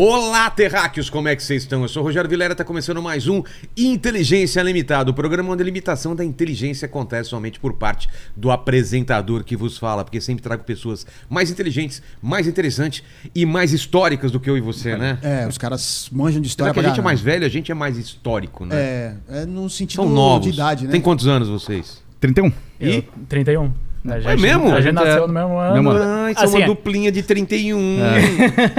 Olá, terráqueos, como é que vocês estão? Eu sou o Rogério Vilera, tá começando mais um Inteligência Limitada, o programa onde a limitação da inteligência acontece somente por parte do apresentador que vos fala, porque sempre trago pessoas mais inteligentes, mais interessantes e mais históricas do que eu e você, né? É, os caras manjam de história Será que a gente é mais velho, a gente é mais histórico, né? É, é no sentido São novos. de idade, né? Tem quantos anos vocês? 31. E? Eu, 31. A É mesmo? A gente gente nasceu é- no mesmo ano. mesmo ano. Ah, isso é Assim, uma é- duplinha de 31.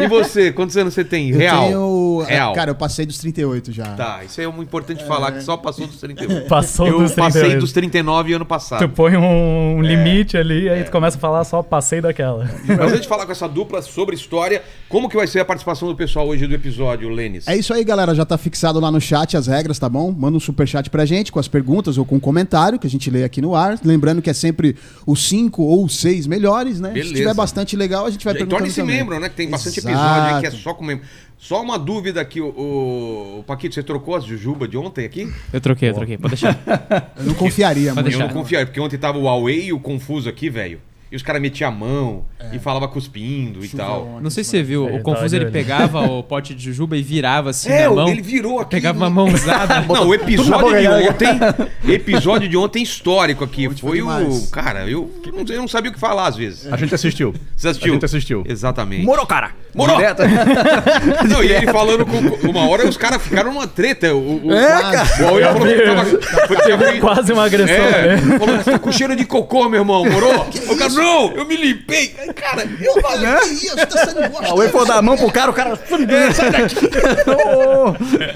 E você, quantos anos você tem? Eu Real. tenho. Real. Cara, eu passei dos 38 já. Tá, isso aí é muito importante falar, que só passou dos 31. Passou eu dos passei 38. dos 39 ano passado. Tu põe um limite ali, aí tu começa a falar só passei daquela. Mas antes de falar com essa dupla sobre história, como que vai ser a participação do pessoal hoje do episódio, Lênis? É isso aí, galera. Já tá fixado lá no chat as regras, tá bom? Manda um superchat pra gente com as perguntas ou com um comentário que a gente lê aqui no ar. Lembrando que é sempre os cinco ou os seis melhores, né? Beleza. Se tiver bastante legal, a gente vai perguntando Torne-se membro, né? Que tem bastante Exato. episódio aí que é só com membro. Só uma dúvida aqui, o, o, Paquito, você trocou as Jujuba de ontem aqui? Eu troquei, eu troquei. Pode deixar. Eu não confiaria, mano. Eu não confiava, porque ontem tava o Huawei e o Confuso aqui, velho. E os caras metiam a mão É. e falava cuspindo e tal. Não sei se você viu, o Confuso ele pegava o pote de jujuba e virava assim É, na mão. ele virou aqui. Pegava uma mãozada. Não, o episódio de ontem. Episódio de ontem histórico aqui. Foi foi o. Cara, eu não, eu não sabia o que falar às vezes. A gente assistiu. Você assistiu? A gente assistiu. Exatamente. Morou, cara! Morou! Direto. Não, e ele falando com. Uma hora os caras ficaram numa treta. O, o, É, cara. O falou que tava. Foi, Quase uma agressão, É, né? falou, você tá com cheiro de cocô, meu irmão, morou? O cara, não, eu me limpei. Cara, eu falei. Olha, que isso, tá sendo bosta. A Wei for dar a mão pro cara, o cara. Sai daqui!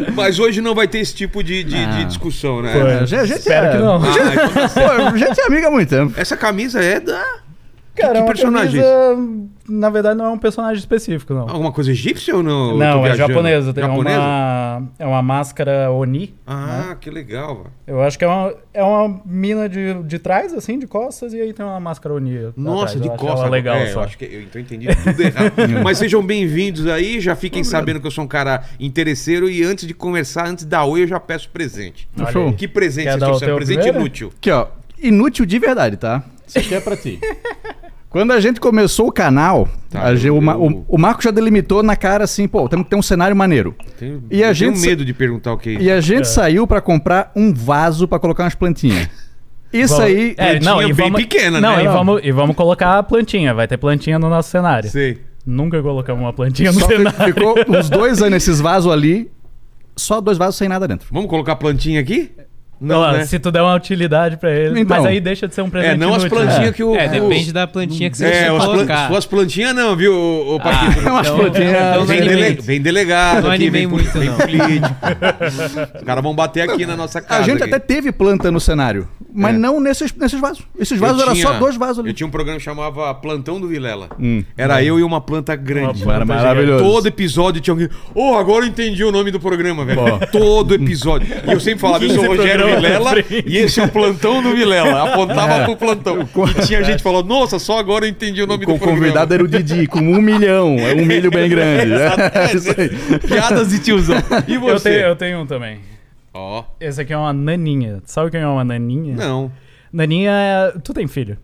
Mas hoje não vai ter esse tipo de, de, de Ah. discussão, né? Foi. A gente Espero é- que não. Ah, então tá certo. Pô, a gente é amiga há muito tempo. Essa camisa é da. Cara, que é personagem? camisa, Na verdade, não é um personagem específico, não. Alguma coisa egípcia ou não? Não, é japonesa. Tem Japonesa? Uma, é uma máscara Oni. Ah, que legal, velho. Eu acho que é uma, é uma mina de, de trás, assim, de costas, e aí tem uma máscara Oni. Nossa, atrás. de costas. legal, é, só. eu acho que eu então entendi tudo errado. Mas sejam bem-vindos aí, já fiquem sabendo que eu sou um cara interesseiro e antes de conversar, antes da oi, eu já peço presente. Olha Show. aí. Que presente Quer o trouxeram? teu Presente primeiro? inútil. Aqui, ó. Inútil de verdade, tá? Isso aqui é pra ti. Quando a gente começou o canal, Tá, a eu- o, eu- o- o Marco já delimitou na cara assim, pô, temos que ter um cenário maneiro. Tenho, E a eu gente- tenho medo de perguntar o que é isso. E a gente É. saiu pra comprar um vaso pra colocar umas plantinhas. Isso Vamos- aí. É, não, plantinha e bem vamos, pequena, não, né? E Não. vamos, e vamos colocar a plantinha. Vai ter plantinha no nosso cenário. Sei. Nunca colocamos uma plantinha no Só cenário. ficou uns dois anos esses vasos ali, só dois vasos sem nada dentro. Vamos colocar a plantinha aqui? Não, né? Se tu der uma utilidade pra eles. Então. mas aí deixa de ser um presente É, não as inútil, né? plantinhas que o... É, o- depende da plantinha que você É, as, plan... colocar. suas plantinhas não, viu, o, Ah, Paquito? umas então- plantinhas- então não Vem, dele- vem delegado Não aqui, vem, muito, vem não. político. Os caras vão bater aqui na nossa casa. A gente aqui. até teve planta no cenário, mas É. não nesses, nesses vasos. Esses vasos Eu eram só dois vasos ali. Eu tinha um programa que chamava Plantão do Vilela. Hum. Era eu e uma planta grande. Uma Era maravilhoso. Todo episódio tinha alguém. Oh, agora eu entendi o nome do programa, velho. Todo episódio. E eu sempre falava, eu sou o 15 Rogério Vilela frente. e esse é o plantão do Vilela. Apontava É. pro plantão. E tinha gente falando, nossa, só agora eu entendi o nome Com do o programa. convidado era o Didi, com um milhão. É um milho bem grande. É isso aí. Piadas de tiozão. E Eu você? tenho, eu tenho um também. Ó, Esse aqui é uma naninha. Sabe o que é uma naninha? não. Naninha é... Tu tem filho?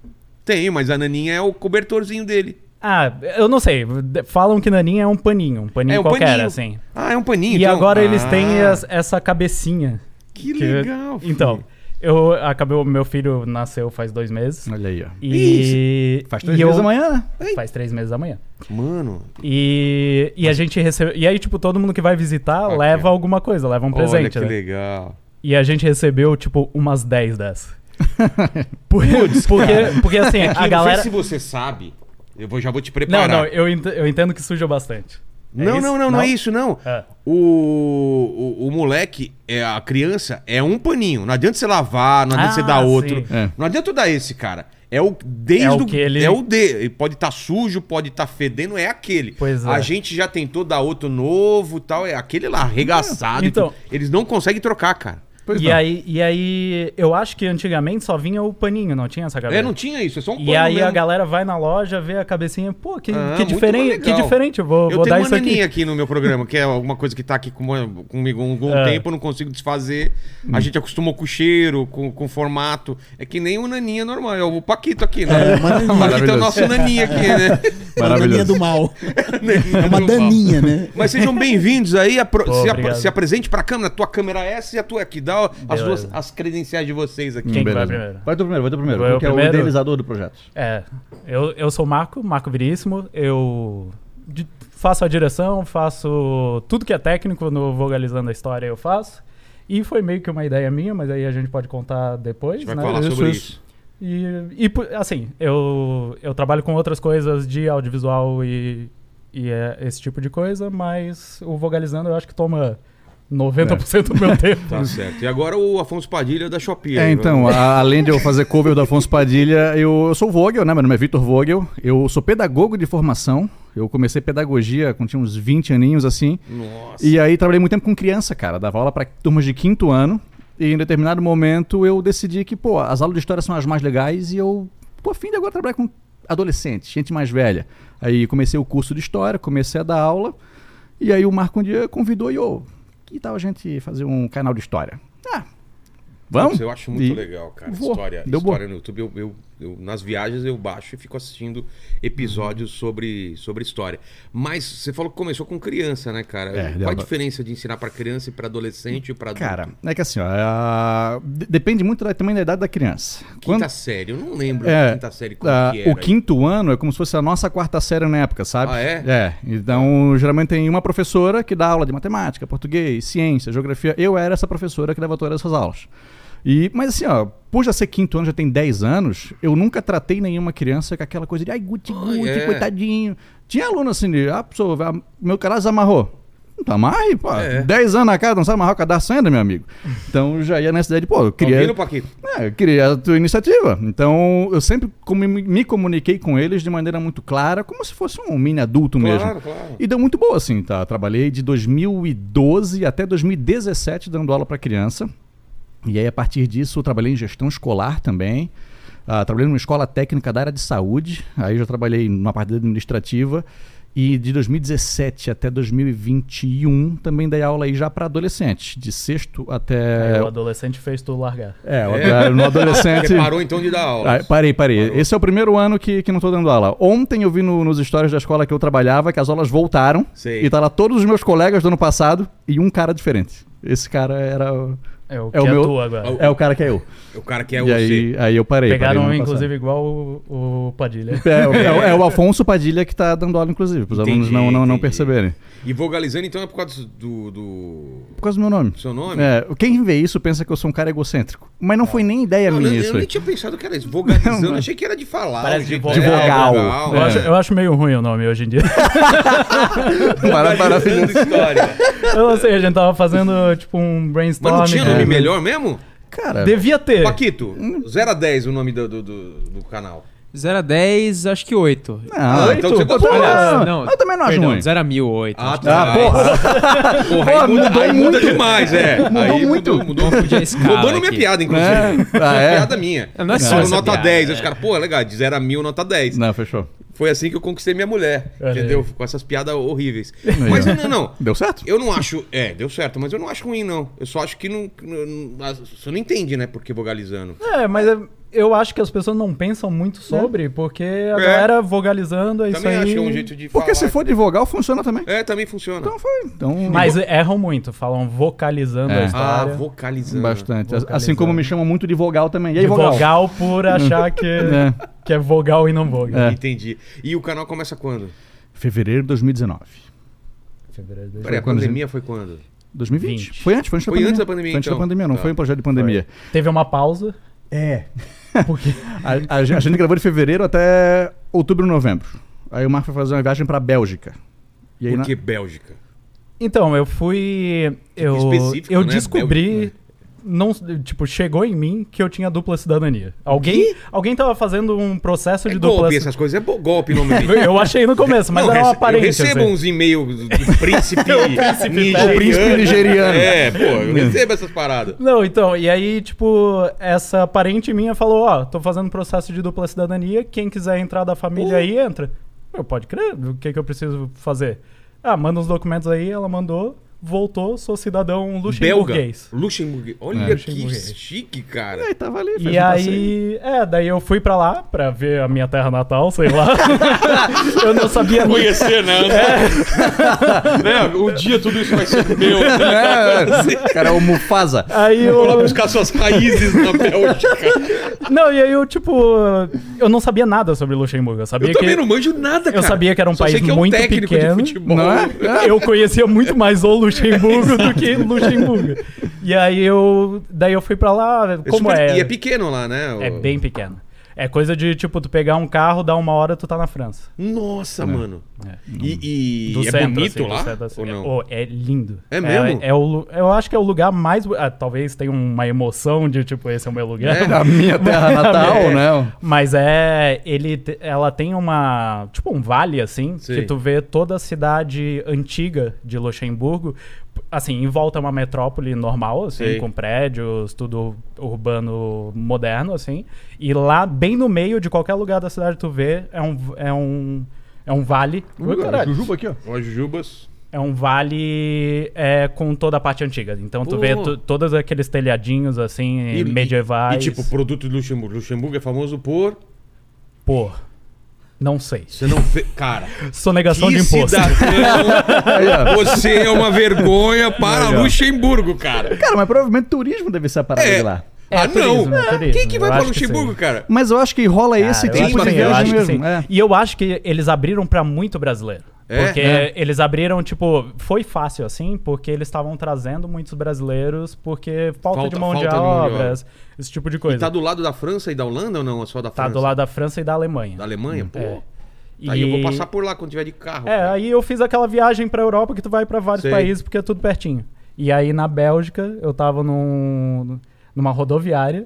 Tenho, mas a Naninha é o cobertorzinho dele. Ah, eu não sei. Falam que naninha é um paninho. Um paninho É um qualquer, paninho. assim. Ah, é um paninho. E então. agora eles têm Ah, es- essa cabecinha. Que que- legal. filho. Então, eu acabei... o Meu filho nasceu faz dois meses. Olha aí, ó. E... Faz três e meses eu- amanhã, né? Faz três meses amanhã. Mano, E, e a gente recebeu. E aí, tipo, todo mundo que vai visitar Aqui, leva alguma coisa, leva um olha presente. que né? legal. E a gente recebeu, tipo, umas 10 dessas. Por- porque, porque assim, É que a galera. Não sei se você sabe. Eu vou- já vou te Não, preparar. não, eu, ent- eu entendo que suja bastante. É Não, não, não, não é isso, não. É. O, o, o moleque, é, a criança, é um paninho. Não adianta você lavar, não adianta Ah, você dar outro. sim. É. Não adianta dar esse, cara. É o desde É o que ele- É o D. Ele pode estar sujo, pode estar fedendo, é aquele. Pois é. A gente já tentou dar outro novo tal. É aquele lá, arregaçado. Então-. Eles não conseguem trocar, cara. Pois e, não. aí, e aí, eu acho que antigamente só vinha o paninho, não tinha essa cabeça. É, não tinha isso, é só um E pano aí a mesmo. galera vai na loja, vê a cabecinha, pô, que, Ah, que, diferente, que diferente, eu vou, Eu vou tenho dar uma isso aqui. naninha aqui no meu programa, que é alguma coisa que tá aqui com- comigo há um algum É. tempo, eu não consigo desfazer. Hum. A gente acostumou com o cheiro, com, com o formato. É que nem o naninha normal, é o Paquito aqui, né? É, uma naninha. o Paquito é o nosso naninha aqui, né? É uma Maravilhoso. daninha do mal. É uma daninha, né? Mas sejam bem-vindos aí. apro- Pô, se, ap- obrigado. se apresente pra câmera. Tua câmera é essa e a tua aqui. Dá as, Beleza. duas, as credenciais de vocês aqui. Quem que vai primeiro? Vai tu primeiro, vai tu primeiro. Vou eu Porque é o idealizador do projeto. É, eu, eu sou o Marco, Marco Veríssimo. Eu faço a direção, faço tudo que é técnico no Vogalizando a História, eu faço. E foi meio que uma ideia minha, mas aí a gente pode contar A depois, gente vai né? falar Isso, sobre isso. isso. E, e assim, eu, eu trabalho com outras coisas de audiovisual e, e é esse tipo de coisa, mas o Vogalizando eu acho que toma 90% do meu tempo. Tá certo. E agora o Afonso Padilha da Shopee. É, aí, então, a- além de eu fazer cover do Afonso Padilha, eu, eu sou o Vogel, né? Meu nome é Vitor Vogel. Eu sou pedagogo de formação. Eu comecei pedagogia quando tinha uns 20 aninhos, assim. Nossa. E aí trabalhei muito tempo com criança, cara. Dava aula para turmas de quinto ano. E em determinado momento eu decidi que, pô, as aulas de história são as mais legais e eu tô afim de agora trabalhar com adolescentes, gente mais velha. Aí comecei o curso de história, comecei a dar aula. E aí o Marco um dia convidou e, ô, que tal a gente fazer um canal de história? Ah, vamos? Eu acho muito E- legal, cara. Vou. História, Deu história no YouTube. Eu, eu- eu- nas viagens eu baixo e fico assistindo episódios sobre, sobre história. Mas você falou que começou com criança, né, cara? É, Qual a diferença de ensinar pra criança e pra adolescente e pra adulto? Cara, é que assim, ó, a- de- depende muito da, também da idade da criança. Quinta série, eu não lembro É, quinta série como que era. o quinto ano é como se fosse a nossa quarta série na época, sabe? Ah, é? É. Então, geralmente tem uma professora que dá aula de matemática, português, ciência, geografia. Eu era essa professora que dava todas essas aulas. E, mas assim, ó, por já ser quinto ano, já tem 10 anos, eu nunca tratei nenhuma criança com aquela coisa de ai, guti, guti, é. coitadinho. Tinha aluno assim de, ah, professor, meu cara desamarrou. Não tá amarre, pô. É. 10 anos na casa, não sabe amarrar o cadarço ainda, meu amigo. Então eu já ia nessa ideia de, pô, eu Tá queria. É, eu queria a tua iniciativa. Então, eu sempre me comuniquei com eles de maneira muito clara, como se fosse um mini adulto mesmo. Claro, claro. E deu muito boa, assim, tá? Trabalhei de 2012 até 2017 dando aula para criança. E aí, a partir disso, eu trabalhei em gestão escolar também. Ah, trabalhei numa escola técnica da área de saúde. Aí já trabalhei numa parte administrativa. E de 2017 até 2021 também dei aula aí já para adolescentes, de sexto até. Aí o adolescente fez tu largar. É, É. no adolescente. Você parou então de dar aula. Ah, parei, parei. Parou. Esse é o primeiro ano que, que não tô dando aula. Ontem eu vi no- nos stories da escola que eu trabalhava que as aulas voltaram. Sei. E tá lá todos os meus colegas do ano passado e um cara diferente. Esse cara era. O- É o que É o é meu- tu agora. É o cara que é eu. O cara que é e você. aí, aí eu parei. Pegaram, parei inclusive, igual o, o Padilha. É, o- é o- é o Afonso Padilha que tá dando aula, inclusive, para os alunos não, não, não entendi. perceberem. E vocalizando então é por causa do, do... Por causa do meu nome. do seu nome? É, quem vê isso pensa que eu sou um cara egocêntrico. Mas não foi nem ideia Não, minha eu, isso eu nem tinha pensado que era isso. Vocalizando, achei que era de falar. Parece o jeito- de É, vogal. vogal. Eu, É. acho, eu acho meio ruim o nome hoje em dia. Para- para- história. eu não sei, a gente tava fazendo tipo um Mas tinha É. nome melhor mesmo? Cara, Devia ter. Paquito, 0 a 10 o nome do, do, do, do canal. 0 a 10, acho que 8. não, Ah, então você gostou. não, não, eu também não acho perdão, ruim. 0 a 1000, 8. Ah, tá. Ah, porra. Porra, aí Pô, muda, mudou aí muda muito. demais, é. Mudou aí muito. Mudou, mudou. Confundi a escala Roubando minha piada, inclusive. É. Ah, é? Piada minha. Não é só nota piada, 10. é. Os caras, pô, legal, de 0 a 1000, nota 10. Não, fechou. Foi assim que eu conquistei minha mulher. Olha aí. entendeu? Com essas piadas horríveis. Mas não, não. Deu certo? Eu não acho. É, deu certo, mas eu não acho ruim, não. Eu só acho que não. não- Você não entende, né? Por que vogalizando. É, mas é- eu acho que as pessoas não pensam muito sobre, porque a É. galera vogalizando é isso Também aí. acho que é um jeito de Porque se falar. for de vogal, funciona também. É, também funciona. Então foi. Então, Mas erram muito, falam vocalizando É. a ah, história. vocalizando. bastante. Vocalizando. Assim como me chamam muito de vogal também. E aí, de vogal? vogal por achar que É. que é vogal e não vogal. É. Entendi. E o canal começa quando? Fevereiro de 2019. Fevereiro de- Peraí, a pandemia foi quando? 2020. 20. Foi antes, foi antes da Foi pandemia. antes da pandemia, Foi antes então. da pandemia, não Tá. foi um projeto de pandemia. Teve uma pausa. É. Porque A, a gente- a gente gravou de fevereiro até outubro, novembro. Aí o Marco foi fazer uma viagem pra Bélgica. E aí, Por na- que Bélgica? Então, eu fui. Eu, específico, eu né? descobri. Bélgica, Não, tipo, chegou em mim que eu tinha dupla cidadania. Alguém, alguém tava fazendo um processo É de dupla golpe, essas coisas é golpe nome. Eu achei no começo, mas Não, era rece- uma aparente. Eu recebo assim. uns e-mails do príncipe, nigeriano. O príncipe nigeriano. É, pô, eu recebo essas paradas. Não, então, e aí, tipo, essa parente minha falou, ó, tô fazendo processo de dupla cidadania, quem quiser entrar da família Uh. aí, entra. Eu, pode crer, o que que eu preciso fazer? Ah, manda os documentos aí, ela mandou, voltou, sou cidadão Belga. luxemburguês. Luxemburguês. Olha É. que Luxemburguês. chique, cara. Aí tava ali, fez E um passeio. aí, é, daí eu fui pra lá pra ver a minha terra natal, sei lá. eu não sabia. Conhecer, né? né? Um dia tudo isso vai ser meu. Né? É, cara, o Mufasa. Aí Vou lá eu. buscar suas raízes na Bélgica. Não, e aí eu, tipo, eu não sabia nada sobre Luxemburgo. Eu sabia Eu que. também não manjo nada, cara. sabia que era um Só país sei que é um muito pequeno. de futebol. Não é? Eu conhecia muito mais o Luxemburgo do que Luxemburgo. E aí eu. Daí eu fui pra lá. Como é? E é pequeno lá, né? É bem pequeno. É coisa de, tipo, tu pegar um carro, dar uma hora, tu tá na França. Nossa, mano. É. E, e Do é centro, bonito assim, lá? centro, assim. Ou não? Oh, é lindo. É mesmo? É, o, lu- eu acho que é o lugar mais. ah, talvez tenha uma emoção de, tipo, esse é o meu lugar. É. A minha terra natal, né? Mas é. Ele, ela tem uma. Tipo, um vale, assim, Sei. que tu vê toda a cidade antiga de Luxemburgo. Assim, em volta é uma metrópole normal, assim, Sei. com prédios, tudo urbano moderno, assim. E lá, bem no meio de qualquer lugar da cidade, tu vê, é um. É um, é um vale. Ui, caralho. Jujuba aqui, ó. Ó, Jujubas. É um vale é, com toda a parte antiga. Então tu Pô. vê to- todos aqueles telhadinhos assim, E- medievais. E tipo, produto de Luxemburgo. Luxemburgo é famoso por. Pô, não sei. Você não fez. Cara. Sonegação que de imposto. cidadão. Você é uma vergonha para ó. Luxemburgo, cara. Cara, mas provavelmente turismo deve ser a parada É. de lá. É, ah, turismo, não. é turismo. Quem que vai Eu para acho que Luxemburgo, cara? Mas eu acho que rola esse Cara, eu tipo de viagem mesmo. sim. É. E eu acho que eles abriram pra muito brasileiro. É? Porque É. eles abriram, tipo, foi fácil assim, porque eles estavam trazendo muitos brasileiros, porque falta, Falta- de mão de obras, esse tipo de E coisa. tá do lado da França e da Holanda ou não? É só da Tá França? do lado da França e da Alemanha. Da Alemanha? Pô. É. Aí eu vou E- passar por lá quando tiver de carro. É, cara. aí eu fiz aquela viagem pra Europa que tu vai pra vários Sei. países porque é tudo pertinho. E aí na Bélgica eu tava num, numa rodoviária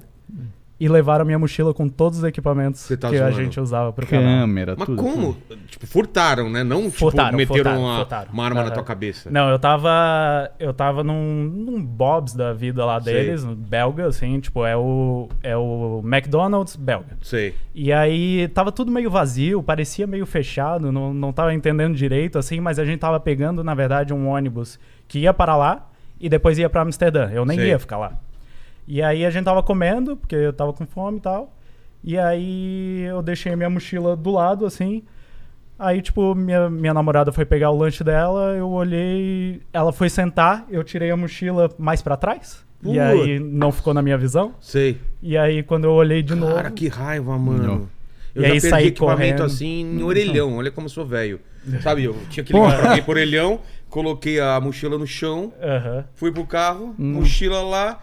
e levaram a minha mochila com todos os equipamentos tá que a zoando. gente usava pro canal. Câmera, Mas tudo. como? Tipo, furtaram, né? Não, tipo, Furtaram, meteram furtaram, uma, furtaram. uma arma na Aham. tua cabeça. Não, eu tava. Eu tava num, num Bob's da vida lá Sei. deles, no belga, assim, tipo, é o. É o McDonald's belga. Sei. E aí tava tudo meio vazio, parecia meio fechado, não, não tava entendendo direito, assim, mas a gente tava pegando, na verdade, um ônibus que ia para lá e depois ia para Amsterdã. Eu nem Sei. ia ficar lá. E aí a gente tava comendo, porque eu tava com fome e tal. E aí eu deixei a minha mochila do lado, assim. Aí, tipo, minha, minha namorada foi pegar o lanche dela, eu olhei, ela foi sentar, eu tirei a mochila mais pra trás. E aí não ficou na minha visão. Sei. E aí quando eu olhei de novo. Cara, que raiva, mano. Não. Eu E já aí perdi saí equipamento correndo. assim em orelhão. Olha como eu sou velho. Sabe, eu tinha que ligar pra alguém por orelhão, coloquei a mochila no chão, Aham. fui pro carro, Hum. mochila lá.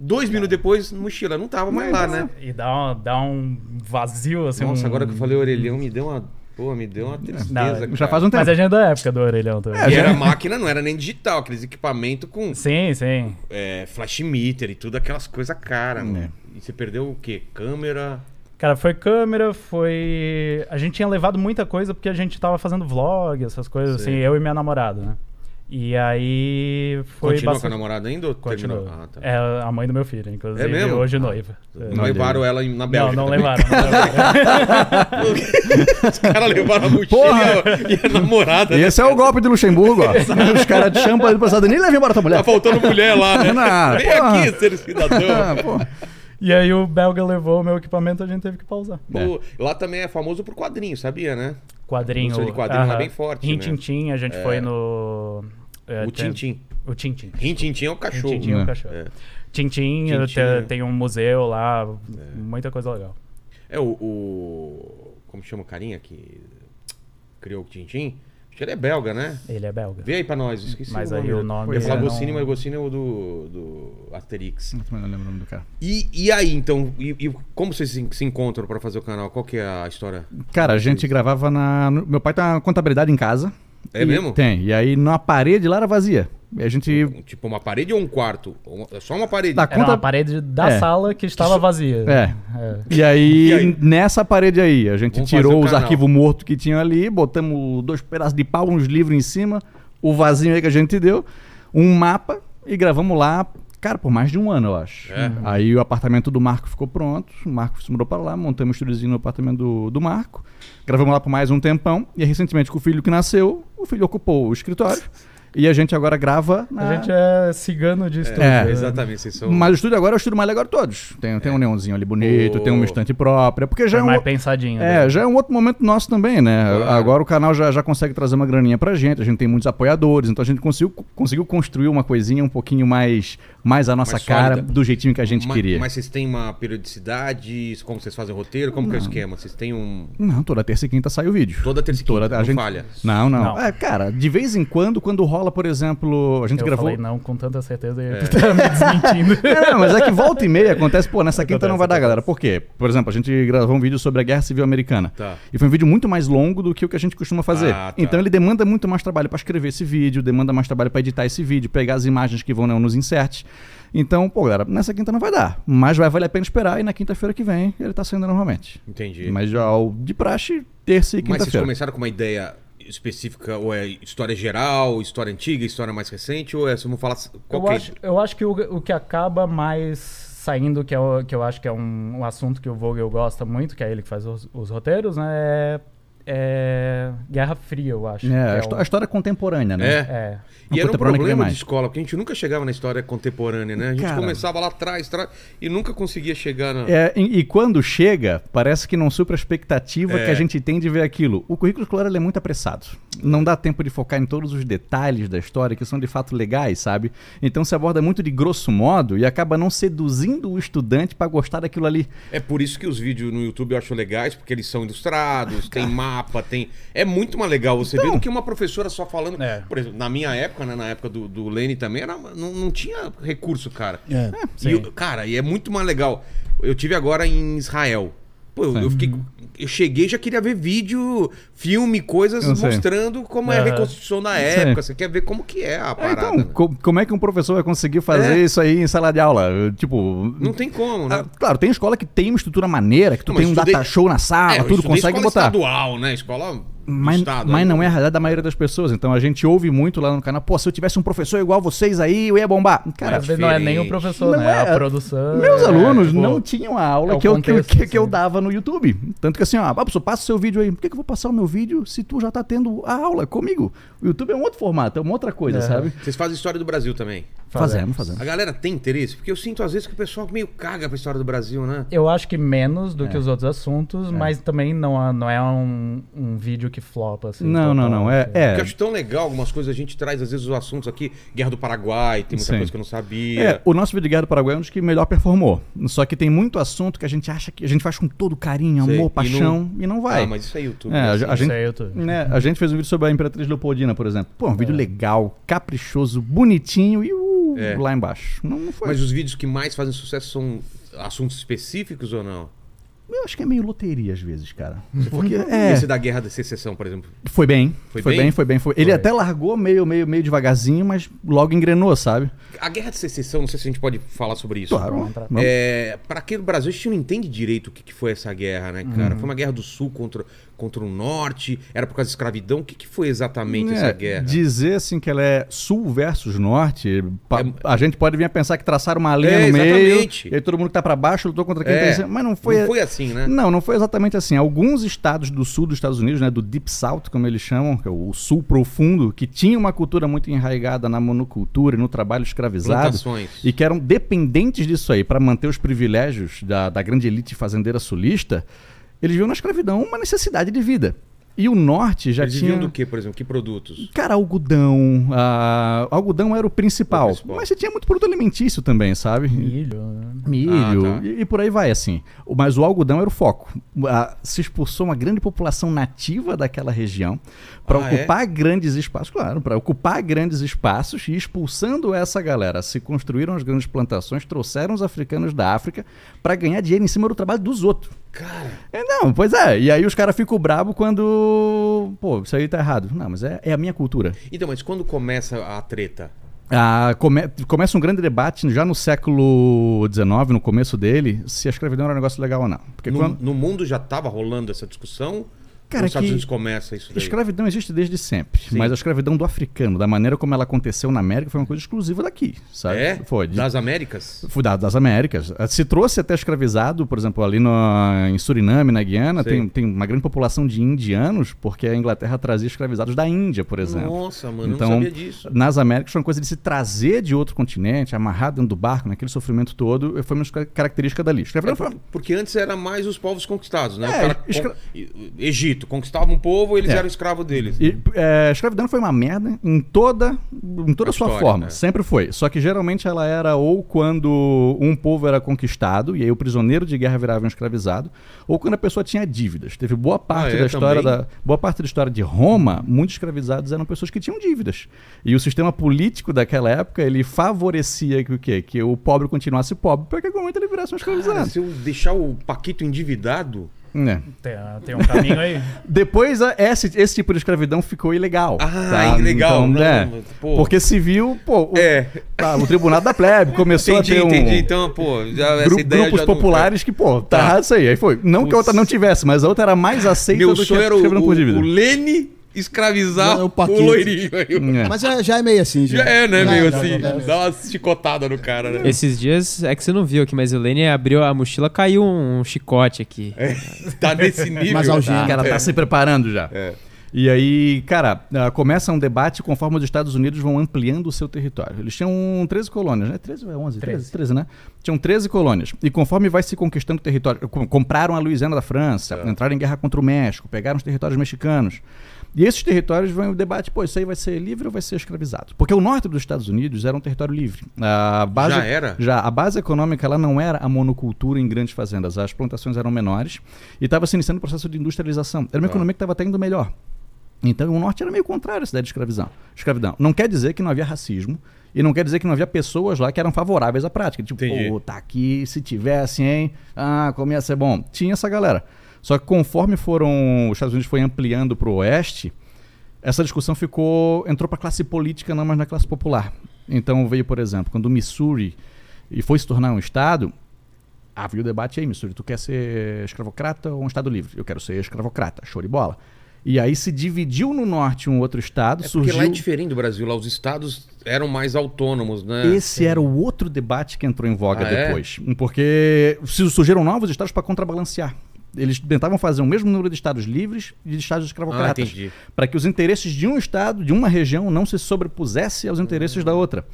Dois minutos depois, mochila não tava mais lá, né? E dá, uma- dá um vazio, assim. Nossa, um- agora que eu falei orelhão, me deu uma. Pô, me deu uma tristeza. Não, cara. Já faz um tempo. Mas a gente é da época do orelhão também. E era máquina, não era nem digital, aqueles equipamentos com Sim, sim. é, flash meter e tudo, aquelas coisas caras, mano. É. E você perdeu o quê? Câmera. Cara, foi câmera, foi. A gente tinha levado muita coisa porque a gente tava fazendo vlog, essas coisas, Sei. assim, eu e minha namorada, né? E aí foi. Continua bastante- com a namorada ainda ou Continua. Ah, tá. É a mãe do meu filho, inclusive. É mesmo? Hoje noiva. Não levaram ela na Não, Bélgica. não também? levaram. Não levaram. Os caras levaram a mochila Porra! e a namorada. né? Esse é o golpe de Luxemburgo, ó. Os caras te chamam pra passada, nem leva embora tua mulher. Tá faltando mulher lá, né? Não, Vem porra. aqui, ser cidadão. Ah, pô. E aí o belga levou o meu equipamento, a gente teve que pausar. Pô, lá também é famoso por quadrinho, sabia, né? Quadrinho. Indústria de quadrinho lá aham. bem forte, né? Rintintim, a gente foi no. é, O Tintim. O Tintim. Rintintim é o cachorro. Tintim é né? o cachorro. É. Tintim, Tintim, tem, é. tem um museu lá, muita coisa legal. É o, o- Como chama o carinha que criou o Tintim? Ele é belga, né? Ele é belga. Vê aí pra nós, esqueci Mas o aí nome. o dele. nome Eu falar eu não- Goscinny, mas Goscinny é o do, do Asterix. Eu também não lembro o nome do cara. E, e aí, então, e, e como vocês se, se encontram pra fazer o canal? Qual que é a história? Cara, a gente gravava na. Meu pai tem uma contabilidade em casa. É E- mesmo? Tem. E aí na parede lá era vazia. E a gente. Tipo, uma parede ou um quarto? Só uma parede? Da Era conta- uma parede da É. sala que estava vazia. É. É. E aí, E aí? nessa parede aí, a gente Vamos tirou os arquivos mortos que tinham ali, botamos dois pedaços de pau, uns livros em cima, o vasinho aí que a gente deu, um mapa e gravamos lá, cara, por mais de um ano, eu acho. É? Aí o apartamento do Marco ficou pronto, o Marco se mudou para lá, montamos um estúdiozinho no apartamento do, do Marco, gravamos lá por mais um tempão, e aí, recentemente com o filho que nasceu, o filho ocupou o escritório. E a gente agora grava. Na... A gente é cigano de estúdio. É, né? Exatamente, vocês são. Mas o estúdio agora é o estúdio mais legal de todos. Tem, tem um neonzinho ali bonito, Pô. tem uma estante própria. Porque já É é um, mais pensadinho. é, né? já é um outro momento nosso também, né? Claro. Agora o canal já, já consegue trazer uma graninha pra gente, a gente tem muitos apoiadores, então a gente conseguiu, conseguiu construir uma coisinha um pouquinho mais, mais a nossa Mais cara, sólida. do jeitinho que a gente Ma- queria. Mas vocês têm uma periodicidade? Como vocês fazem o roteiro? Como que é o esquema? Vocês têm um. Não, toda terça e quinta sai o vídeo. Toda terça e quinta, Toda, a não gente... falha. Não, não, Não. É, cara, de vez em quando, quando rola, por exemplo, a gente Eu gravou. falei não com tanta certeza tu tá me desmentindo. É, não, mas é que volta e meia acontece, pô, nessa quinta Acontece, não vai dar, galera. Por quê? Por exemplo, a gente gravou um vídeo sobre a Guerra Civil Americana. Tá. E foi um vídeo muito mais longo do que o que a gente costuma fazer. Ah, tá. Então ele demanda muito mais trabalho pra escrever esse vídeo, demanda mais trabalho pra editar esse vídeo, pegar as imagens que vão né, nos inserts. Então, pô, galera, nessa quinta não vai dar. Mas vai valer a pena esperar e na quinta-feira que vem ele tá saindo normalmente. Entendi. Mas já de praxe, terça e Mas vocês quinta-feira. começaram com uma ideia específica, ou é história geral, história antiga, história mais recente, ou é, se vamos falar qual Eu é? acho, eu acho que o, o que acaba mais saindo, que, é o, que eu acho que é um, um assunto que o Vogel gosta muito, que é ele que faz os, os roteiros, né? É, é Guerra Fria, eu acho. É, a, é o- a história contemporânea, né? É. é. E era um problema de escola, porque a gente nunca chegava na história contemporânea, né? A gente Cara. começava lá atrás, atrás, e nunca conseguia chegar na... É, e, e quando chega, parece que não supra a expectativa É. que a gente tem de ver aquilo. O currículo escolar ele é muito apressado. Não dá tempo de focar em todos os detalhes da história que são de fato legais, sabe? Então se aborda muito de grosso modo e acaba não seduzindo o estudante pra gostar daquilo ali. É por isso que os vídeos no YouTube eu acho legais, porque eles são ilustrados, tem mapa, tem. É muito mais legal você Então. ver do que uma professora só falando. É. Por exemplo, na minha época, né, na época do, do Lene também, era, não, não tinha recurso, cara. É. E cara, e é muito mais legal. Eu tive agora em Israel. Pô, eu, eu fiquei. Eu cheguei e já queria ver vídeo, filme, coisas mostrando como é a reconstrução Sei. época. Você quer ver como que é a É, parada. então, né? co- como é que um professor vai conseguir fazer É. isso aí em sala de aula? Tipo. Não tem como, né? ah, claro, tem escola que tem uma estrutura maneira, que tu Não, tem um estudei- data show na sala, É, tudo consegue escola botar. estadual, né? Escola Mas, estado. mas não é a realidade da maioria das pessoas. Então a gente ouve muito lá no canal, pô, se eu tivesse um professor igual vocês aí, eu ia bombar. Cara, Às vezes não é nem o professor, Não né? é. A produção. meus é, alunos tipo, não tinham a aula é que, eu, que, contexto, que, que eu assim. dava no YouTube. Tanto que assim, ó, ah, professor, passa o seu vídeo aí. Por que, que eu vou passar o meu vídeo se tu já tá tendo a aula comigo? O YouTube é um outro formato, é uma outra coisa, É. sabe? Vocês fazem história do Brasil também. Fazemos, fazemos. A galera tem interesse? Porque eu sinto às vezes que o pessoal meio caga pra história do Brasil, né? Eu acho que menos do É. que os outros assuntos, mas também não, é- não é um, um vídeo que flopa, assim. Não, não, não. É, assim. Porque é, eu acho tão legal algumas coisas. A gente traz às vezes os assuntos aqui. Guerra do Paraguai, tem muita Sim. coisa que eu não sabia. É, o nosso vídeo de Guerra do Paraguai é um dos que melhor performou. Só que tem muito assunto que a gente acha que a gente faz com todo carinho, Sei. amor, E pação, e não, vai. Ah, mas isso é YouTube. É, né? a, a Isso gente, é YouTube. né, a gente fez um vídeo sobre a Imperatriz Leopoldina, por exemplo. Pô, um vídeo legal, caprichoso, bonitinho e É. lá embaixo. Não, não foi. Mas os vídeos que mais fazem sucesso são assuntos específicos ou não? Eu acho que é meio loteria às vezes, cara. Porque é, Esse da Guerra da Secessão, por exemplo. foi bem. Foi Foi, bem? bem? foi bem, foi. Ele Foi. até largou meio, meio, meio devagarzinho, mas logo engrenou, sabe? A Guerra de Secessão, não sei se a gente pode falar sobre isso. Claro. É, para aqui no Brasil, a gente não entende direito o que, que foi essa guerra, né, cara? Foi uma guerra do sul contra, contra o norte, era por causa da escravidão. O que, que foi exatamente essa É, guerra? Dizer assim que ela é sul versus norte, pa- É- a gente pode vir a pensar que traçaram uma linha É, no meio, exatamente. e aí todo mundo que tá pra baixo lutou contra quem É, tá cima, mas não foi, não foi assim, né? Não, não foi exatamente assim. Alguns estados do sul dos Estados Unidos, né, do Deep South, como eles chamam, que é o sul profundo, que tinha uma cultura muito enraigada na monocultura e no trabalho escravizado, Plantações. e que eram dependentes disso aí para manter os privilégios da, da grande elite fazendeira sulista, eles viam na escravidão uma necessidade de vida. E o norte já Eles tinha. viviam do que, por exemplo? Que produtos? Cara, algodão. ah, algodão era o principal, O principal. Mas você tinha muito produto alimentício também, sabe? Milho. né? Milho Ah, tá. e, e por aí vai, assim. Mas o algodão era o foco. Ah, se expulsou uma grande população nativa daquela região para Ah, é? ocupar grandes espaços, claro, para ocupar grandes espaços e expulsando essa galera, se construíram as grandes plantações, trouxeram os africanos da África para ganhar dinheiro em cima do trabalho dos outros. Cara, É, não, pois é. E aí os caras ficam bravos quando. Pô, isso aí tá errado. Não, mas é, é a minha cultura. então, mas quando começa a treta? Ah, come- começa um grande debate já no século XIX, no começo dele, se a escravidão era um negócio legal ou não. Porque No, quando. no mundo já estava rolando essa discussão? Cara, Nos Estados que Unidos começa isso daí. escravidão existe desde sempre, Sim. mas a escravidão do africano, da maneira como ela aconteceu na América, foi uma coisa exclusiva daqui, sabe? É? Foi. de- Das Américas? Foi da- das Américas. Eh, Se trouxe até escravizado, por exemplo, ali no, em Suriname, na Guiana, tem, tem uma grande população de indianos, porque a Inglaterra trazia escravizados da Índia, por exemplo. Nossa, mano, Então, não sabia disso. Nas Américas foi uma coisa de se trazer de outro continente, amarrar dentro do barco, naquele sofrimento todo, foi uma ca- característica dali. É Escravidão foi por- porque antes era mais os povos conquistados, né? O É, cara escra- con- Egito, conquistava um povo, eles É. eram escravos deles. E, é, a escravidão foi uma merda em toda, em toda A sua história, forma. né? Sempre foi. Só que geralmente ela era ou quando um povo era conquistado, e aí o prisioneiro de guerra virava um escravizado, ou quando a pessoa tinha dívidas. Teve boa parte é, da história também? da boa parte da história de Roma, muitos escravizados eram pessoas que tinham dívidas. E o sistema político daquela época, ele favorecia que o quê? Que o pobre continuasse pobre, para que algum momento ele virasse um Cara, escravizado. se eu deixar o Paquito endividado. É. Tem, tem um caminho aí. Depois, a- esse, esse tipo de escravidão ficou ilegal. Ah, ilegal. Então, Não, é. pô. Porque civil, pô, o, É. ah, o tribunal da plebe começou Entendi, a ter um, entendi. Então, pô, já, essa gru- ideia grupos já não- populares que, pô, tá, Tá. isso aí. Aí foi. Não que a outra não tivesse, mas a outra era mais aceita Meu do que a era o, escravidão por dívida. o, o Lene escravizar Não, é o o, loirinho aí. É. Mas já, já é meio assim, já. Já é, né? Já, meio assim. já, já. Dá uma chicotada no cara, né? Esses dias, é que você não viu aqui, mas o Lenny abriu a mochila, caiu um chicote aqui. Tá nesse nível. Mas algema. O cara tá É. se preparando já. É. E aí, cara, ah, começa um debate conforme os Estados Unidos vão ampliando o seu território. Eles tinham 13 colônias, né? 13 ou é 11? 13. 13, né? Tinham 13 colônias. E conforme vai se conquistando o território, com- compraram a Louisiana da França, É. entraram em guerra contra o México, pegaram os territórios mexicanos. E esses territórios vão em debate, pô, isso aí vai ser livre ou vai ser escravizado? Porque o norte dos Estados Unidos era um território livre. A base, Já era? Já. A base econômica ela não era a monocultura em grandes fazendas. As plantações eram menores e estava se iniciando o processo de industrialização. Era uma Tá. economia que estava até indo melhor. Então o norte era meio contrário essa ideia de escravidão. escravidão. Não quer dizer que não havia racismo e não quer dizer que não havia pessoas lá que eram favoráveis à prática. Tipo, Entendi. pô, tá aqui, se tivesse, hein? Ah, como ia ser bom. Tinha essa galera. Só que conforme foram os Estados Unidos foi ampliando para o oeste, essa discussão ficou entrou para a classe política, não mais na classe popular. Então veio, por exemplo, quando o Missouri e foi se tornar um estado, havia o debate aí, Missouri, tu quer ser escravocrata ou um estado livre? Eu quero ser escravocrata, show de bola. E aí se dividiu no norte um outro estado, É porque surgiu lá é diferente do Brasil. Lá os estados eram mais autônomos, né? esse era o outro debate que entrou em voga Ah, é? depois. Porque se- surgiram novos estados para contrabalancear. Eles tentavam fazer o mesmo número de estados livres e de estados Ah, escravocratas. entendi. para que os interesses de um estado, de uma região, não se sobrepusessem aos interesses da outra.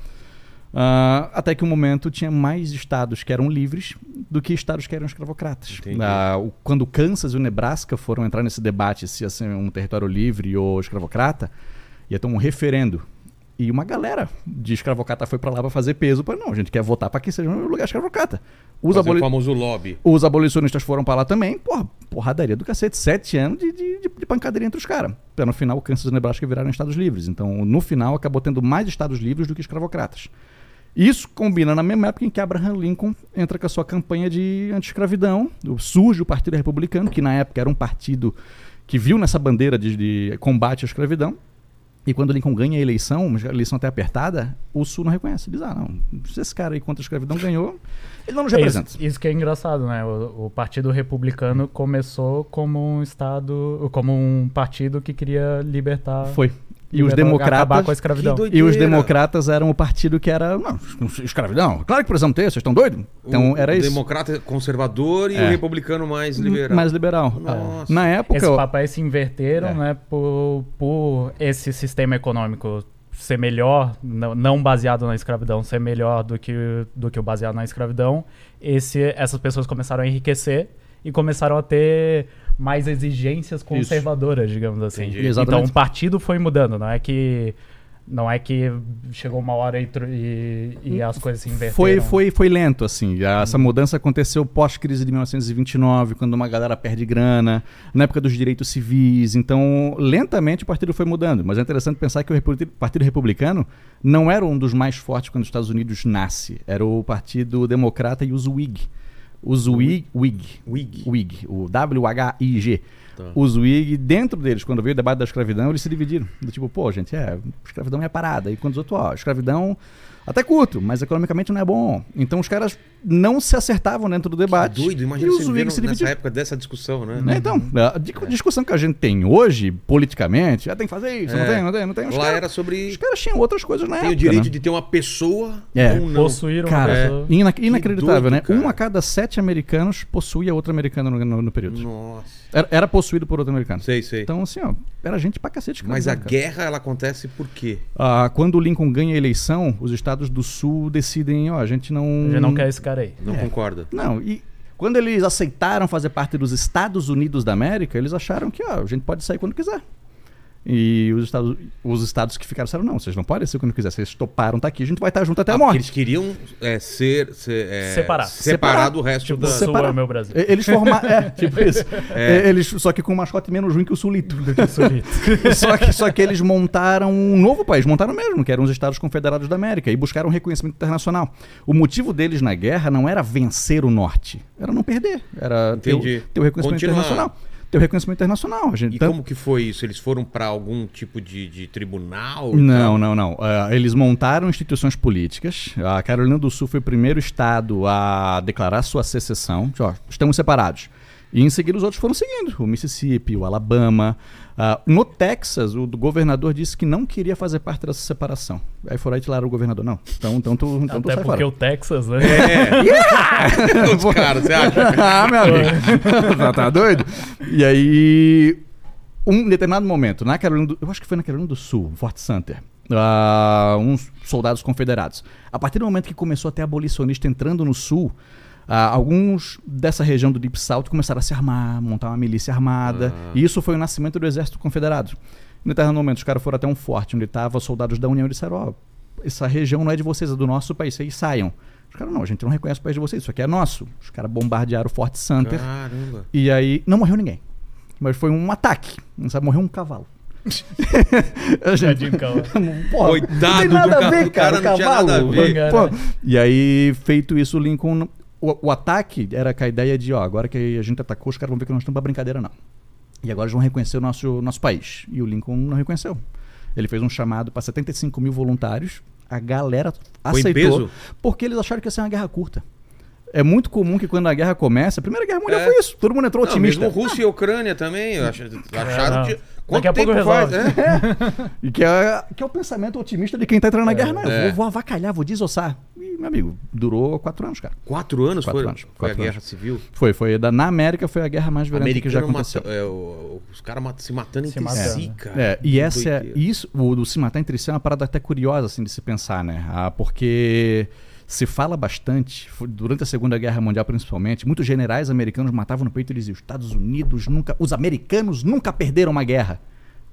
Ah, até que um momento tinha mais estados que eram livres do que estados que eram escravocratas. Ah, o- quando o Kansas e o Nebraska foram entrar nesse debate se ia ser um território livre ou escravocrata, ia ter um referendo. E uma galera de escravocrata foi para lá para fazer peso. Para não, a gente quer votar para que seja um lugar escravocrata. Os, aboli- o famoso lobby. os abolicionistas foram para lá também. Porra, porradaria do cacete. Sete anos de, de, de, pancadaria entre os caras. Para no final, o Kansas e Nebraska viraram estados livres. Então, no final, acabou tendo mais estados livres do que escravocratas. Isso combina na mesma época em que Abraham Lincoln entra com a sua campanha de anti-escravidão. Surge o Partido Republicano, que na época era um partido que viu nessa bandeira de, de combate à escravidão. E quando Lincoln ganha a eleição, uma eleição até apertada, o Sul não reconhece. Ah, não, se esse cara aí contra a escravidão ganhou, ele não nos É representa. isso, isso que é engraçado, né? O, o Partido Republicano começou como um estado, como um partido que queria libertar. Foi. E os acabar democratas. com a escravidão. E os democratas eram o partido que era. Não, escravidão. Claro que precisamos ter, vocês estão doidos? Então o, era o isso. democrata conservador e É. o republicano mais liberal. Mais liberal. Nossa. Na época. Esses papéis se inverteram, É. né? Por, por esse sistema econômico ser melhor, não, não baseado na escravidão, ser melhor do que, do que o baseado na escravidão, esse, essas pessoas começaram a enriquecer e começaram a ter mais exigências conservadoras, digamos assim. Entendi. Exatamente. Então o partido foi mudando, não é que não é que chegou uma hora e, e, e as coisas se inverteram. Foi, foi, foi lento, assim. Essa mudança aconteceu pós-crise de 1929, quando uma galera perde grana, na época dos direitos civis. Então, lentamente o partido foi mudando. Mas é interessante pensar que o Partido Republicano não era um dos mais fortes quando os Estados Unidos nasce. Era o Partido Democrata e os Whig. Os Whig, Whig, Whig. Whig, o W-H-I-G. Tá. Os Whig, dentro deles, quando veio o debate da escravidão, eles se dividiram. Do tipo, pô, gente, é, escravidão é parada. E quando os outros, ó, escravidão até curto, mas economicamente não é bom. Então os caras não se acertavam dentro do debate. Doido, imagina e Whigs vivendo se nessa dividiram. época dessa discussão, né? É, Então, a di- discussão que a gente tem hoje, politicamente, já tem que fazer isso, não É. tem, não tem, não tem. Os Lá caras era sobre. os caras tinham outras coisas na Tem época. o direito né? de ter uma pessoa É. ou não. Possuir uma Cara, ina- inacreditável, doido, né? cara. Um a cada sete americanos possuía outro americano no, no- no período. Nossa. Era, era possuído por outro americano. Sei, sei. Então, assim, ó, era gente pra cacete. Mas a cara. guerra, ela acontece por quê? Ah, quando o Lincoln ganha a eleição, os estados do sul decidem, ó, a gente não. A gente não quer esse cara aí. Não concorda? Não, e quando eles aceitaram fazer parte dos Estados Unidos da América, eles acharam que ó, a gente pode sair quando quiser. E os estados, os estados que ficaram disseram, não, vocês não podem sair quando quiser. Vocês toparam, tá aqui, a gente vai estar junto até a Ah, morte. Eles queriam é, ser, ser é, Separar. separar do resto Tipo, da. Sul separar. é o meu Brasil. Eles formaram. É, tipo isso. É. Eles, só que com um mascote menos ruim que o Sulito. Só, que, só que eles montaram um novo país, montaram mesmo, que eram os Estados Confederados da América, e buscaram reconhecimento internacional. O motivo deles na guerra não era vencer o norte, era não perder. Era ter, o- ter o reconhecimento Continuar. internacional. Ter o reconhecimento internacional. A gente, E tanto- como que foi isso? Eles foram pra algum tipo de, de tribunal? Não, não, não. Ah, eles montaram instituições políticas. A Carolina do Sul foi o primeiro estado a declarar sua secessão. Ó, estamos separados. E em seguida os outros foram seguindo. O Mississippi, o Alabama. Ah, no Texas, o governador disse que não queria fazer parte dessa separação. Aí foram aí e tiraram o governador. Não. Então, então tu, então tu Até sai porque fora. o Texas, né? É. Os caras, você acha? ah, meu amigo. tá, tá doido? E aí, um determinado momento, na Carolina do, eu acho que foi na Carolina do Sul, Fort Sumter, ah, uns soldados confederados. A partir do momento que começou a ter abolicionista entrando no Sul, ah, alguns dessa região do Deep South começaram a se armar, montar uma milícia armada. E isso foi o nascimento do Exército Confederado. No determinado momento, os caras foram até um forte onde estavam soldados da União e disseram: Ó, essa região não é de vocês, é do nosso país, aí saiam. Os caras, não, a gente não reconhece o país de vocês, isso aqui é nosso. Os caras bombardearam o Forte Sumter. Caramba. E aí, não morreu ninguém. Mas foi um ataque. Não sabe, morreu um cavalo. Gente-. Porra, Coitado não tem do nada ca- a ver, do cara, cara, não tinha cavalo. nada a ver. Pô, e aí, feito isso, o Lincoln. O, o ataque era com a ideia de, ó, agora que a gente atacou, os caras vão ver que nós estamos pra brincadeira, não. E agora eles vão reconhecer o nosso, nosso país. E o Lincoln não reconheceu. Ele fez um chamado para 75 mil voluntários. A galera Foi aceitou. peso? Porque eles acharam que ia ser uma guerra curta. É muito comum que quando a guerra começa, a Primeira Guerra Mundial É. foi isso. Todo mundo entrou Não, otimista. mesmo Rússia e Ucrânia também. eu acho- Acharam não. de. Daqui Quanto a pouco tempo faz? resolve. É. E que é, que é o pensamento otimista de quem tá entrando na guerra, né? Eu É. vou, vou avacalhar, vou desossar. E, meu amigo, durou quatro anos, cara. Quatro anos Quatro foi, anos, foi a quatro Guerra anos. Civil. Foi, foi. Da, na América foi a guerra mais violenta que já Americano aconteceu. mata, é, o- os caras se matando Se entre matando. si, cara. É, e Que essa é, isso, o do se matar entre si é uma parada até curiosa assim de se pensar, né? Ah, porque se fala bastante, durante a Segunda Guerra Mundial principalmente, muitos generais americanos matavam no peito e diziam: os Estados Unidos nunca, os americanos nunca perderam uma guerra.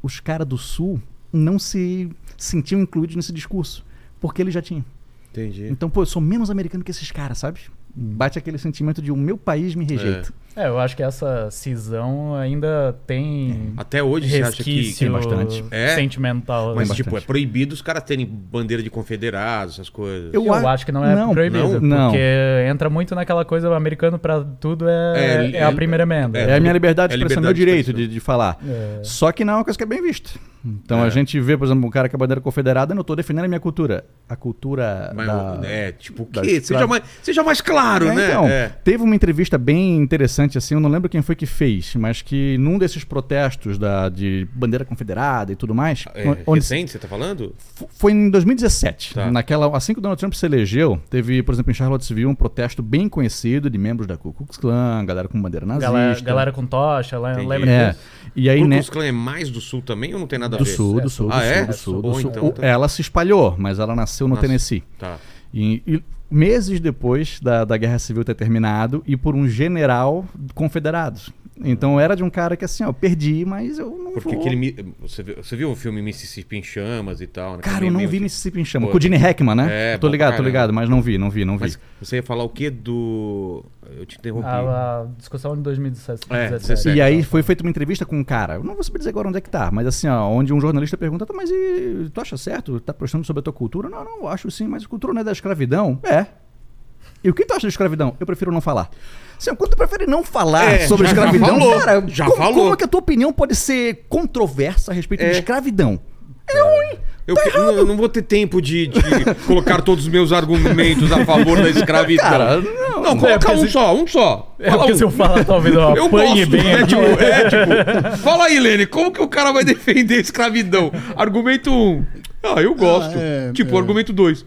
Os caras do Sul não se sentiam incluídos nesse discurso, porque eles já tinham. Entendi. Então, pô, eu sou menos americano que esses caras, sabe? Bate aquele sentimento de o meu país me rejeita. É, eu acho que essa cisão ainda tem Até hoje você acha que. tem bastante. É? sentimental. Mas, tipo, é proibido os caras terem bandeira de confederados, essas coisas. Eu Eu, a- acho que não é não, proibido, não. porque entra muito naquela coisa, o americano pra tudo é, É, é, a é- primeira emenda. É, a minha liberdade é de expressão, meu liberdade de direito de, de falar. É. Só que não é uma coisa que é bem vista. Então É. a gente vê, por exemplo, um cara com a bandeira confederada, eu não estou defendendo a minha cultura. A cultura. Mas, da... é, tipo, o da quê? escrava- Seja mais, seja mais claro, É, né? Então, É. teve uma entrevista bem interessante, assim, eu não lembro quem foi que fez, mas que num desses protestos da, de bandeira confederada e tudo mais, É, onde, recente, você tá falando? Foi em 2017. Tá. Naquela, assim que o Donald Trump se elegeu, teve, por exemplo, em Charlottesville, um protesto bem conhecido de membros da Ku Klux Klan, galera com bandeira nazista. Galera, galera com tocha, Entendi. lembra É. disso? E aí, o Ku né? Klux Klan é mais do sul também ou não tem nada a Do ver? sul, do sul, do Ah, sul, é? do sul, do sul. então, O- tá. Ela se espalhou, mas ela nasceu no Nossa. Tennessee. Tá. E, e meses depois da, da Guerra Civil ter terminado, e por um general confederado. Então era de um cara que assim, ó, eu perdi, mas eu não Porque vou. aquele. Você viu, você viu o filme Mississippi em Chamas e tal? né? Cara, Também eu não vi que- Mississippi em Chama. Pô, Com o Gene Hackman, né? É, tô ligado, pra tô ligado, caramba. mas não vi, não vi, não vi. Mas você ia falar o quê do. Eu te interrompi. A, a discussão de 2017. É, 17. 17. E aí foi feita uma entrevista com um cara, eu não vou saber dizer agora onde é que tá, mas assim, ó, onde um jornalista pergunta, "Tá, mas e, tu acha certo? Tá postando sobre a tua cultura? Não, não, eu acho sim, mas a cultura não é da escravidão? É. E o que tu acha da escravidão? Eu prefiro não falar. Assim, quando tu prefere não falar É, sobre já- já escravidão, falou, cara, já como, falou. como é que a tua opinião pode ser controversa a respeito É. de escravidão? É ruim. Eu, que- não, eu não vou ter tempo de, de colocar todos os meus argumentos a favor da escravidão. Cara, não. não, coloca porque um se- só, um só. É Fala porque um. se eu falar, talvez eu Eu apanhe gosto, bem é, tipo, é, tipo, fala aí, Lene, como que o cara vai defender a escravidão? Argumento 1. Um. Ah, eu gosto. Ah, é, tipo, é. argumento 2.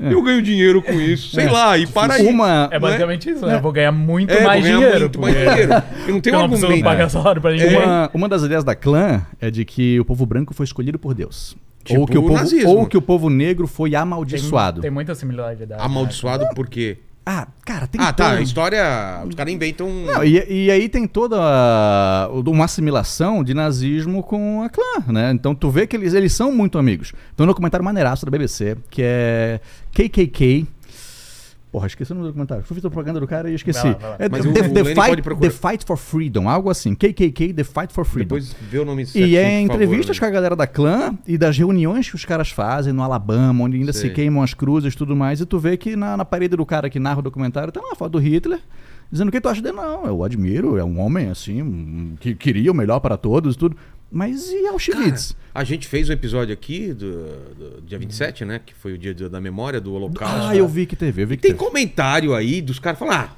Eu ganho dinheiro com isso. Sei lá, e para aí. Uma, É basicamente isso, né? Eu vou ganhar muito É, mais ganhar dinheiro. muito mais dinheiro. Eu não tenho eu não argumento. pagar salário pra ninguém. Uma, uma das ideias da clã é de que o povo branco foi escolhido por Deus. Tipo ou, que o povo, nazismo. ou que o povo negro foi Tem, amaldiçoado. tem muita similaridade. Amaldiçoado por quê? Ah, cara, tem Ah, tá. A história. Os caras inventam. um- Não, e, e aí tem toda a- uma assimilação de nazismo com a clã, né? Então tu vê que eles, eles são muito amigos. Tem um documentário maneiraço da BBC, que é KKK. Porra, esqueci o nome do documentário. Fui fazer propaganda do cara e esqueci. Vai lá, vai lá. É Mas the, o- the, o fight, the Fight for Freedom, algo assim. KKK, The Fight for Freedom. Depois vê o nome E certinho, é por favor, entrevistas né? com a galera da clã e das reuniões que os caras fazem no Alabama, onde ainda Sei. se queimam as cruzes e tudo mais. E tu vê que na, na parede do cara que narra o documentário tem uma foto do Hitler, dizendo o que tu acha dele. Não, eu admiro, é um homem assim, que queria o melhor para todos e tudo. Mas e Auschwitz? A gente fez um episódio aqui do, do dia 27, né? Que foi o dia da memória do Holocausto. ah, eu vi que teve, eu vi que Tem teve. comentário aí dos caras falando: ah,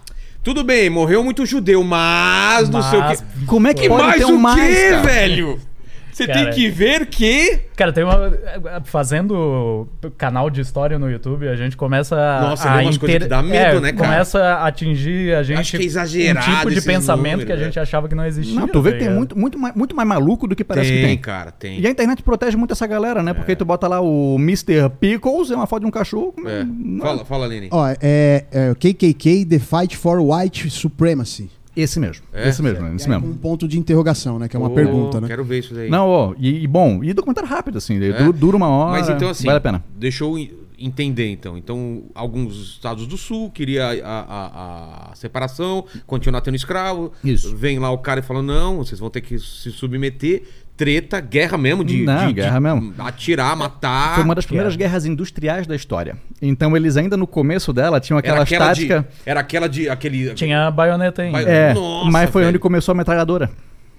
tudo bem, morreu muito judeu, mas não sei o Mas- quê. Como é que pode mais ter o um mais, quê, cara? velho? Você tem Cara, que ver que. Cara, tem uma. Fazendo canal de história no YouTube, a gente começa a. Nossa, a vê umas coisas que dá medo, é, né, cara? Começa a atingir a gente. Acho que é exagerado Um tipo de pensamento números, que a né? gente achava que não existia. Não, tu vê tá que tem muito, muito, mais, muito mais maluco do que parece tem, que tem. cara, tem. E a internet protege muito essa galera, né? Porque aí tu bota lá o Mr. Pickles, é uma foto de um cachorro. É. Fala, fala, Lene. Ó, é, é o KKK, The Fight for White Supremacy. Esse mesmo. É? Esse mesmo, E esse mesmo. Um ponto de interrogação, né? Que é uma Ô, pergunta, né? Quero ver isso daí. Não, ó, e, e bom, e documentário rápido, assim, du- dura uma hora. Mas então, assim, Vale a pena. deixa eu en- entender, então. Então, alguns estados do sul queria a, a- a separação, continuar tendo escravo. Isso. Vem lá o cara e fala, não, vocês vão ter que se submeter. Treta, guerra mesmo, de, Não, de- guerra de mesmo. atirar, matar. Foi uma das primeiras piada. guerras industriais da história. Então eles ainda no começo dela tinham aquela aquela, de, tática. era aquela de. Aquele, Tinha a baioneta ainda. Mas- É, Nossa, mas foi velho. onde começou a metralhadora.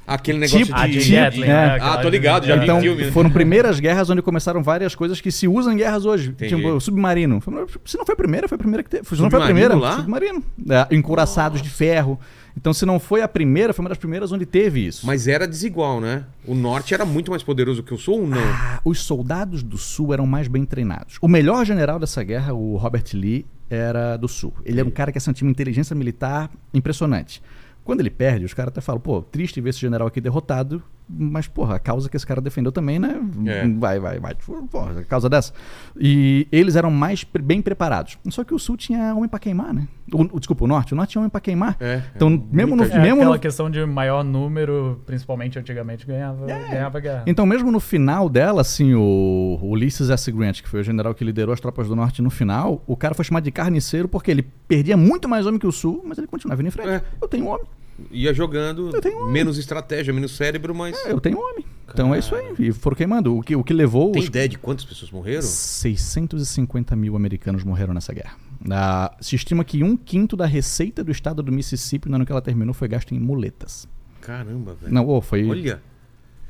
aquele negócio Tipo- de. de tipo- Gatling, é. né? Ah, tô ligado, já vi então, filme, né? foram primeiras guerras onde começaram várias coisas que se usam em guerras hoje. Entendi. Tipo, submarino. Foi- Se não foi a primeira, foi a primeira que teve. Se não foi a Submarino primeira, lá? submarino. É, encouraçados de ferro. Então, se não foi a primeira, foi uma das primeiras onde teve isso. Mas era desigual, né? O norte era muito mais poderoso que o sul ou não? Ah, os soldados do sul eram mais bem treinados. O melhor general dessa guerra, o Robert Lee, era do sul. Ele era um cara que assim, tinha uma inteligência militar impressionante. Quando ele perde, os caras até falam, pô, triste ver esse general aqui derrotado, mas, porra, a causa que esse cara defendeu também, né? É. Vai, vai, vai. Porra, a causa dessa. E eles eram mais pre- bem preparados. Só que o sul tinha homem pra queimar, né? O, o- desculpa, o norte. O norte tinha homem pra queimar. É, então, é mesmo no, É, mesmo aquela no, questão de maior número, principalmente antigamente, ganhava, É. ganhava guerra. Então, mesmo no final dela, assim, o o Ulysses S. Grant, que foi o general que liderou as tropas do norte no final, o cara foi chamado de carniceiro porque ele perdia muito mais homem que o sul, mas ele continuava indo em frente. É. Eu tenho homem, Ia jogando menos estratégia, menos cérebro, mas. é, eu tenho homem. Então é isso aí. E foram queimando. O que, o que levou. Tem os- ideia de quantas pessoas morreram? 650 mil americanos morreram nessa guerra. Ah, se estima que um quinto da receita do estado do Mississippi no ano que ela terminou foi gasto em muletas. Caramba, velho. Não, ô, foi. Olha.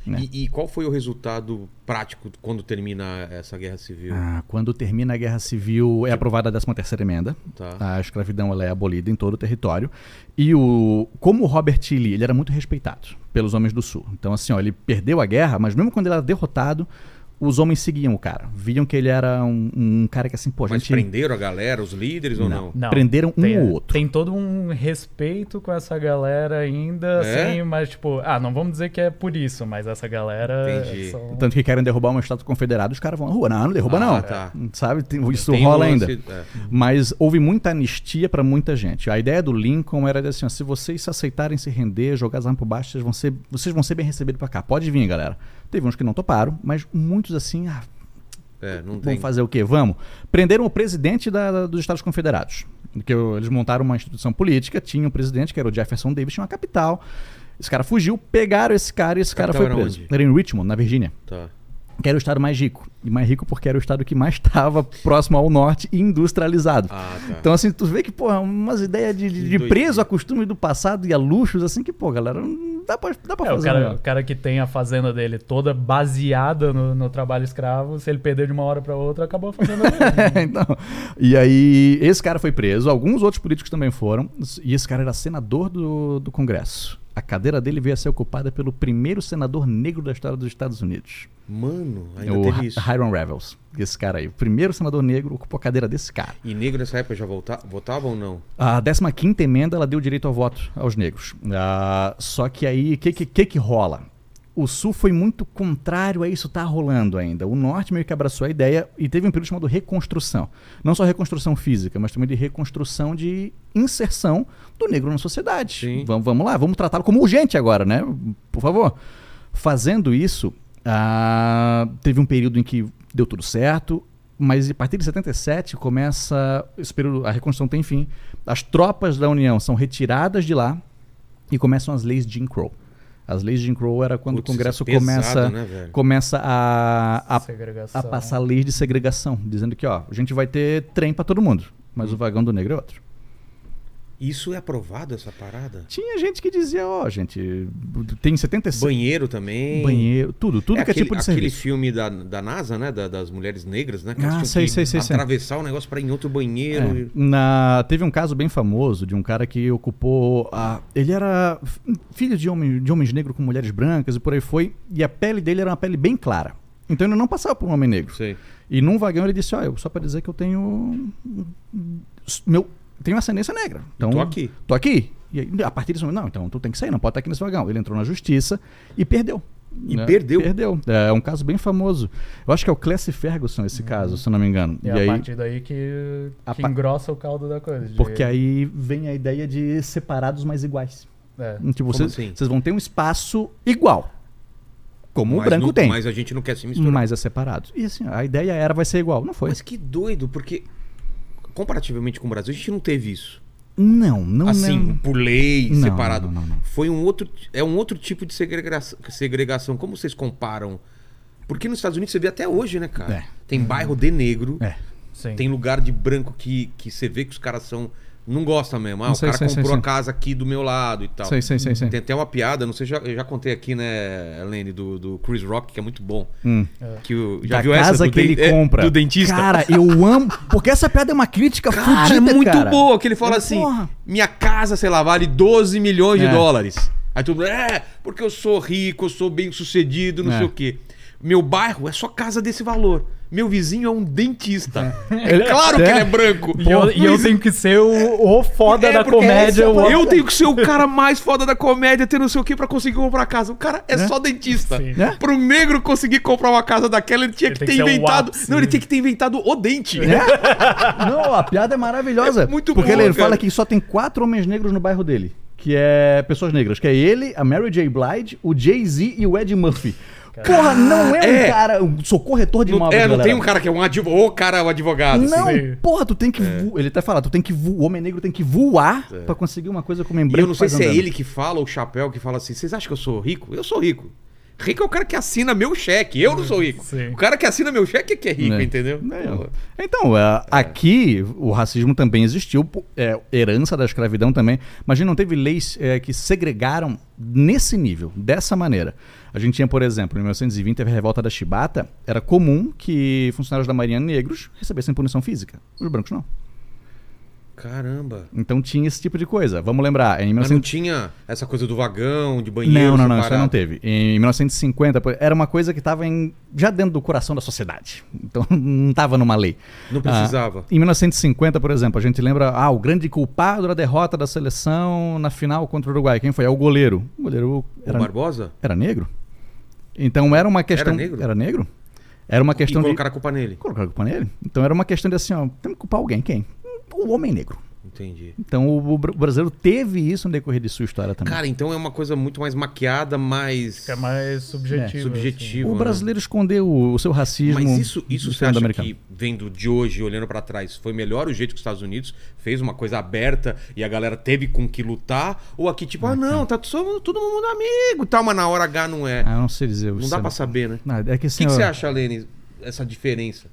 Né? E, e qual foi o resultado prático quando termina essa guerra civil? Ah, quando termina a guerra civil, é aprovada a 13 terceira emenda. Tá. A escravidão ela é abolida em todo o território. E o como o Robert E. Lee, ele era muito respeitado pelos homens do Sul. Então, assim, ó, ele perdeu a guerra, mas mesmo quando ele era derrotado, os homens seguiam o cara. Viam que ele era um, um cara que, assim, pô, a Mas gente... prenderam a galera, os líderes ou não? Não, Prenderam um tem, ou outro. Tem todo um respeito com essa galera ainda, É? assim, mas tipo, ah, não vamos dizer que é por isso, mas essa galera. Entendi. são- Tanto que querem derrubar uma estátua confederada, os caras vão na rua. Não, não derruba Ah, não. tá. Sabe? Tem- isso Tem um rola lance- ainda. é. Mas houve muita anistia para muita gente. A ideia do Lincoln era assim: ó, se vocês se aceitarem se render, jogar as armas por baixo, vocês vão ser, vocês vão ser bem recebidos para cá. Pode vir, galera. Teve uns que não toparam, mas muitos assim, ah, É, não tem. vamos fazer o quê? Vamos. Prenderam o presidente da- da- dos Estados Confederados. Que eles montaram uma instituição política, tinha um presidente, que era o Jefferson Davis, tinha uma capital. Esse cara fugiu, pegaram esse cara e esse cara Capital foi era preso. onde? Era em Richmond, na Virgínia. Tá. Que era o estado mais rico. E mais rico porque era o estado que mais estava próximo ao norte e industrializado. Ah, tá. Então, assim, tu vê que, pô, umas ideias de, de, de preso a costumes do passado e a luxos, assim, que, pô, galera, não dá pra, dá pra É, o fazer. cara, melhor. o cara que tem a fazenda dele toda baseada no, no trabalho escravo, se ele perder de uma hora pra outra, acabou a fazenda dele. então, e aí, esse cara foi preso, alguns outros políticos também foram, e esse cara era senador do, do Congresso. A cadeira dele veio a ser ocupada pelo primeiro senador negro da história dos Estados Unidos. Mano, ainda o teve isso. Hiram Revels. Esse cara aí. O primeiro senador negro ocupou a cadeira desse cara. E negro nessa época já volta... votava ou não? A 15 emenda ela deu direito ao voto aos negros. Ah, só que aí, o que, que, que que rola? O Sul foi muito contrário a isso tá rolando ainda. O Norte meio que abraçou a ideia e teve um período chamado reconstrução. Não só reconstrução física, mas também de reconstrução de inserção do negro na sociedade. Sim. Vamos, vamos lá, vamos tratá-lo como urgente agora, né? Por favor. Fazendo isso, ah, teve um período em que deu tudo certo, mas a partir de 77 começa esse período, a reconstrução tem fim. As tropas da União são retiradas de lá e começam as leis de Jim Crow. As leis de Jim Crow era quando Putz, o Congresso isso é pesado, começa né, começa a, a, a passar leis de segregação, dizendo que ó, a gente vai ter trem para todo mundo, mas Hum. o vagão do negro é outro. Isso é aprovado, essa parada? Tinha gente que dizia, ó, gente, tem 76 Banheiro também. banheiro, tudo, tudo é que é aquele, tipo de aquele serviço. filme da, da NASA, né? da- das mulheres negras, né? Que Ah, sei, que sei, sei, atravessar o negócio pra ir em outro banheiro. É. Na- teve um caso bem famoso de um cara que ocupou. A, ele era filho de, homem, de homens negros com mulheres brancas e por aí foi. E a pele dele era uma pele bem clara. Então ele não passava por um homem negro. Sei. E num vagão ele disse: Olha, só pra dizer que eu tenho. Meu, tenho ascendência negra. Então, Tô aqui. Tô aqui. E aí, a partir desse momento, não, então tu tem que sair, não pode estar aqui nesse vagão. Ele entrou na justiça e perdeu. E né? perdeu? Perdeu. É um caso bem famoso. Eu acho que é o Classy Ferguson esse caso, se eu não me engano. E, E, é a aí, partir daí que, que pa- engrossa o caldo da coisa. de- porque aí vem a ideia de separados mais iguais. É. Tipo, Como vocês, assim? vocês vão ter um espaço igual. Como o Mas branco não- tem. Mas a gente não quer se misturar. Mas é separado. E assim, a ideia era vai ser igual. Não foi. Mas que doido, porque comparativamente com o Brasil, a gente não teve isso. Não, não assim, não. por lei, Não, separado. não, não, não. Foi um outro. É um outro tipo de segregação. segregação. Como vocês comparam? Porque nos Estados Unidos você vê até hoje, né, cara? É. Tem bairro de negro, É. Tem lugar de branco que, que você vê que os caras são. Não gosta mesmo. Ah, Não o sei, cara sei, comprou sei. a casa aqui do meu lado e tal. Sei, sei, sei. Tem até uma piada, não sei, já, eu já contei aqui, né, Helene, do, do Chris Rock, que é muito bom. Hum. Que o, já da viu casa essa do que ele é, compra. do dentista? Cara, eu amo. Porque essa piada é uma crítica Cara, fudida, é muito cara. boa, que ele fala É, assim: porra. minha casa, sei lá, vale 12 milhões de É. dólares. Aí tudo, é, porque eu sou rico, eu sou bem sucedido, não É. sei o quê. Meu bairro é só casa desse valor. Meu vizinho é um dentista. É, claro que é. ele é branco. E eu, e eu tenho que ser o, o foda É, da comédia. o- Eu tenho que ser o cara mais foda da comédia, ter não sei o que pra conseguir comprar casa. O cara é, só dentista. Sim. É. Para um negro conseguir comprar uma casa daquela, ele tinha Ele que tem ter inventado. Não, ele tinha que ter inventado o dente. Não, a piada é maravilhosa. É muito Porque boa, ele cara. fala que só tem quatro homens negros no bairro dele. Que é pessoas negras. Que é ele, a Mary J. Blige, o Jay-Z e o Ed Murphy. Porra, não é um É. cara. Sou corretor de Não, imóveis. é, não galera. tem um cara que é um advogado. O cara é o advogado. Não, assim. porra, tu tem que voar. Ele até fala, tu tem que voar. O homem negro tem que voar pra conseguir uma coisa como em E eu não sei se é andando. ele que fala ou o Chapéu que fala assim: vocês acham que eu sou rico? Eu sou rico. Rico é o cara que assina meu cheque. Eu não sou rico. Sim. O cara que assina meu cheque é que é rico, Né? entendeu? É. Então, é, aqui o racismo também existiu, é, herança da escravidão também, mas a gente não teve leis é, que segregaram nesse nível, dessa maneira. A gente tinha, por exemplo, em 1920 teve a revolta da Chibata, era comum que funcionários da Marinha negros recebessem punição física, os brancos não. Caramba. Então tinha esse tipo de coisa. Vamos lembrar, em Mas não 19... tinha essa coisa do vagão, de banheiro. Não, não, não, isso aí não teve. Em 1950 pô, era uma coisa que estava já dentro do coração da sociedade. Então não estava numa lei. Não precisava. Ah, em 1950, por exemplo, a gente lembra, ah, o grande culpado da derrota da seleção na final contra o Uruguai. Quem foi? É o goleiro. O goleiro O era, Barbosa? era negro. Então era uma questão. negro? Era negro? Era uma E questão de. colocaram a culpa nele. Colocaram a culpa nele. Então era uma questão de assim, ó, tem que culpar alguém. Quem? O homem negro. Entendi. Então o, o br- o brasileiro teve isso no decorrer de sua história também. Cara, então é uma coisa muito mais maquiada, mais Fica mais subjetivo. subjetivo. o né? brasileiro escondeu o, o seu racismo. Mas isso, isso no você acha americano. que, vendo de hoje, olhando pra trás, foi melhor o jeito que os Estados Unidos fez uma coisa aberta e a galera teve com que lutar? Ou aqui, tipo, ah, não, tá todo, todo mundo amigo e tal, mas na hora H não é. Ah, eu não sei dizer. não dá é- pra saber, né? Não, é que O assim, que, que ó, você acha, Lene, essa diferença?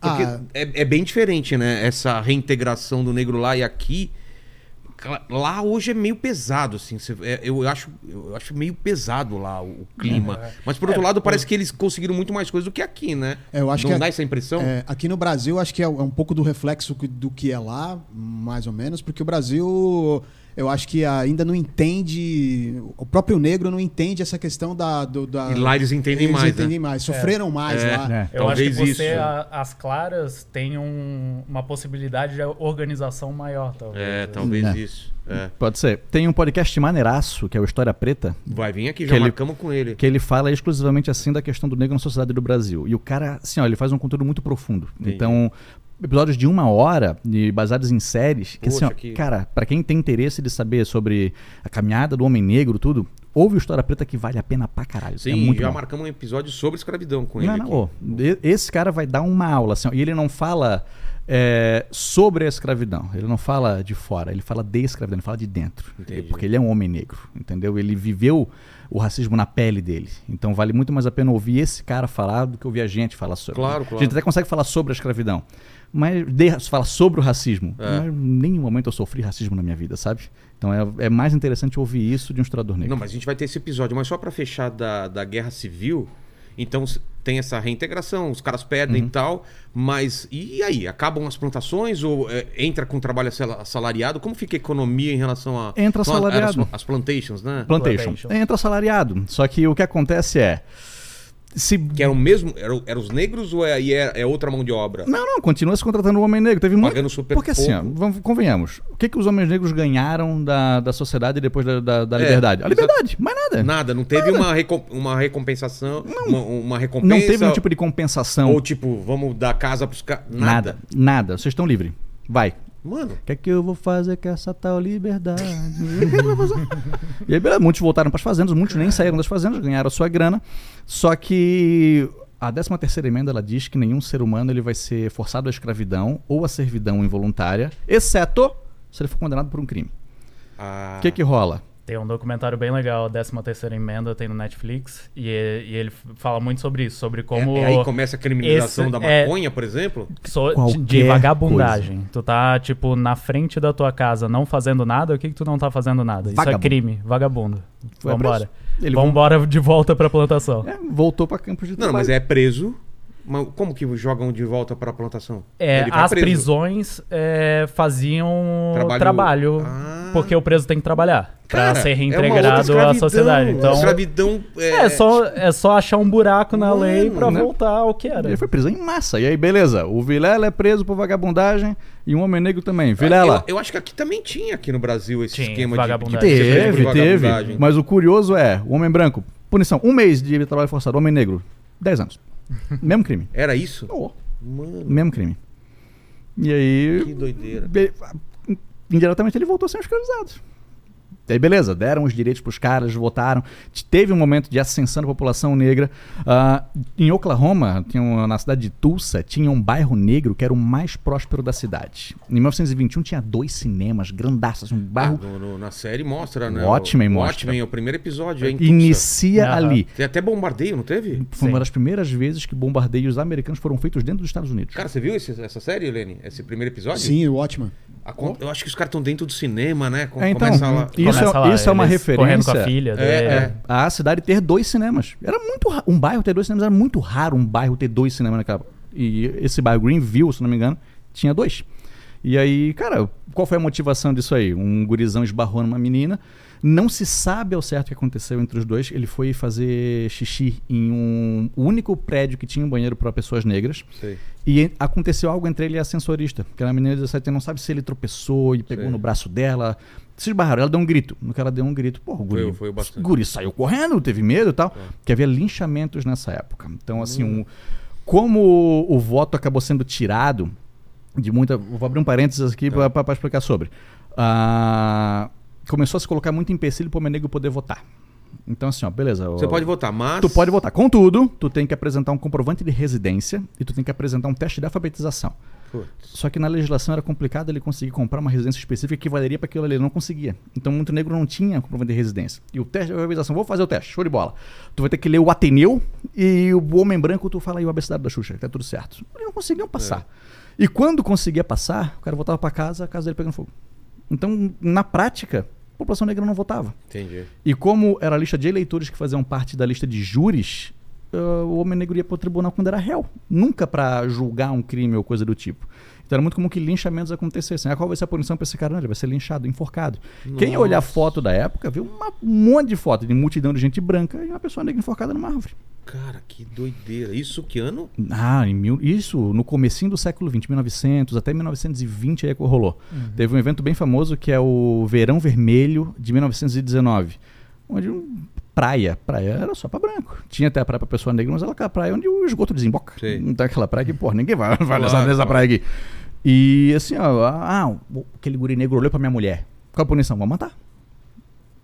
Porque Ah. é, é bem diferente, né? Essa reintegração do negro lá e aqui. Lá hoje é meio pesado, assim. é, eu, acho, eu acho meio pesado lá o, clima. Mas por outro lado, parece que eles conseguiram muito mais coisa do que aqui, né? É, eu acho Não que dá é- essa impressão? É, aqui no Brasil, acho que é, é um pouco do reflexo do que é lá, mais ou menos, porque o Brasil, eu acho que ainda não entende, o próprio negro não entende essa questão da. Do, da E lá eles entendem eles mais, entendem né? mais, sofreram mais É. lá. É. Eu acho que Talvez você, isso. né? a- as claras, têm um- uma possibilidade de organização maior, talvez. É, talvez É. isso. É. Pode ser. Tem um podcast maneiraço, que é o História Preta, Vai vir aqui, Que já ele- marcamos com ele. que ele fala exclusivamente assim da questão do negro na sociedade do Brasil. E o cara, assim, ó, ele faz um conteúdo muito profundo. Entendi. Então, episódios de uma hora, e baseados em séries, que assim, ó, Poxa, que- cara, pra quem tem interesse de saber sobre a caminhada do homem negro, tudo, ouve o História Preta que vale a pena pra caralho. Sim, é muito já bom. marcamos um episódio sobre escravidão com ele. Não, não, e- esse cara vai dar uma aula, assim, ó, e ele não fala é, sobre a escravidão, ele não fala de fora, ele fala de escravidão, ele fala de dentro. Entendi. Porque ele é um homem negro, entendeu? Ele viveu o racismo na pele dele. Então vale muito mais a pena ouvir esse cara falar do que ouvir a gente falar sobre. Claro, A claro. gente até consegue falar sobre a escravidão. Mas de, falar sobre o racismo. É. Mas em nenhum momento eu sofri racismo na minha vida, sabe? Então é, é mais interessante ouvir isso de um historiador negro. Não, mas a gente vai ter esse episódio, mas só pra fechar da, da guerra civil. Então tem essa reintegração, os caras perdem Uhum. e tal, mas e aí? Acabam as plantações ou é, entra com trabalho assala- assalariado? Como fica a economia em relação a. Entra assalariado. As, as plantations, né? Plantation. Plantation. Entra assalariado. Só que o que acontece é. Se Que eram o mesmo. Eram, eram os negros ou é, é, é outra mão de obra? Não, não, continua se contratando o homem negro. Teve muito. Pagando super Porque assim, ó, pouco. vamos, convenhamos. O que, que os homens negros ganharam da, da sociedade depois da, da, da É, liberdade? A liberdade, mais nada. Nada, não teve uma, recom- uma recompensação, uma, uma recompensa. Não teve um tipo de compensação. Ou tipo, vamos dar casa pros caras. Nada. Nada. Nada. Vocês estão livres. Vai. Mano, O que é que eu vou fazer com essa tal liberdade? É e aí, beleza, muitos voltaram para as fazendas, muitos nem saíram das fazendas, ganharam a sua grana. Só que a 13 terceira emenda ela diz que nenhum ser humano ele vai ser forçado à escravidão ou à servidão involuntária, exceto se ele for condenado por um crime. O que que rola? Tem um documentário bem legal, 13 terceira emenda, tem no Netflix, e, e ele fala muito sobre isso, sobre como... É, é aí começa a criminalização esse da é- maconha, por exemplo? So- de, vagabundagem. Tu tá, tipo, na frente da tua casa não fazendo nada, o que que tu não tá fazendo nada? Isso é Vagabundo. crime, vagabundo. Foi Vambora. Ele Vambora de volta pra plantação. É, voltou para campos de Não, trabalho. mas é preso. Mas como que jogam de volta pra plantação? É, as preso. prisões é, faziam Trabalho- trabalho, Ah. porque o preso tem que trabalhar pra ser é reintegrado à escravidão. sociedade. Então, escravidão é, é, só, é só achar um buraco na Mano, lei pra né? voltar ao que era. Ele foi preso em massa. E aí, beleza. O Vilela é preso por vagabundagem e um homem negro também. Vilela. Eu, eu acho que aqui também tinha aqui no Brasil esse Tinha, esquema vagabundagem. de, por Teve, teve. vagabundagem. Mas o curioso é, o homem branco, punição, um mês de trabalho forçado, homem negro, 10 anos. Mesmo crime. Era isso? Oh, Mano, mesmo crime. E aí, que doideira. be- indiretamente ele voltou a ser escravizado. E aí, beleza, deram os direitos pros caras, votaram. Teve um momento de ascensão da população negra. Ah, em Oklahoma, tinha uma- na cidade de Tulsa, tinha um bairro negro que era o mais próspero da cidade. Em 1921 tinha dois cinemas, grandaços, um Ah, bairro no- no- na série mostra, né? O Watchmen o mostra. Watchmen o primeiro episódio. É em Tulsa. inicia Aham. ali. Tem até bombardeio, não teve? Foi uma Sim. das primeiras vezes que bombardeios americanos foram feitos dentro dos Estados Unidos. Cara, você viu esse- essa série, Helene? Esse primeiro episódio? Sim, o Watchman. A con- Eu acho que os caras estão dentro do cinema, né? Com- É, então, começa lá- Isso Começa é- lá, isso é uma eles Correndo com referência. a filha. É, é. a cidade ter dois cinemas. Era muito ra- um bairro ter dois cinemas era muito raro um bairro ter dois cinemas naquela. E esse bairro Greenville, se não me engano, tinha dois. E aí, cara, qual foi a motivação disso aí? Um gurizão esbarrou numa menina. Não se sabe ao certo o que aconteceu entre os dois. Ele foi fazer xixi em um único prédio que tinha um banheiro para pessoas negras. Sei. E aconteceu algo entre ele e a sensorista. Que era uma menina de 17 anos, não sabe se ele tropeçou e pegou Sei. no braço dela. Se esbarraram, ela deu um grito. No que ela deu um grito, porra, o guri, Foi- foi bastante. o guri saiu correndo, teve medo e tal. Que havia linchamentos nessa época. Então, assim, um- como o voto acabou sendo tirado, de muita. Vou abrir um parênteses aqui Tá. para explicar sobre. Ah, começou a se colocar muito empecilho para o homem negro poder votar. Então, assim, ó, beleza. Você ó, pode votar, mas. Tu pode votar. Contudo, tu tem que apresentar um comprovante de residência e tu tem que apresentar um teste de alfabetização. Putz. Só que na legislação era complicado ele conseguir comprar uma residência específica que valeria para aquilo ali. Ele não conseguia. Então, muito negro não tinha comprovante de residência. E o teste de alfabetização, vou fazer o teste, show de bola. Tu vai ter que ler o Ateneu e o homem branco, tu fala aí o abecedário da Xuxa, que tá tudo certo. Eles não conseguiam passar. E quando conseguia passar, o cara voltava para casa, a casa dele pegando fogo. Então, na prática, a população negra não votava. Entendi. E como era a lista de eleitores que faziam parte da lista de júris, ah, o homem negro ia para o tribunal quando era réu. Nunca para julgar um crime ou coisa do tipo. Então era muito comum que linchamentos acontecessem. Ah, qual vai ser a punição para esse cara? Não, ele vai ser linchado, enforcado. Quem Nossa. olhar foto da época, viu uma- um monte de foto de multidão de gente branca e uma pessoa negra enforcada numa árvore. Cara, que doideira. Isso que ano? Ah, em mil- isso no comecinho do século XX, 1900 até 1920 aí é que rolou. Teve um evento bem famoso que é o Verão Vermelho de 1919, onde um, praia, praia era só pra branco. Tinha até a praia pra pessoa negra, mas ela é a praia onde o esgoto desemboca. Não tem aquela praia que, porra, ninguém vai, vai nessa, nessa praia aqui. E assim, ó, ah, aquele guri negro olhou pra minha mulher. Qual a punição? Vamos matar.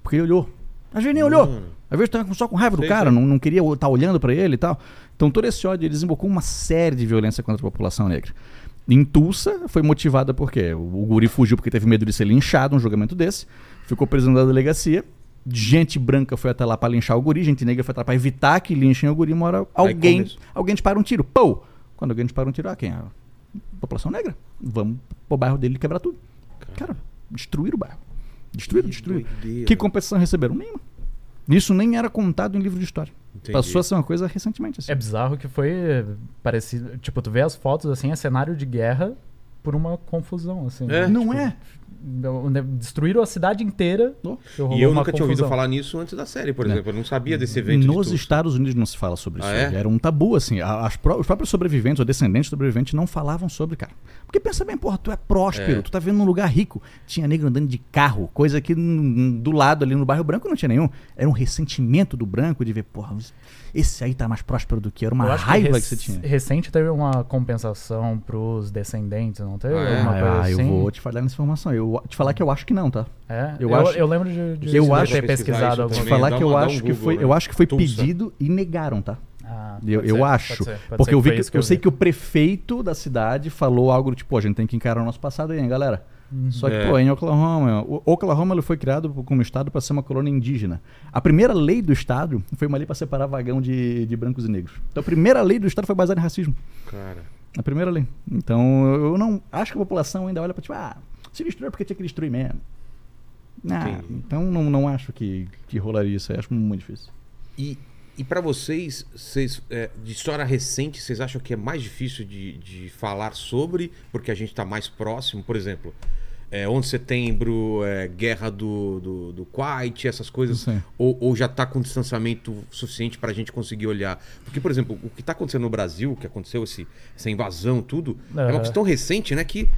Porque ele olhou. Às vezes nem olhou. Às vezes tava só com raiva do cara, não, não queria estar olhando pra ele e tal. Então todo esse ódio desembocou uma série de violência contra a população negra. Em Tulsa foi motivada por quê? O, o guri fugiu porque teve medo de ser linchado, um julgamento desse. Ficou preso na delegacia. Gente branca foi até lá pra linchar o guri, gente negra foi até lá pra evitar que linchem o guri. Uma hora alguém, alguém dispara um tiro. Pô! Quando alguém dispara um tiro, ah, quem? A população negra. Vamos pro bairro dele e quebrar tudo. Cara, destruíram o bairro. Destruíram, destruíram. Que compensação receberam? Nenhuma. Isso nem era contado em livro de história. Entendi. Passou a ser uma coisa recentemente. Assim. É bizarro que foi parecido. Tipo, tu vê as fotos assim, é cenário de guerra por uma confusão, assim. É? Não Tipo, é? Destruíram a cidade inteira. Oh. E eu nunca tinha ouvido falar nisso antes da série, por Né. exemplo. Eu não sabia desse evento. de Nos Tulsa. Estados Unidos não se fala sobre isso. Ah, é? Era um tabu, assim. As pró- os próprios sobreviventes ou descendentes de sobreviventes não falavam sobre, cara. Porque pensa bem, porra, tu é próspero, É. tu tá vendo num lugar rico. Tinha negro andando de carro, coisa que do lado ali no bairro branco não tinha nenhum. Era um ressentimento do branco de ver, porra, esse aí tá mais próspero do que eu. Era uma Eu raiva que, rec- você tinha. Recente teve uma compensação pros descendentes, não teve? Ah, é? Alguma coisa Ah, eu assim? vou te falar nessa informação. Eu te falar que eu acho que não, tá? É, Eu eu, acho- eu lembro de, de eu acho- ter pesquisado alguma Te também. falar que eu acho um que Google, foi, né? eu acho que foi Tulsa. pedido e negaram, tá? Ah, Eu, eu ser, acho. pode ser, pode porque eu vi que, isso eu vi. sei que o prefeito da cidade falou algo tipo, pô, a gente tem que encarar o nosso passado aí, hein, galera? Só que, É. pô, em Oklahoma, o Oklahoma ele foi criado como estado para ser uma colônia indígena. A primeira lei do estado foi uma lei para separar vagão de, de brancos e negros. Então a primeira lei do estado foi baseada em racismo. Cara. A primeira lei. Então eu não acho que a população ainda olha para tipo, ah, se destruiu porque tinha que destruir mesmo. Ah, Entendi. então não, não acho que, que rolaria isso. aí, Acho muito difícil. E, e para vocês, vocês é, de história recente, vocês acham que é mais difícil de, de falar sobre, porque a gente está mais próximo? Por exemplo, é, 11 de setembro, é, guerra do, do, do Kuwait, essas coisas, ou, ou já está com distanciamento suficiente para a gente conseguir olhar? Porque, por exemplo, o que está acontecendo no Brasil, o que aconteceu, esse, essa invasão, tudo, é uma Aham. coisa tão recente, né, que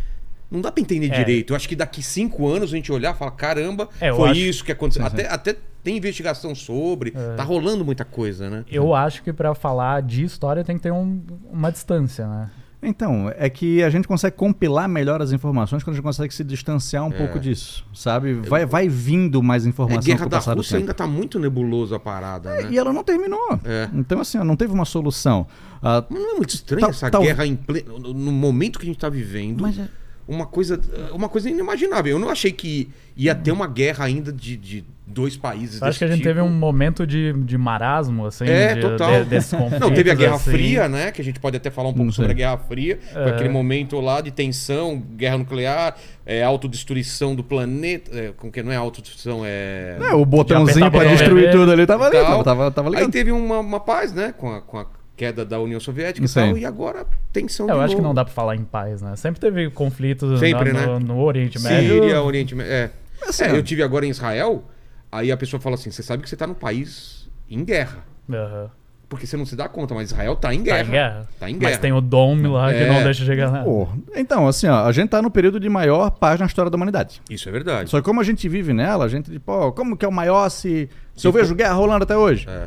não dá para entender É. direito. Eu acho que daqui cinco anos a gente olhar e falar, caramba, É, foi acho- isso que aconteceu. Sim, sim. Até, até tem investigação sobre, É. tá rolando muita coisa, né? Eu acho que pra falar de história tem que ter um- uma distância, né? Então, é que a gente consegue compilar melhor as informações quando a gente consegue se distanciar um pouco disso, sabe? Vai, vai vindo mais É, informação guerra com o da Rússia ainda tá muito nebuloso a parada, né? E ela não terminou. É. Então, assim, não teve uma solução. Ah, não é muito estranho Tal- essa tal- guerra em ple- no no momento que a gente tá vivendo. mas é- Uma coisa, uma coisa inimaginável. Eu não achei que ia ter uma guerra ainda de, de dois países. Acho desse que a gente tipo. teve um momento de, de marasmo, assim. É, de, total. de- Não, teve a Guerra assim. Fria, né? Que a gente pode até falar um pouco Não sobre a. Guerra Fria. Foi É. aquele momento lá de tensão, guerra nuclear, é, autodestruição do planeta. É, como que não é autodestruição? É. é, o botãozinho botão destruir tudo ali tava ali, tava, tava, tava Aí ligado. teve uma, uma paz, né? Com a, com a queda da União Soviética Isso e tal. E agora tensão É, eu de acho que novo. não dá pra falar em paz, né? Sempre teve conflitos Sempre, na- né? no, no Oriente Médio. Síria, Oriente Médio. É. Assim, É, eu tive agora em Israel, aí a pessoa fala assim: você sabe que você tá num país em guerra. Aham. Porque você não se dá conta, mas Israel tá em Tá guerra. em guerra. Tá em guerra. Mas tem o Dome lá que É. não deixa chegar nada. Pô, então, assim, ó, a gente tá no período de maior paz na história da humanidade. Isso é verdade. Só que como a gente vive nela, a gente, pô, como que é o maior se, se eu vejo guerra rolando até hoje? É.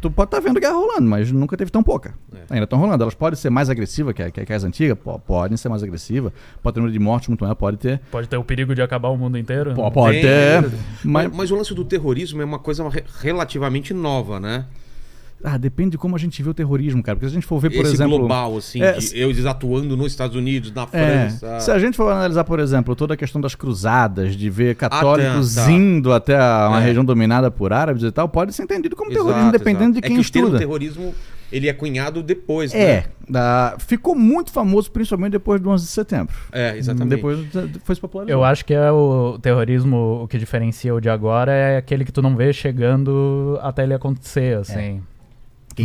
tu pode estar vendo guerra rolando, mas nunca teve tão pouca. Ainda estão rolando. Elas podem ser mais agressivas que, a- que, a- que as antigas? Po- podem ser mais agressivas. Pode ter número de mortes muito maior, pode ter. Pode ter o perigo de acabar o mundo inteiro. Né? Pode Tem, ter. Mas, Mas, mas o lance do terrorismo é uma coisa re- relativamente nova, né? Ah, depende de como a gente vê o terrorismo, cara. Porque se a gente for ver, por Esse exemplo. global, assim, É, de eles atuando nos Estados Unidos, na É, França. se a gente for analisar, por exemplo, toda a questão das cruzadas, de ver católicos tá. indo até a- uma É. região dominada por árabes e tal, pode ser entendido como Exato, terrorismo, dependendo exato. de quem é que o estuda. terrorismo, ele é cunhado depois, É, né? da- ficou muito famoso, principalmente depois do 11 de setembro. É, exatamente. Depois foi se popularizando. Eu acho que é o terrorismo, o que diferencia o de agora é aquele que tu não vê chegando até ele acontecer, assim. Quem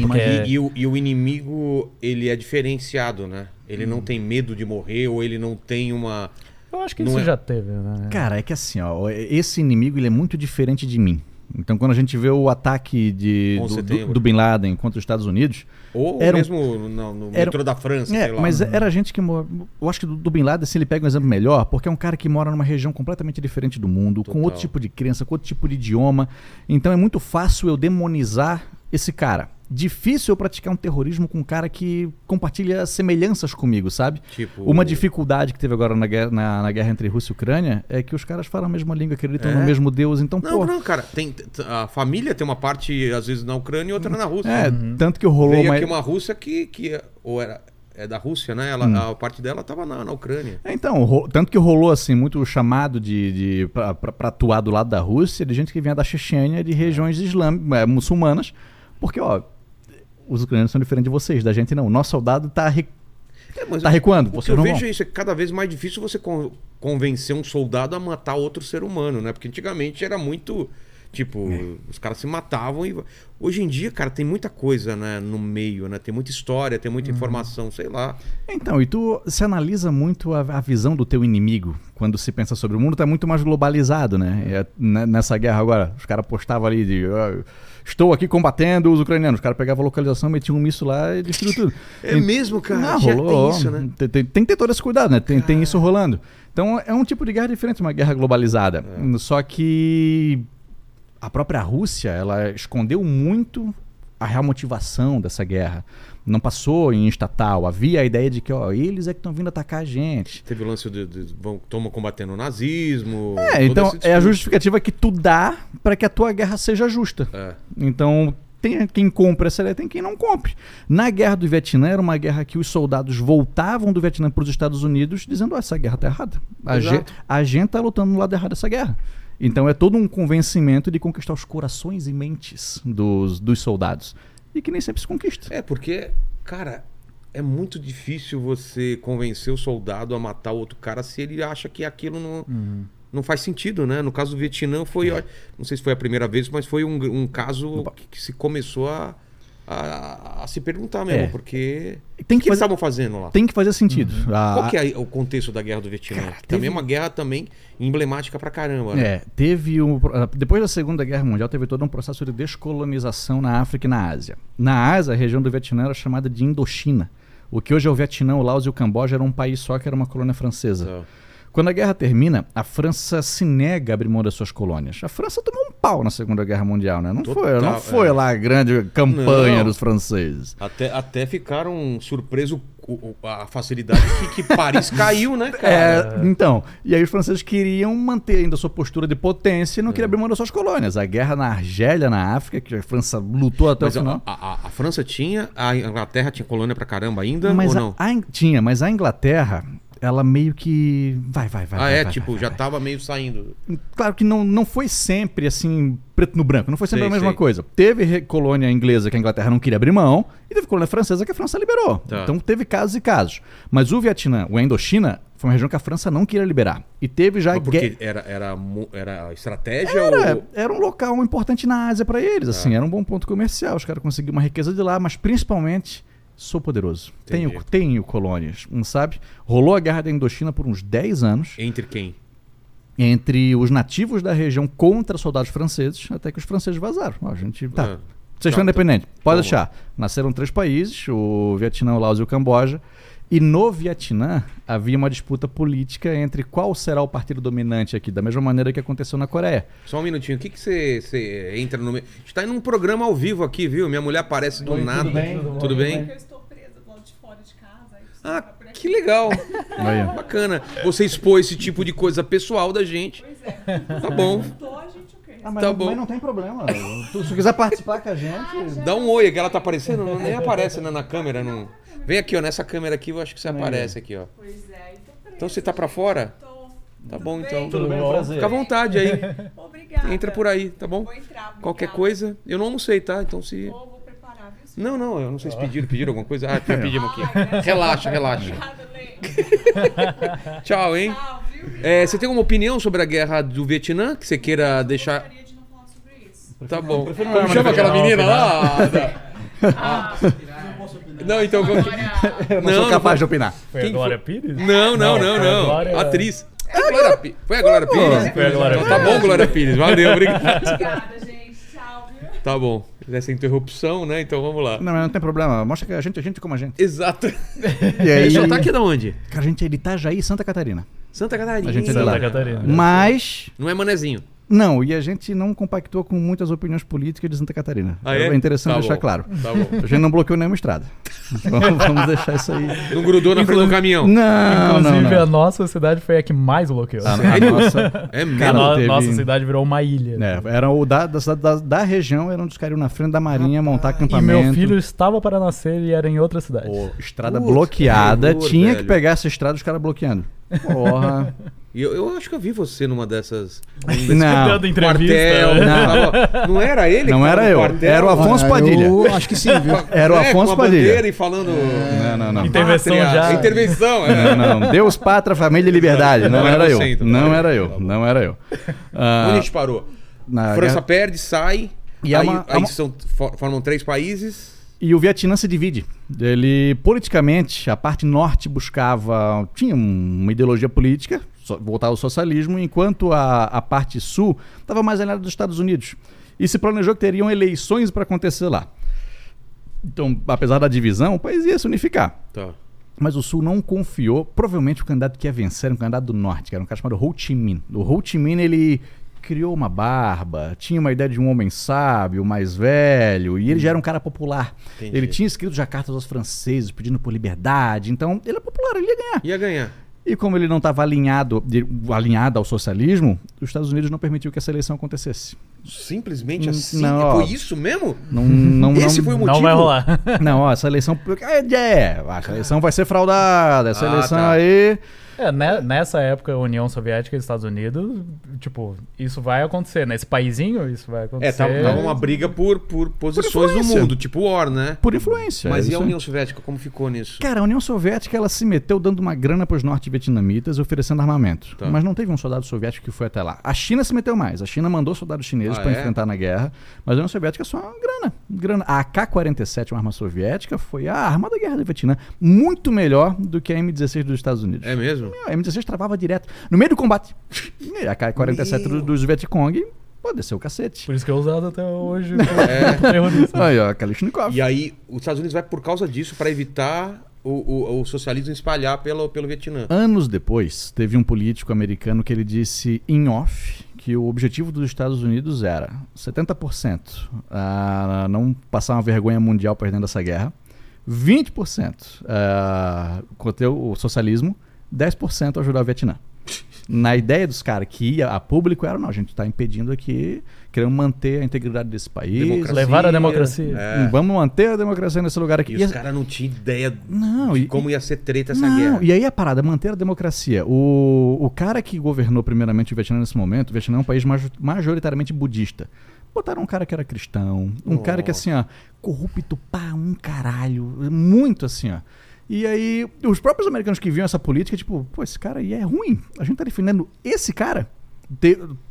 porque- imagina- E, e o, e o inimigo, ele é diferenciado, né? Ele não tem medo de morrer ou ele não tem uma... Eu acho que Não isso é- já teve, né? Cara, é que assim, ó, esse inimigo ele é muito diferente de mim. Então, quando a gente vê o ataque de, 11 de do, do, Bin Laden contra os Estados Unidos, Ou Era um- mesmo no, no era- metrô da França, É, sei lá. mas era gente que mora. Eu acho que do, do Bin Laden, se ele pega um exemplo melhor, porque é um cara que mora numa região completamente diferente do mundo, com Total. outro tipo de crença, com outro tipo de idioma. Então é muito fácil eu demonizar esse cara. Difícil eu praticar um terrorismo com um cara que compartilha semelhanças comigo, sabe? Tipo, Uma dificuldade que teve agora na guerra, na, na guerra entre Rússia e Ucrânia é que os caras falam a mesma língua, acreditam É? no mesmo Deus, então, Não, pô. não, cara. Tem, a família tem uma parte, às vezes, na Ucrânia e outra na Rússia. É, tanto que rolou Veio uma. aqui uma Rússia que, que ou era é da Rússia, né? Ela, Hum. A parte dela estava na, na Ucrânia. É, Então, ro- tanto que rolou assim muito chamado de, de pra atuar do lado da Rússia, de gente que vinha da Chechênia, de regiões islâmicas, é, muçulmanas, porque ó, os ucranianos são diferentes de vocês, da gente não. O nosso soldado tá, re- É, tá recuando, O que eu vejo vão. é isso, é que cada vez mais difícil você con- convencer um soldado a matar outro ser humano, né? Porque antigamente era muito. Tipo, É. os caras se matavam e. Hoje em dia, cara, tem muita coisa né, no meio, né? Tem muita história, tem Uhum. muita informação, sei lá. Então, e tu se analisa muito a, a visão do teu inimigo quando se pensa sobre o mundo, tá muito mais globalizado, né? É, né, nessa guerra agora, os caras postavam ali de. "Ah, Estou aqui combatendo os ucranianos. Os caras pegavam a localização, metiam um míssil lá e destruiu tudo. É mesmo, cara? Não, Já rolou. tem isso, né? Tem, tem- tem que ter todo esse cuidado, né? Tem, tem isso rolando. Então é um tipo de guerra diferente, uma guerra globalizada. É. Só que a própria Rússia, ela escondeu muito a real motivação dessa guerra. Não passou em estatal. Havia a ideia de que, ó, eles é que estão vindo atacar a gente. Teve o lance de. de vão, tomam combatendo o nazismo. É, então é a justificativa que tu dá para que a tua guerra seja justa. É. Então, tem quem compra essa ideia, tem quem não compre. Na guerra do Vietnã, era uma guerra que os soldados voltavam do Vietnã para os Estados Unidos dizendo: "Ó, essa guerra tá errada. A, Exato. ge- a gente tá lutando no lado errado dessa guerra. Então é todo um convencimento de conquistar os corações e mentes dos, dos soldados. E que nem sempre se conquista. É, porque, cara, é muito difícil você convencer o soldado a matar o outro cara se ele acha que aquilo não, não faz sentido, né? No caso do Vietnã foi, ó, não sei se foi a primeira vez, mas foi um, um caso que, que se começou a, a, a se perguntar mesmo, É. porque Tem o que que fazer- estavam fazendo lá? Tem que fazer sentido. A- Qual que é o contexto da guerra do Vietnã? Cara, Que Também teve- é uma guerra também emblemática pra caramba, né? É, teve um, depois da Segunda Guerra Mundial teve todo um processo de descolonização na África e na Ásia. Na Ásia, a região do Vietnã era chamada de Indochina. O que hoje é o Vietnã, o Laos e o Camboja era um país só que era uma colônia francesa. Tá. Quando a guerra termina, a França se nega a abrir mão das suas colônias. A França tomou um pau na Segunda Guerra Mundial, né? Não Total, foi, não foi é. lá a grande campanha Não. dos franceses. Até, até ficaram surpresos com a facilidade que, que Paris caiu, né, cara? É, então, e aí os franceses queriam manter ainda a sua postura de potência e não É. queriam abrir mão das suas colônias. A guerra na Argélia, na África, que a França lutou até Mas o a, final. a- a- a França tinha, a Inglaterra tinha colônia pra caramba ainda, Mas ou a- não? a In- tinha, mas a Inglaterra, ela meio que. Vai, vai, vai. ah, vai, é, vai, tipo, vai, já tava meio saindo. Claro que não, não foi sempre assim, preto no branco, não foi sempre Sei, a mesma sei. coisa. Teve colônia inglesa que a Inglaterra não queria abrir mão, e teve colônia francesa que a França liberou. Tá. Então teve casos e casos. Mas o Vietnã, o Indochina, foi uma região que a França não queria liberar. E teve já Mas porque guerra. era, era, era estratégia Era, ou... era um local importante na Ásia para eles, assim, era um bom ponto comercial. Os caras conseguiram uma riqueza de lá, mas principalmente sou poderoso. Tenho, Entendi. tenho colônias, não sabe? Rolou a guerra da Indochina por uns 10 anos Entre quem? entre os nativos da região contra soldados franceses, até que os franceses vazaram. Ó, a gente tá. Ah, Vocês tá, estão independentes. Pode Tá bom. deixar. Nasceram três países, o Vietnã, o Laos e o Camboja. E no Vietnã havia uma disputa política entre qual será o partido dominante aqui, da mesma maneira que aconteceu na Coreia. Só um minutinho. O que que você entra no meio? A gente tá indo num programa ao vivo aqui, viu? Minha mulher aparece do nada. Tudo bem? Eu estou presa do lado de fora de casa. Ah, que legal. Bacana. Você expor esse tipo de coisa pessoal da gente. Pois é. Tá bom. Tô, a gente o quê? Ah, mas, Tá não, bom. mas não tem problema. Tu- se quiser participar com a gente. Dá um oi, que ela tá aparecendo, não, nem aparece né, na câmera. Não. Vem aqui, ó, nessa câmera aqui, eu acho que você aparece aqui, ó. Pois é, e presa. Então você tá pra fora? Tô. Tá bom, então. Tudo bem, prazer. Fica à vontade aí. Obrigada. Entra por aí, tá bom? Vou entrar. obrigada. Qualquer coisa, eu não almocei, tá? Então se. Vou, vou preparar, viu? senhor? Não, não, eu não sei se pediram. Pediram alguma coisa? Ah, já pedimos aqui. Ai, graças Relaxa, relaxa. Obrigada, Lê. Tchau, hein? Tchau, viu? É, você tem alguma opinião sobre a guerra do Vietnã que você queira deixar? Gostaria de não falar sobre isso. Tá bom. Como chama aquela menina lá? Não, então. Eu não, Não, sou não capaz vou- de opinar. Foi Quem a Glória Pires? Não, não, não, foi não. Glória- Atriz. É a Glória Pires. Foi a Glória Pires? Foi a Glória Então tá bom, Glória Pires. Valeu, obrigado. Obrigada, gente. Tchau? Tá bom. Essa interrupção, né? Então vamos lá. Não, mas não tem problema. Mostra que a gente é gente como a gente. Exato. E aí, Ele só tá aqui da onde? Cara, a gente é de Itajaí, Santa Catarina. Santa Catarina. A gente é de Santa lá. Catarina. Mas. Não é manezinho. Não, e a gente não compactou com muitas opiniões políticas de Santa Catarina. Ah, é? É interessante Tá deixar bom. claro. Tá bom. A gente não bloqueou nenhuma estrada. Vamos, vamos deixar isso aí. Não grudou na frente do caminhão. Não, não, Inclusive, a não. nossa cidade foi a que mais bloqueou. A, a Sério? nossa, É A mesmo? no- teve- Nossa cidade virou uma ilha. é, era o da, da, da, da região, era um dos caras iam na frente da marinha montar E acampamento. meu filho estava para nascer e era em outra cidade. Pô, estrada Putz, bloqueada, que horror, tinha que velho. pegar essa estrada os caras bloqueando. Porra. Eu, eu acho que eu vi você numa dessas. não. Entrevista. Quartel. né? Não. Não era ele? Não era eu, quartel? era o Afonso Ah, Padilha. Eu acho que sim, viu? Era o É, com Afonso a Padilha. e falando. Não, não, não. Intervenção Pátria. já. Intervenção, é. Não, não. Deus, pátria, família e liberdade. Não Não era eu. então. Não era eu. Tá. Não era eu. Ah, Onde a gente parou? na França guerra- perde, sai. E é aí uma- é aí uma- são, for- formam três países. E o Vietnã se divide. Ele, politicamente, a parte norte buscava. tinha um- uma ideologia política, voltada ao socialismo, enquanto a, a parte sul estava mais alinhada dos Estados Unidos. E se planejou que teriam eleições para acontecer lá. Então, apesar da divisão, o país ia se unificar. Tá. Mas o Sul não confiou. Provavelmente o candidato que ia vencer era um candidato do Norte, que era um cara chamado Ho Chi Minh. O Ho Chi Minh, ele criou uma barba, tinha uma ideia de um homem sábio, mais velho, e ele já era um cara popular. Entendi. Ele tinha escrito já cartas aos franceses pedindo por liberdade, então ele é popular, ele ia ganhar. Ia ganhar. E como ele não estava alinhado, alinhado ao socialismo, os Estados Unidos não permitiu que essa eleição acontecesse. Simplesmente Hum, assim? não, ó. Foi isso mesmo? Não, não, Esse não, foi o motivo? Não vai rolar. Não, ó, essa eleição. É, é, essa eleição vai ser fraudada. Essa Ah, eleição tá. aí. É, né- nessa época, a União Soviética e Estados Unidos, tipo, isso vai acontecer. Nesse paizinho, isso vai É, acontecer. tava, tava uma briga por, por posições no influência. mundo, tipo War, né? Por influência. Mas é e a aí. União Soviética, como ficou nisso? Cara, a União Soviética ela se meteu dando uma grana para os norte-vietnamitas, oferecendo armamento. Tá. Mas não teve um soldado soviético que foi até lá. A China se meteu mais. A China mandou soldados chineses Ah, para é? enfrentar na guerra. Mas a União Soviética é só uma grana. grana. A AK-47, uma arma soviética, foi a arma da guerra do Vietnã. Muito melhor do que a M16 dos Estados Unidos. É mesmo? Meu, a M16 travava direto. No meio do combate. E a AK-47 do- Meu. dos Vietcong pode ser o cacete. Por isso que é usado até hoje. É. Aí, ó, Kalashnikov. E aí, os Estados Unidos vai por causa disso para evitar o, o, o socialismo espalhar pelo, pelo Vietnã. Anos depois, teve um político americano que ele disse em off que o objetivo dos Estados Unidos era 70% a não passar uma vergonha mundial perdendo essa guerra, 20% a conter o socialismo, 10% ajudar o Vietnã. Na ideia dos caras que ia a público era, não, a gente está impedindo aqui, queremos manter a integridade desse país. Democracia. Levar a democracia. É. Vamos manter a democracia nesse lugar aqui. E E os a- caras não tinham ideia Não, de e- como ia ser treta essa não, guerra. E aí a parada, manter a democracia. O, o cara que governou primeiramente o Vietnã nesse momento, o Vietnã é um país majo- majoritariamente budista. Botaram um cara que era cristão, um cara que assim, ó, corrupto pá, um caralho, muito assim, ó. E aí, os próprios americanos que viam essa política, tipo, pô, esse cara aí é ruim. A gente tá defendendo esse cara.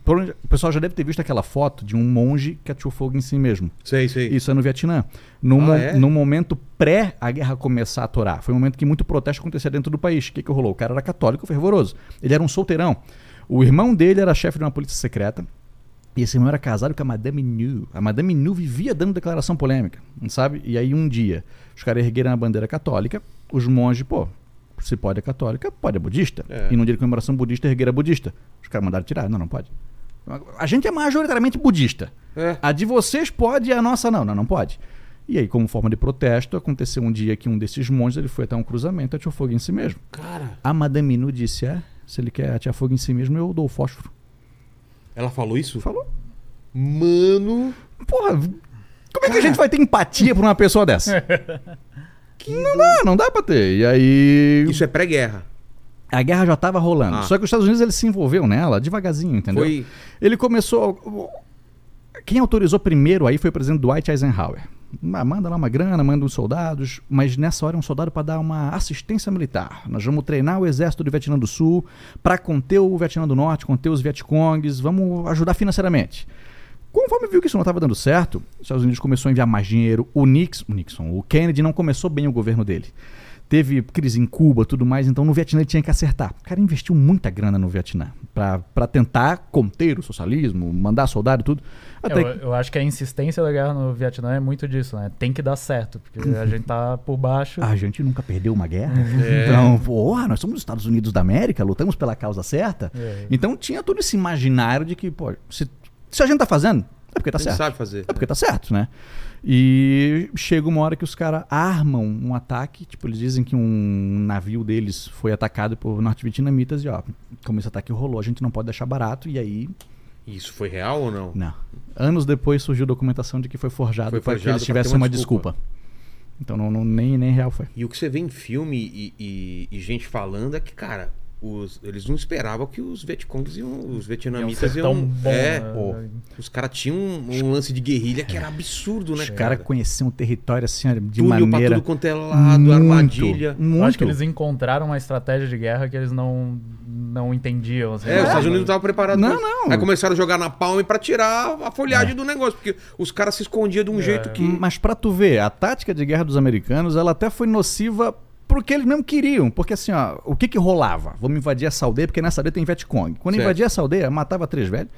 Onde- o pessoal já deve ter visto aquela foto de um monge que atirou fogo em si mesmo. Sei, sei. Isso é no Vietnã. No, Ah, é? no momento pré a guerra começar a atorar. Foi um momento que muito protesto acontecia dentro do país. O que, que rolou? O cara era católico fervoroso. Ele era um solteirão. O irmão dele era chefe de uma polícia secreta. E esse irmão era casado com a Madame Nu. A Madame Nu vivia dando declaração polêmica, sabe? E aí um dia, os caras ergueram a bandeira católica, os monges, pô, Se pode é católica, pode é budista. É. E num dia de comemoração budista, ergueira budista. Os caras mandaram tirar. Não, não pode. A gente é majoritariamente budista. É. A de vocês pode e a nossa não. Não, não pode. E aí, como forma de protesto, aconteceu um dia que um desses monges ele foi até um cruzamento e atirou fogo em si mesmo. Cara, A Madame Minu disse: é, se ele quer atirar fogo em si mesmo, eu dou o fósforo. Ela falou isso? Falou. Mano. Porra, como é que a gente vai ter empatia por uma pessoa dessa? não dá, não dá pra ter. E aí. Isso é pré-guerra. A guerra já tava rolando. Ah. Só que os Estados Unidos ele se envolveu nela devagarzinho, entendeu? Foi. Ele começou. Quem autorizou primeiro aí foi o presidente Dwight Eisenhower. Ma- Manda lá uma grana, manda uns soldados, mas nessa hora é um soldado para dar uma assistência militar. Nós vamos treinar o exército do Vietnã do Sul para conter o Vietnã do Norte, conter os Vietcongs, vamos ajudar financeiramente. Conforme viu que isso não estava dando certo, os Estados Unidos começou a enviar mais dinheiro. O o Nixon, o Kennedy não começou bem o governo dele. Teve crise em Cuba, tudo mais, então no Vietnã ele tinha que acertar. O cara investiu muita grana no Vietnã para tentar conter o socialismo, mandar soldado e tudo. Até Eu, eu acho que a insistência da guerra no Vietnã é muito disso, né? Tem que dar certo, porque a gente tá por baixo. A gente nunca perdeu uma guerra. É. Então, porra, nós somos os Estados Unidos da América, lutamos pela causa certa. É. Então tinha todo esse imaginário de que, pô, se, se a gente tá fazendo, é porque tá a gente certo. sabe fazer. É porque tá certo, né? E chega uma hora que os caras armam um ataque, tipo, eles dizem que um navio deles foi atacado por norte-vietnamitas e ó, como esse ataque rolou, a gente não pode deixar barato e aí, Isso foi real ou não? não. Anos depois surgiu documentação de que foi forjado para que eles tivessem uma desculpa. desculpa. Então não, não- nem, nem real foi. E o que você vê em filme e, e- e gente falando é que, cara, os- eles não esperavam que os Vietcongs iam. Os vietnamitas iam. tão bom, é, né? pô. os caras tinham um, um lance de guerrilha que era absurdo, né, Os cara? caras conheciam o território assim, de Túnel pra maneira tudo quanto é lado, muito, armadilha. Muito. Eu acho que eles encontraram uma estratégia de guerra que eles não, não entendiam. assim. É, os Estados Unidos não estavam preparados Não, não. Aí começaram a jogar na palma pra tirar a folhagem do negócio, porque os caras se escondiam de um jeito que. Mas pra tu ver, a tática de guerra dos americanos, ela até foi nociva porque eles mesmo queriam. Porque assim, ó, o que que rolava? Vamos invadir essa aldeia, porque nessa aldeia tem Vietcong. Quando Certo. invadia essa aldeia, matava três velhos,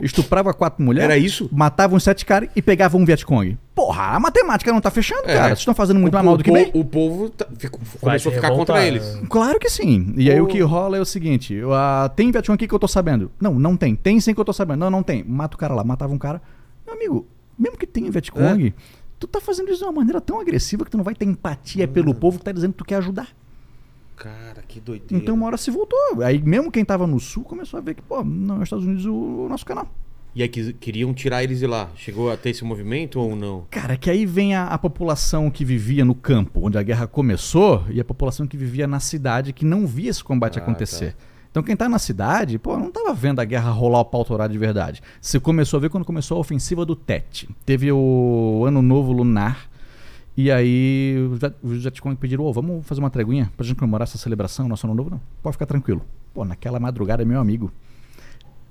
estuprava quatro mulheres. Era isso? Matava uns sete caras e pegava um Vietcong. Porra, a matemática não tá fechando, É. cara. Vocês estão fazendo muito o, mais mal do que bem. O povo tá- ficou- começou a ficar revoltar, contra eles. é. Claro que sim. E aí Pô. o que rola é o seguinte: ah, tem Vietcong aqui que eu tô sabendo. Não, não tem. Tem sim que eu tô sabendo. Não, não tem. Mata o cara lá. Matava um cara. Meu amigo, mesmo que tenha Vietcong, tu tá fazendo isso de uma maneira tão agressiva que tu não vai ter empatia pelo povo que tá dizendo que tu quer ajudar. Cara, que doideira. Então uma hora se voltou. Aí mesmo quem tava no sul começou a ver que, pô, não, é os Estados Unidos o, o nosso canal. E aí quis- queriam tirar eles de lá. Chegou a ter esse movimento ou não? Cara, que aí vem a, a população que vivia no campo, onde a guerra começou, e a população que vivia na cidade, que não via esse combate Ah, acontecer. Então quem tá na cidade, pô, não tava vendo a guerra rolar o pau de verdade. Você começou a ver quando começou a ofensiva do Tet. Teve o Ano Novo Lunar, e aí os Vietcong pediram, ô, vamos fazer uma treguinha pra gente comemorar essa celebração, nosso Ano Novo? Não, pode ficar tranquilo. Pô, naquela madrugada, meu amigo,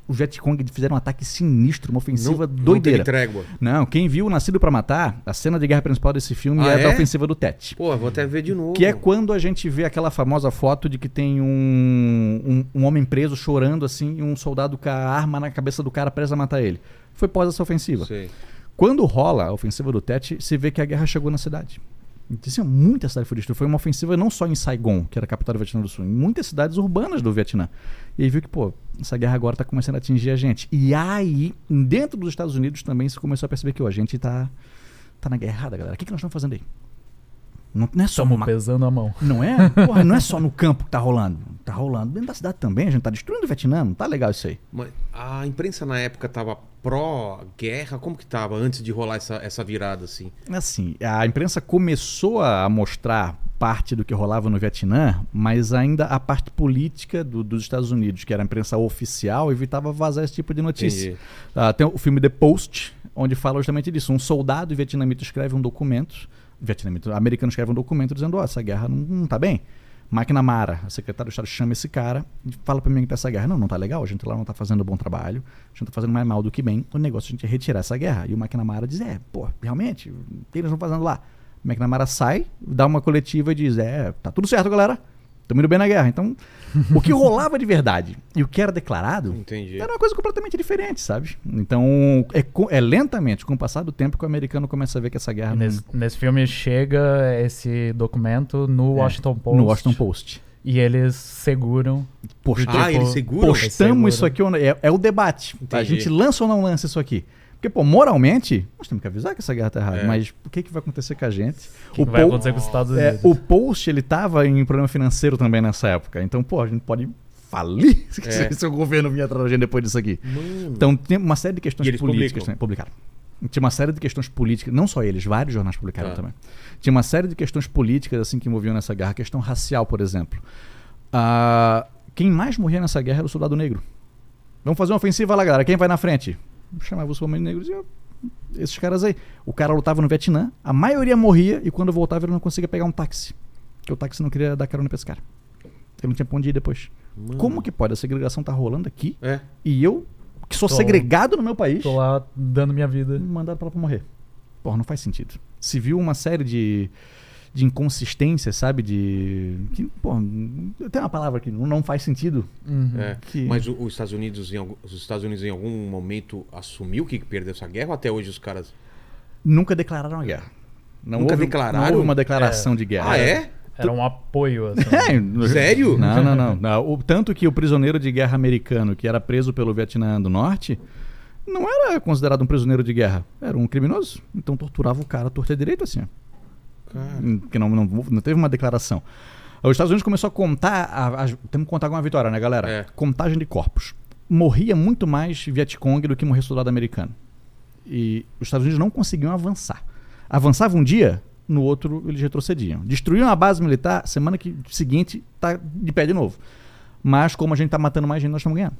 os Vietcong fizeram um ataque sinistro, uma ofensiva não, não doideira. teve trégua. Não, quem viu Nascido pra Matar, a cena de guerra principal desse filme Ah, é, da é? ofensiva do Tet. Pô, vou até ver de novo. Que é quando a gente vê aquela famosa foto de que tem um, um, um homem preso chorando assim e um soldado com a arma na cabeça do cara preso a matar ele. Foi pós essa ofensiva. Sei. Quando rola a ofensiva do Tet, se vê que a guerra chegou na cidade. Então, assim, muita cidade foi uma ofensiva não só em Saigon, que era a capital do Vietnã do Sul, em muitas cidades urbanas do Vietnã. E aí viu que, pô, essa guerra agora tá começando a atingir a gente. E aí, dentro dos Estados Unidos também se começou a perceber que, ó, a gente tá, tá na guerra errada, galera. O que, que nós estamos fazendo aí? Não, não é só Estamos uma pesando a mão. não é? Porra, não é só no campo que tá rolando. Tá rolando dentro da cidade também. A gente tá destruindo o Vietnã. Não tá legal isso aí. Mas a imprensa na época tava pró-guerra? Como que tava antes de rolar essa, essa virada assim? Assim, a imprensa começou a mostrar parte do que rolava no Vietnã, mas ainda a parte política do- dos Estados Unidos, que era a imprensa oficial, evitava vazar esse tipo de notícia. Ah, tem o filme The Post, onde fala justamente disso. Um soldado vietnamita escreve um documento, vietnamita, americano escreve um documento dizendo, ó, essa guerra não, não tá bem. McNamara, a secretária do Estado, chama esse cara e fala pra mim que tá essa guerra. Não, não tá legal, a gente lá não tá fazendo bom trabalho, a gente tá fazendo mais mal do que bem. O negócio é a gente retirar essa guerra. E o McNamara diz, é, pô, realmente, o que eles estão fazendo lá? O McNamara sai, dá uma coletiva e diz, é, tá tudo certo, galera. Estamos indo bem na guerra. Então, o que rolava de verdade e o que era declarado Entendi. era uma coisa completamente diferente, sabe? Então, é, é lentamente, com o passar do tempo, que o americano começa a ver que essa guerra não- Nesse, nesse filme chega esse documento no É, Washington Post. no Washington Post. E eles seguram. Posta- Ah, tipo, eles seguram? Postamos isso segura. aqui, ou não- é, é o debate. A Entendi. gente lança ou não lança isso aqui? Porque, pô, moralmente, nós temos que avisar que essa guerra tá errada. É. Mas o que, que vai acontecer com a gente? O que o, vai Pol- acontecer com os Estados é, Unidos? o Post, ele tava em problema financeiro também nessa época. Então, pô, a gente pode falir É. se o governo vier atrás da gente depois disso aqui. Mano. Então, tem uma série de questões políticas publicam? também. Publicaram. Tinha uma série de questões políticas, não só eles, vários jornais publicaram Tá. também. Tinha uma série de questões políticas assim que envolviam nessa guerra, a questão racial, por exemplo. Ah, quem mais morria nessa guerra era o soldado negro. Vamos fazer uma ofensiva lá, galera. Quem vai na frente? Chamava os homens negros e eu- esses caras aí. O cara lutava no Vietnã, a maioria morria e quando voltava ele não conseguia pegar um táxi. Porque o táxi não queria dar carona pra esse cara. Ele não tinha pra onde ir depois. Mano. Como que pode? A segregação tá rolando aqui É. e eu, que sou Tô- segregado no meu país, Tô lá dando minha vida. me mandaram pra lá pra morrer. Porra, não faz sentido. Se viu uma série de, de inconsistências, sabe? De. Que, porra, tem uma palavra que não, faz sentido. Uhum. É. Que- Mas o- os Estados Unidos, em algum, os Estados Unidos em algum momento assumiu que perdeu essa guerra ou até hoje os caras. Nunca declararam a guerra. Não Nunca houve, declararam? Não houve uma declaração de guerra. Ah, é? Era um apoio, assim. É, Sério? Não, não, não. não. O, tanto que o prisioneiro de guerra americano que era preso pelo Vietnã do Norte não era considerado um prisioneiro de guerra. Era um criminoso. Então torturava o cara torta direito assim. ó. Cara. Hum, Porque não, não, não teve uma declaração. Os Estados Unidos começou a contar. a- as- temos que contar com uma vitória, né, galera? É. Contagem de corpos. Morria muito mais Vietcong do que morria soldado americano. E os Estados Unidos não conseguiam avançar. Avançava um dia, no outro eles retrocediam. Destruíam a base militar, semana que, seguinte tá de pé de novo. Mas como a gente tá matando mais gente, nós estamos ganhando.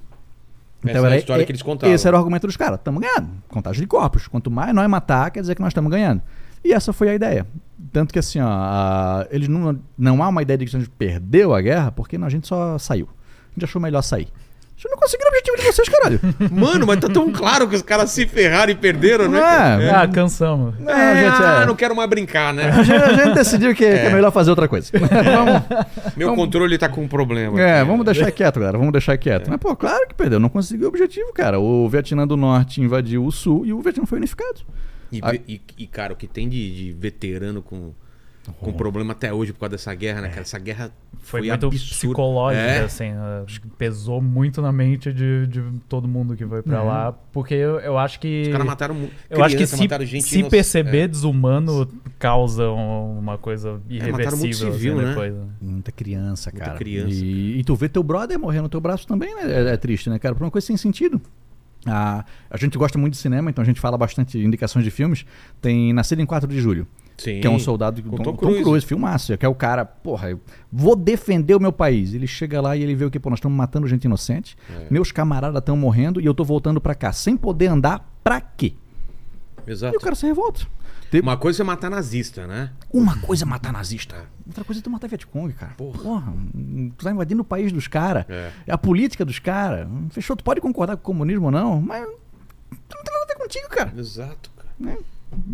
Essa é a história que eles contavam. Esse era o argumento dos caras. Estamos ganhando. Contagem de corpos. Quanto mais nós matar, quer dizer que nós estamos ganhando. E essa foi a ideia. Tanto que assim, ó, a- eles não, não há uma ideia de que a gente perdeu a guerra, porque não, a gente só saiu. A gente achou melhor sair. Vocês não conseguiram o objetivo de vocês, caralho. Mano, mas tá tão claro que os caras se ferraram e perderam, né? É, cara? Ah, cansamos. Não, É, gente, ah, é. não quero mais brincar, né? A gente, a gente decidiu que é, que é melhor fazer outra coisa. vamos, Meu controle tá com um problema. é, aqui. vamos deixar quieto, galera. Vamos deixar quieto. Mas, pô, claro que perdeu. Não conseguiu o objetivo, cara. O Vietnã do Norte invadiu o Sul e o Vietnã foi unificado. E, ve- e- e, cara, o que tem de, de veterano com, com problema até hoje por causa dessa guerra, né, cara? Essa guerra Foi, foi, muito absurda. psicológica, É. assim. uh, pesou muito na mente de, de todo mundo que foi pra lá. Porque eu, eu acho que. Os caras mataram mu- Eu acho que criança, se, mataram gente se inoc- perceber é. desumano causa um- uma coisa É, mataram muito irreversível civil, assim, né? depois. né? Muita criança, Muita cara. criança, E, e tu vê teu brother morrer no teu braço também, né? É, é triste, né, cara? Por uma coisa sem sentido. Ah, a gente gosta muito de cinema, então a gente fala bastante de indicações de filmes. Tem Nascido em 4 de Julho, Sim. que é um soldado Com Tom, Tom Tom Cruise. Filmaço, que é o cara, porra, eu vou defender o meu país. Ele chega lá e ele vê o que, pô, nós estamos matando gente inocente, É. meus camaradas estão morrendo e eu tô voltando pra cá sem poder andar, pra quê? Exato. E o cara se revolta. Uma coisa é matar nazista, né? Uma coisa é matar nazista, outra coisa é tu matar Vietcong, cara. Porra. hum, tu tá invadindo o país dos caras. É. É. a política dos caras. Fechou? Tu pode concordar com o comunismo ou não, mas não tem nada a ver contigo, cara. Exato, cara.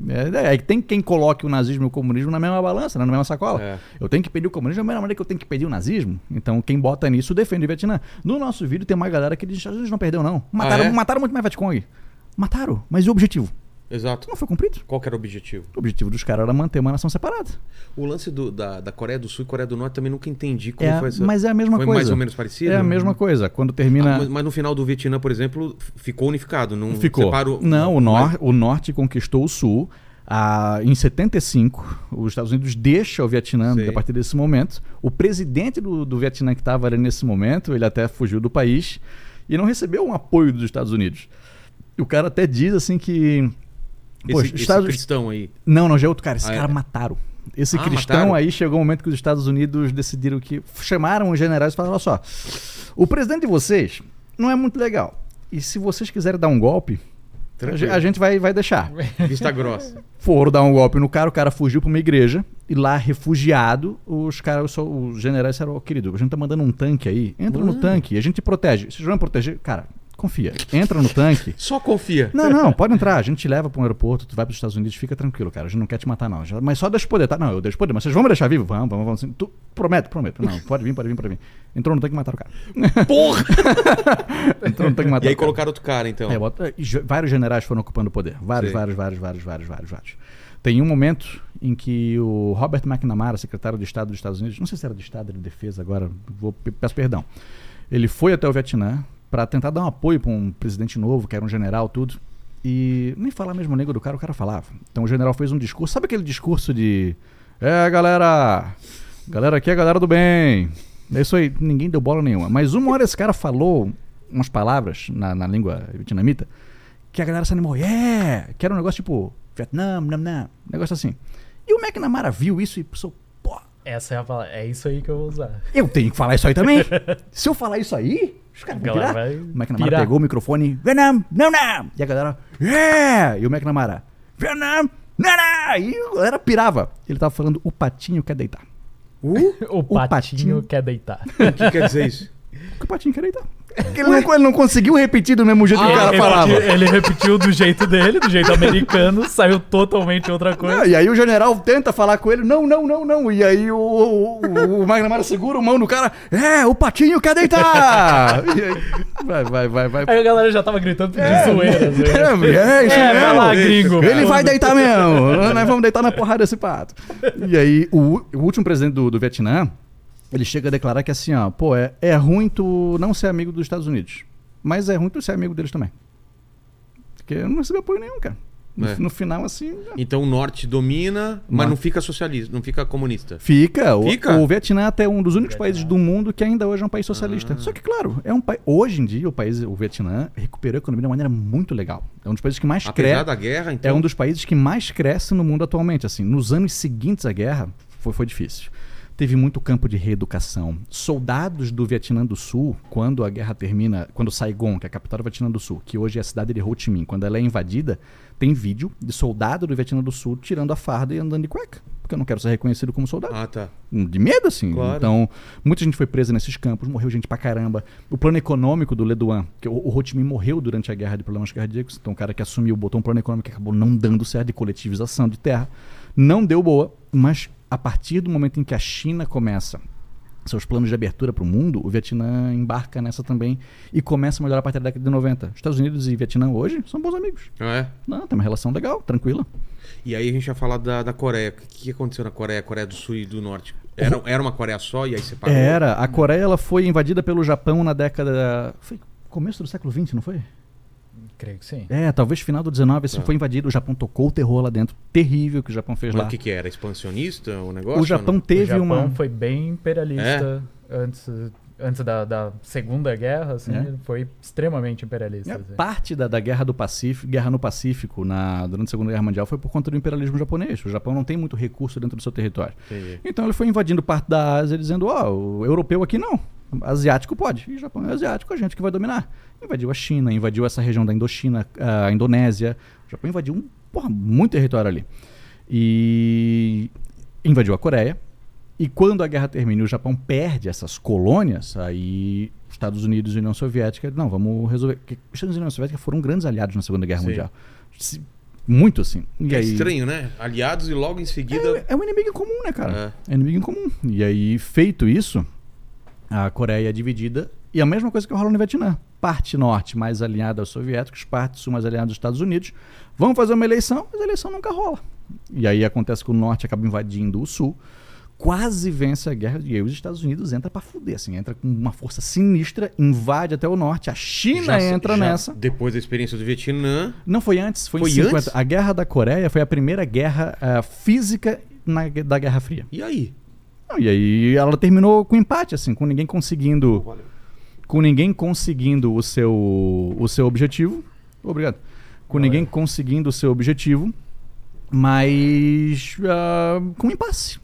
É, é que tem quem coloque o nazismo e o comunismo na mesma balança, né, na mesma sacola. É. Eu tenho que pedir o comunismo da mesma maneira que eu tenho que pedir o nazismo. Então quem bota nisso defende o Vietnã. No nosso vídeo tem uma galera que diz que Jesus não perdeu, não. Mataram, Ah, é? mataram muito mais Vietcong. Mataram. Mas e o objetivo? Exato. Não foi cumprido. Qual era o objetivo? O objetivo dos caras era manter uma nação separada. O lance do- da, da Coreia do Sul e Coreia do Norte também nunca entendi como É, foi essa. mas é a mesma foi coisa. mais ou menos parecido? É a mesma coisa. Quando termina. Ah, mas, mas no final do Vietnã, por exemplo, ficou unificado. Não Ficou. separou- Não, o, Mas- nor o norte conquistou o sul. Ah, em 75, os Estados Unidos deixam o Vietnã a partir desse momento. O presidente do, do Vietnã que estava ali nesse momento, ele até fugiu do país e não recebeu um apoio dos Estados Unidos. O cara até diz assim que. Esse, Poxa, esse Estados- cristão aí. Não, não, já é outro cara. Esse Ah, cara é? mataram. Esse Ah, cristão mataram? aí chegou um momento que os Estados Unidos decidiram que. Chamaram os generais e falaram: olha só, o presidente de vocês não é muito legal. E se vocês quiserem dar um golpe, a Tranquilo. a gente vai, vai deixar. Vista grossa. Foram dar um golpe no cara, o cara fugiu pra uma igreja e lá, refugiado, os caras, os, generais disseram: "Ô, querido, a gente tá mandando um tanque aí, entra no tanque, a gente te protege. Vocês vão proteger? Cara, confia, entra no tanque. Só confia. Não, não, pode entrar. A gente te leva para um aeroporto, tu vai para os Estados Unidos, fica tranquilo, cara. A gente não quer te matar, não. Mas só deixa poder, tá? Não, eu deixo poder. Mas vocês vão me deixar vivo? Vamos, vamos, vamos. sim. Tu, prometo, prometo. Não, pode vir, pode vir, pode vir. Entrou no tanque e mataram o cara. Porra! Entrou no tanque e mataram e aí o cara. colocaram outro cara, então. É, bota- vários generais foram ocupando o poder. Vários, Sim. vários, vários, vários, vários, vários, vários. Tem um momento em que o Robert McNamara, secretário de Estado dos Estados Unidos, não sei se era de Estado de Defesa agora, vou, peço perdão. Ele foi até o Vietnã para tentar dar um apoio para um presidente novo, que era um general, tudo. E nem falar mesmo nego do cara, o cara falava. Então o general fez um discurso, sabe aquele discurso de É, galera, galera aqui é a galera do bem. É isso aí, ninguém deu bola nenhuma. Mas uma hora esse cara falou umas palavras na, na língua vietnamita que a galera se animou, yeah! Que era um negócio tipo Vietnã, nam, nam, negócio assim. E o McNamara viu isso e pensou, pô, Essa é a palavra. É isso aí que eu vou usar. eu tenho que falar isso aí também. Se eu falar isso aí, os caras vão pirar. vai O McNamara pirar. pegou o microfone, Vietnam, não, não. E a galera, yeah! E o McNamara, Vietnam, não, não. E a galera pirava. Ele tava falando, o patinho quer deitar. O, patinho, patinho. quer deitar. O que quer dizer isso? O patinho quer deitar. Ele não, ele não conseguiu repetir do mesmo jeito que o ele, cara falava. repetiu, ele repetiu do jeito dele, do jeito americano, saiu totalmente outra coisa. Não, e aí o general tenta falar com ele, não, não, não, não. E aí o, o, o, McNamara segura a mão do cara, é, o patinho quer deitar. E aí, vai, vai, vai, vai. Aí a galera já tava gritando de zoeira. zoeira. É, é isso É, vai mesmo. lá, gringo. Ele vai deitar mesmo. Nós vamos deitar na porrada desse pato. E aí, o, o último presidente do, do Vietnã, ele chega a declarar que assim, ó, pô, é, é ruim tu não ser amigo dos Estados Unidos. Mas é ruim tu ser amigo deles também. Porque não recebe apoio nenhum, cara. No, É. no final, assim. Então o norte domina, mas Norte. não fica socialista, não fica comunista. Fica. O, Fica? o Vietnã até é um dos únicos Vietnã. países do mundo que ainda hoje é um país socialista. Só que, claro, é um país. Hoje em dia, o país, o Vietnã, recuperou a economia de uma maneira muito legal. É um dos países que mais Apesar cresce. da guerra, então. É um dos países que mais cresce no mundo atualmente. Assim, nos anos seguintes à guerra, foi, foi difícil. Teve muito campo de reeducação. Soldados do Vietnã do Sul, quando a guerra termina, quando Saigon, que é a capital do Vietnã do Sul, que hoje é a cidade de Ho Chi Minh, quando ela é invadida, tem vídeo de soldado do Vietnã do Sul tirando a farda e andando de cueca. Porque eu não quero ser reconhecido como soldado. Ah, tá. De medo, assim. Claro. Então, muita gente foi presa nesses campos, morreu gente pra caramba. O plano econômico do Le Duan, que o, o Ho Chi Minh morreu durante a guerra de problemas cardíacos, então o cara que assumiu botou um plano econômico que acabou não dando certo de coletivização de terra. Não deu boa, mas a partir do momento em que a China começa seus planos de abertura para o mundo, o Vietnã embarca nessa também e começa a melhorar a partir da década de 90. Estados Unidos e Vietnã hoje são bons amigos. Ah, é? Não, tem uma relação legal, tranquila. E aí a gente vai falar da, da Coreia. O que, que aconteceu na Coreia, Coreia do Sul e do Norte? Era, era uma Coreia só e aí separou? Era. A Coreia ela foi invadida pelo Japão na década. Foi começo do século XX, não foi? Creio que sim. É, talvez final do 19, assim, Tá. foi invadido. O Japão tocou o terror lá dentro. Terrível que o Japão fez Mas lá. o que, que era? Expansionista o negócio? O Japão não? O teve Japão uma. foi bem imperialista antes, antes da, da Segunda Guerra, assim, É. foi extremamente imperialista. É, assim. Parte da, da guerra do Pacífico, guerra no Pacífico, na, durante a Segunda Guerra Mundial, foi por conta do imperialismo japonês. O Japão não tem muito recurso dentro do seu território. Entendi. Então ele foi invadindo parte da Ásia, dizendo: Ó, o europeu aqui não. Asiático pode. E o Japão é asiático, a gente que vai dominar. Invadiu a China, invadiu essa região da Indochina, a Indonésia. O Japão invadiu um, porra, muito território ali. E invadiu a Coreia. E quando a guerra termina e o Japão perde essas colônias, aí os Estados Unidos e União Soviética, não, vamos resolver. Porque os Estados Unidos e União Soviética foram grandes aliados na Segunda Guerra Sim. Mundial. Se- Muito assim. E É aí- estranho, né? Aliados e logo em seguida. é, é um inimigo em comum, né, cara? É. inimigo em comum. E aí, feito isso, a Coreia é dividida. E a mesma coisa que rola no Vietnã. Parte norte mais alinhada aos soviéticos, parte sul mais alinhada aos Estados Unidos. Vamos fazer uma eleição, mas a eleição nunca rola. E aí acontece que o norte acaba invadindo o sul, quase vence a guerra, e aí os Estados Unidos entra pra fuder, assim, entra com uma força sinistra, invade até o norte, a China já- entra já nessa. Depois da experiência do Vietnã. Não foi antes, foi, Foi em 50. antes? A Guerra da Coreia foi a primeira guerra ah, física na- da Guerra Fria. E aí? Não, e aí ela terminou com empate, assim, com ninguém conseguindo. Com ninguém conseguindo o seu, o seu objetivo. Obrigado. Com ninguém conseguindo o seu objetivo, mas ah, com impasse.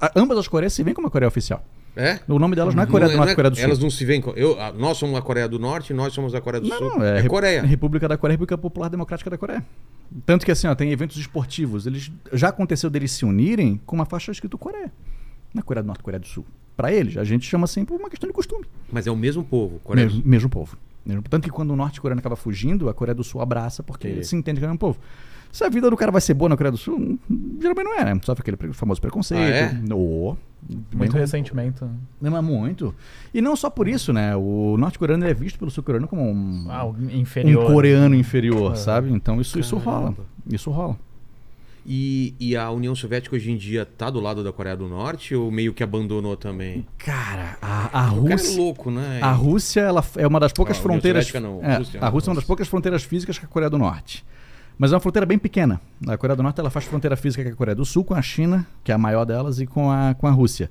A- ambas as Coreias se veem como a Coreia oficial. É? O nome delas não é Coreia do Norte e Coreia do Sul. Elas não se veem. Eu, ah, nós somos a Coreia do Norte, nós somos a Coreia do Não, Sul. não, é, Re- Coreia. República da Coreia, República Popular Democrática da Coreia. Tanto que assim, ó, tem eventos esportivos. Eles já aconteceu deles se unirem com uma faixa escrito Coreia. Na Coreia do Norte, Coreia do Sul. Pra eles, a gente chama assim por uma questão de costume. Mas é o mesmo povo. Coreia do Mesmo, mesmo povo. Tanto que quando o norte-coreano acaba fugindo, a Coreia do Sul abraça porque Entendi. se entende que é o mesmo povo. Se a vida do cara vai ser boa na Coreia do Sul, geralmente não é, né? Sofre aquele famoso preconceito. Ah, é? No- Muito ressentimento. Não, mas muito. E não só por isso, né? O norte-coreano é visto pelo sul-coreano como um, Ah, inferior. um coreano inferior, É. sabe? Então isso, isso rola. Isso rola. E, e a União Soviética hoje em dia tá do lado da Coreia do Norte ou meio que abandonou também? Cara, a, a é Rússia. louco, né? A Rússia ela é uma das poucas a fronteiras. Soviética não, é, Rússia, a Rússia é uma das poucas fronteiras físicas com a Coreia do Norte. Mas é uma fronteira bem pequena. A Coreia do Norte ela faz fronteira física com a Coreia do Sul, com a China, que é a maior delas, e com a, com a Rússia.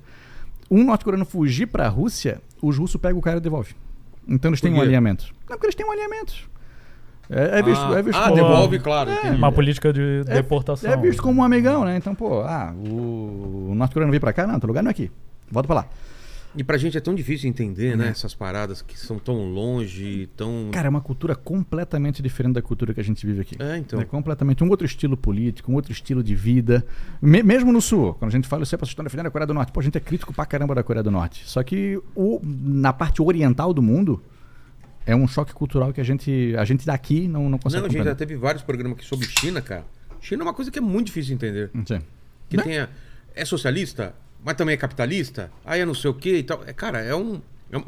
Um norte-coreano fugir para a Rússia, os russos pegam o cara e devolvem. Então eles têm um alinhamento. Não, porque eles têm um alinhamento. É, é visto, ah, é visto ah, como- devolve, claro. entendi. Uma política de é- deportação. É visto como um amigão, né? Então, pô, ah, o, o norte-coreano veio pra cá, não, teu lugar não é aqui. Volta pra lá. E pra gente é tão difícil entender, É. né? Essas paradas que são tão longe, tão. Cara, é uma cultura completamente diferente da cultura que a gente vive aqui. É, então. É completamente um outro estilo político, um outro estilo de vida. Me- mesmo no Sul, quando a gente fala isso é pra estão defendendo a Coreia do Norte, pô, a gente é crítico pra caramba da Coreia do Norte. Só que o, na parte oriental do mundo é um choque cultural que a gente, a gente daqui não, não consegue Não, a gente já teve vários programas aqui sobre China, cara. China é uma coisa que é muito difícil de entender. Sim. Que tem a- é socialista, mas também é capitalista, aí é não sei o quê e tal. É, cara, é um, é um-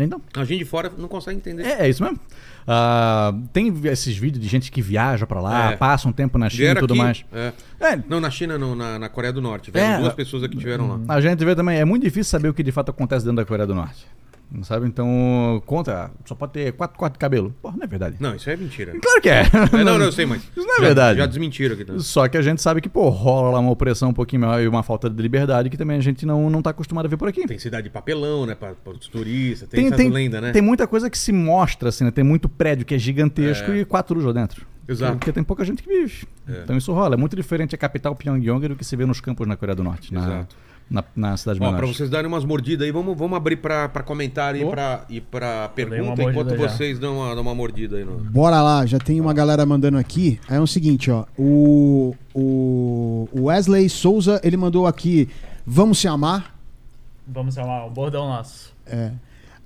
Então, A gente de fora não consegue entender. é, é isso mesmo. Ah, tem esses vídeos de gente que viaja pra lá, É. passa um tempo na China e tudo aqui, mais. é. É, Não, na China, não, na, na Coreia do Norte. É. duas pessoas que tiveram lá. A gente vê também, é muito difícil saber o que de fato acontece dentro da Coreia do Norte. Não sabe? Então, conta, só pode ter quatro cortes de cabelo. Porra, não é verdade. Não, isso é mentira. Claro que é. É, não, não, eu sei, mas. Isso não é já- verdade. Já desmentiram aqui. Tá? Só que a gente sabe que, pô, rola lá uma opressão um pouquinho maior e uma falta de liberdade que também a gente não, não tá acostumado a ver por aqui. Tem cidade de papelão, né? Para os turistas, tem, Tem, tem, lendas, né? tem muita coisa que se mostra, assim, né? Tem muito prédio que é gigantesco É. e quatro lá dentro. Exato. Porque tem pouca gente que vive. É. Então isso rola. É muito diferente a capital Pyongyang do que se vê nos campos na Coreia do Norte. Na, Exato. na, na cidade Ó, menor. pra vocês darem umas mordidas aí, vamos, vamos abrir pra, pra comentário e pra, e uma pergunta, enquanto vocês dão uma, dão uma mordida aí. No... Bora lá, já tem uma galera mandando aqui. É o seguinte, ó. O, o Wesley Souza, ele mandou aqui. Vamos se amar. Vamos chamar o bordão nosso. É.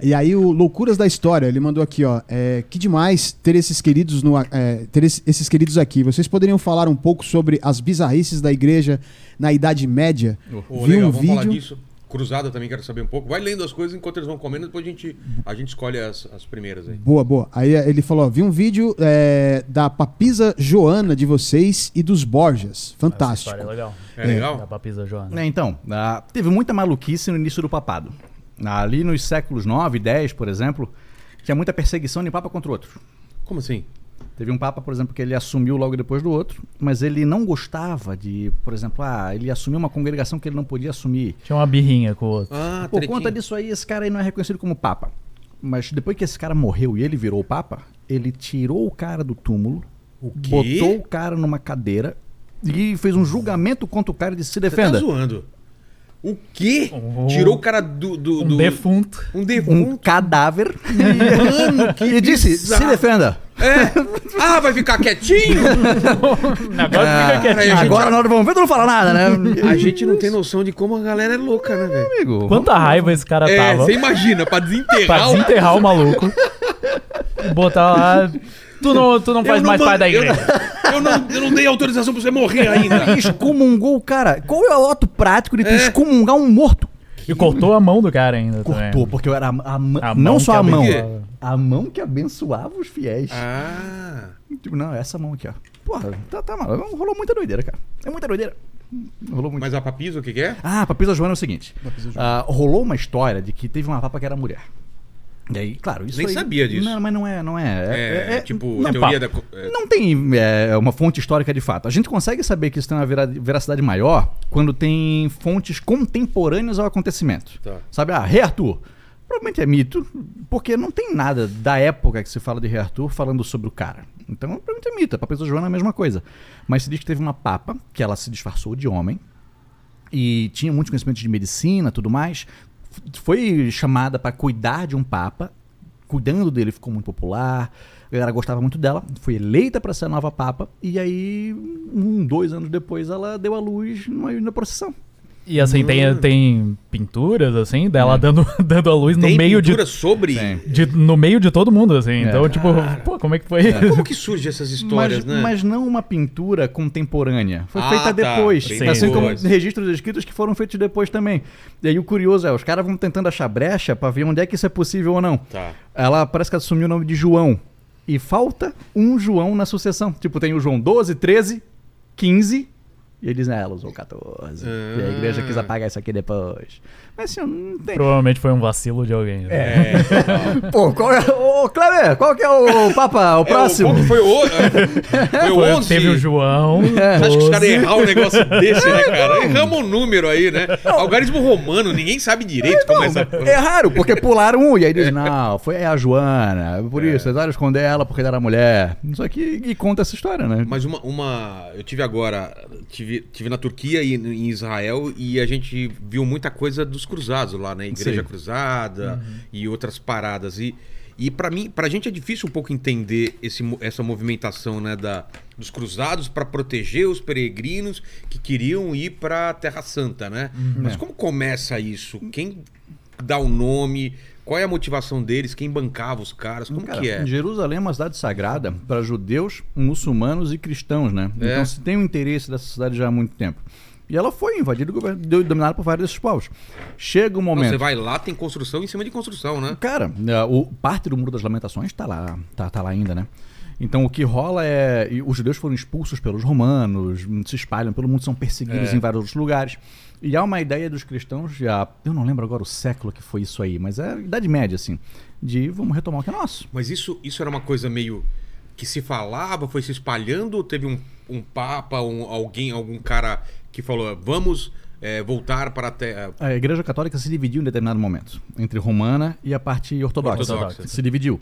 E aí o Loucuras da História, ele mandou aqui, ó. É, que demais ter esses queridos no, é, ter esse- esses queridos aqui. Vocês poderiam falar um pouco sobre as bizarrices da igreja na Idade Média? Ô, Vi legal, um vamos falar vídeo. disso. Cruzada também quero saber um pouco. Vai lendo as coisas enquanto eles vão comendo, depois a gente, a gente escolhe as, as primeiras aí. Boa, boa. Aí é, ele falou: ó, vi um vídeo é, da papisa Joana de vocês e dos Borgias. Essa Fantástico. história é legal. É, legal? Da papisa Joana. É, então, ah, teve muita maluquice no início do papado. Ali nos séculos 9 e 10, por exemplo, tinha muita perseguição de um papa contra o outro. Como assim? Teve um papa, por exemplo, que ele assumiu logo depois do outro, mas ele não gostava de, por exemplo, ah, ele assumiu uma congregação que ele não podia assumir. Tinha uma birrinha com o outro. Ah, Por conta disso aí, esse cara aí não é reconhecido como papa. Mas depois que esse cara morreu e ele virou o papa, ele tirou o cara do túmulo, O botou o cara numa cadeira e fez um julgamento contra o cara de se Você tá defenda. zoando. O quê? Oh. Tirou o cara do... do, Um do- defunto. Um um defunto. cadáver Mano, que e disse: bizarro. se defenda. É. Ah, vai ficar quietinho? Agora Ah, fica quietinho. gente- Agora na hora do vamos ver, tu não fala nada, né? A gente não tem noção de como a galera é louca, né, velho? Amigo, Quanta raiva esse cara É, tava. você imagina, pra desenterrar Pra o- desenterrar o maluco. Botar lá. Tu não, tu não faz não mais man- parte da eu igreja. Eu não, eu não dei autorização pra você morrer ainda. excomungou o cara. Qual é o ato prático de tu É. excomungar um morto? E cortou a mão do cara ainda. Cortou, também. porque era a, a mão- A não mão só a mão, a mão que abençoava os fiéis. Ah. Tipo, não, essa mão aqui, ó. Porra, tá, tá mal. Rolou muita doideira, cara. É muita doideira. Rolou muito. Mas a papisa, o que, que é? Ah, Papisa Joana é o seguinte. ah, rolou uma história de que teve uma papa que era mulher. E aí, claro, isso Nem aí- sabia disso. Não, mas não é, não é. É, tipo, não, teoria da. é, Não tem é, uma fonte histórica de fato. A gente consegue saber que isso tem uma vera- veracidade maior quando tem fontes contemporâneas ao acontecimento. Tá. Sabe, ah, Rei Arthur. Provavelmente é mito, porque não tem nada da época que se fala de Rei Arthur falando sobre o cara. Então, provavelmente é mito. A Papa Joana é a mesma coisa. Mas se diz que teve uma papa, que ela se disfarçou de homem, e tinha muitos conhecimentos de medicina tudo mais. Foi chamada para cuidar de um papa, cuidando dele ficou muito popular, a galera gostava muito dela, foi eleita para ser a nova papa, e aí, um, dois anos depois, ela deu à luz numa, na procissão. E assim, tem, Hum. tem pinturas, assim, dela dando, dando a luz no Tem meio de, sobre. Tem. de- No meio de todo mundo, assim. É. Então, tipo, pô, como é que foi? Como que surgem essas histórias, mas, né? mas não uma pintura contemporânea. Foi Ah, feita tá. depois. Sim. Assim como registros escritos que foram feitos depois também. E aí o curioso é, os caras vão tentando achar brecha pra ver onde é que isso é possível ou não. Tá. Ela parece que assumiu o nome de João. E falta um João na sucessão. Tipo, tem o João 12, 13, 15 E eles, né, ela usou 14. E a igreja quis apagar isso aqui depois. Assim, não tem. Provavelmente foi um vacilo de alguém. né? É, Pô, qual é. Ô, Kleber, qual que é o Papa, o próximo? É, o, foi o, foi o Foi- 11. Teve o João. Você acha que os caras 12. errar um negócio desse, né, cara? Erramos um número aí, né? Algarismo romano, ninguém sabe direito como é essa porra. É raro, porque pularam um. E aí diz, não, foi a Joana. Por isso, tentaram esconder ela porque ela era mulher. Isso aqui e conta essa história, né? Mas uma, uma. Eu tive agora. Tive, tive na Turquia e em Israel e a gente viu muita coisa dos cruzados lá, né? Igreja Sim. Cruzada e outras paradas. E, e para mim, pra gente é difícil um pouco entender esse, essa movimentação, né? Da, dos cruzados para proteger os peregrinos que queriam ir para Terra Santa, né? Mas como começa isso? Quem dá o nome? Qual é a motivação deles? Quem bancava os caras? Como Cara, que é? Jerusalém é uma cidade sagrada para judeus, muçulmanos e cristãos, né? É. Então se tem um interesse dessa cidade já há muito tempo. E ela foi invadida e dominada por vários desses povos. Chega um Não, momento. Você vai lá, tem construção em cima de construção, né? Cara, é, o parte do Muro das Lamentações tá lá, tá, tá lá ainda, né? Então o que rola é. Os judeus foram expulsos pelos romanos, se espalham pelo mundo, são perseguidos É. em vários outros lugares. E há uma ideia dos cristãos, já. Eu não lembro agora o século que foi isso aí, mas é a Idade Média, assim. De vamos retomar o que é nosso. Mas isso, isso era uma coisa meio que se falava, foi se espalhando, teve um, um papa, um, alguém, algum cara que falou, vamos é, voltar para a terra. A Igreja Católica se dividiu em determinado momento entre romana e a parte ortodoxa. Ortodoxa. Se dividiu.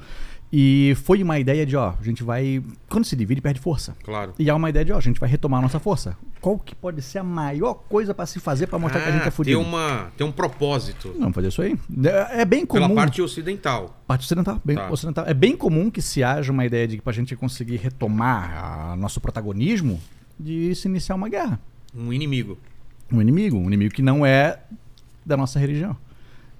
E foi uma ideia de, ó, a gente vai. Quando se divide, perde força. Claro. E há uma ideia de, ó, a gente vai retomar a nossa força. Qual que pode ser a maior coisa pra se fazer pra mostrar que a gente é Ah, tem, fudido? uma, tem um propósito. Vamos fazer isso aí. É é bem comum. Pela parte ocidental. Parte ocidental, bem Tá. ocidental. É bem comum que se haja uma ideia de que pra gente conseguir retomar a nosso protagonismo, de se iniciar uma guerra. Um inimigo. Um inimigo, um inimigo que não é da nossa religião.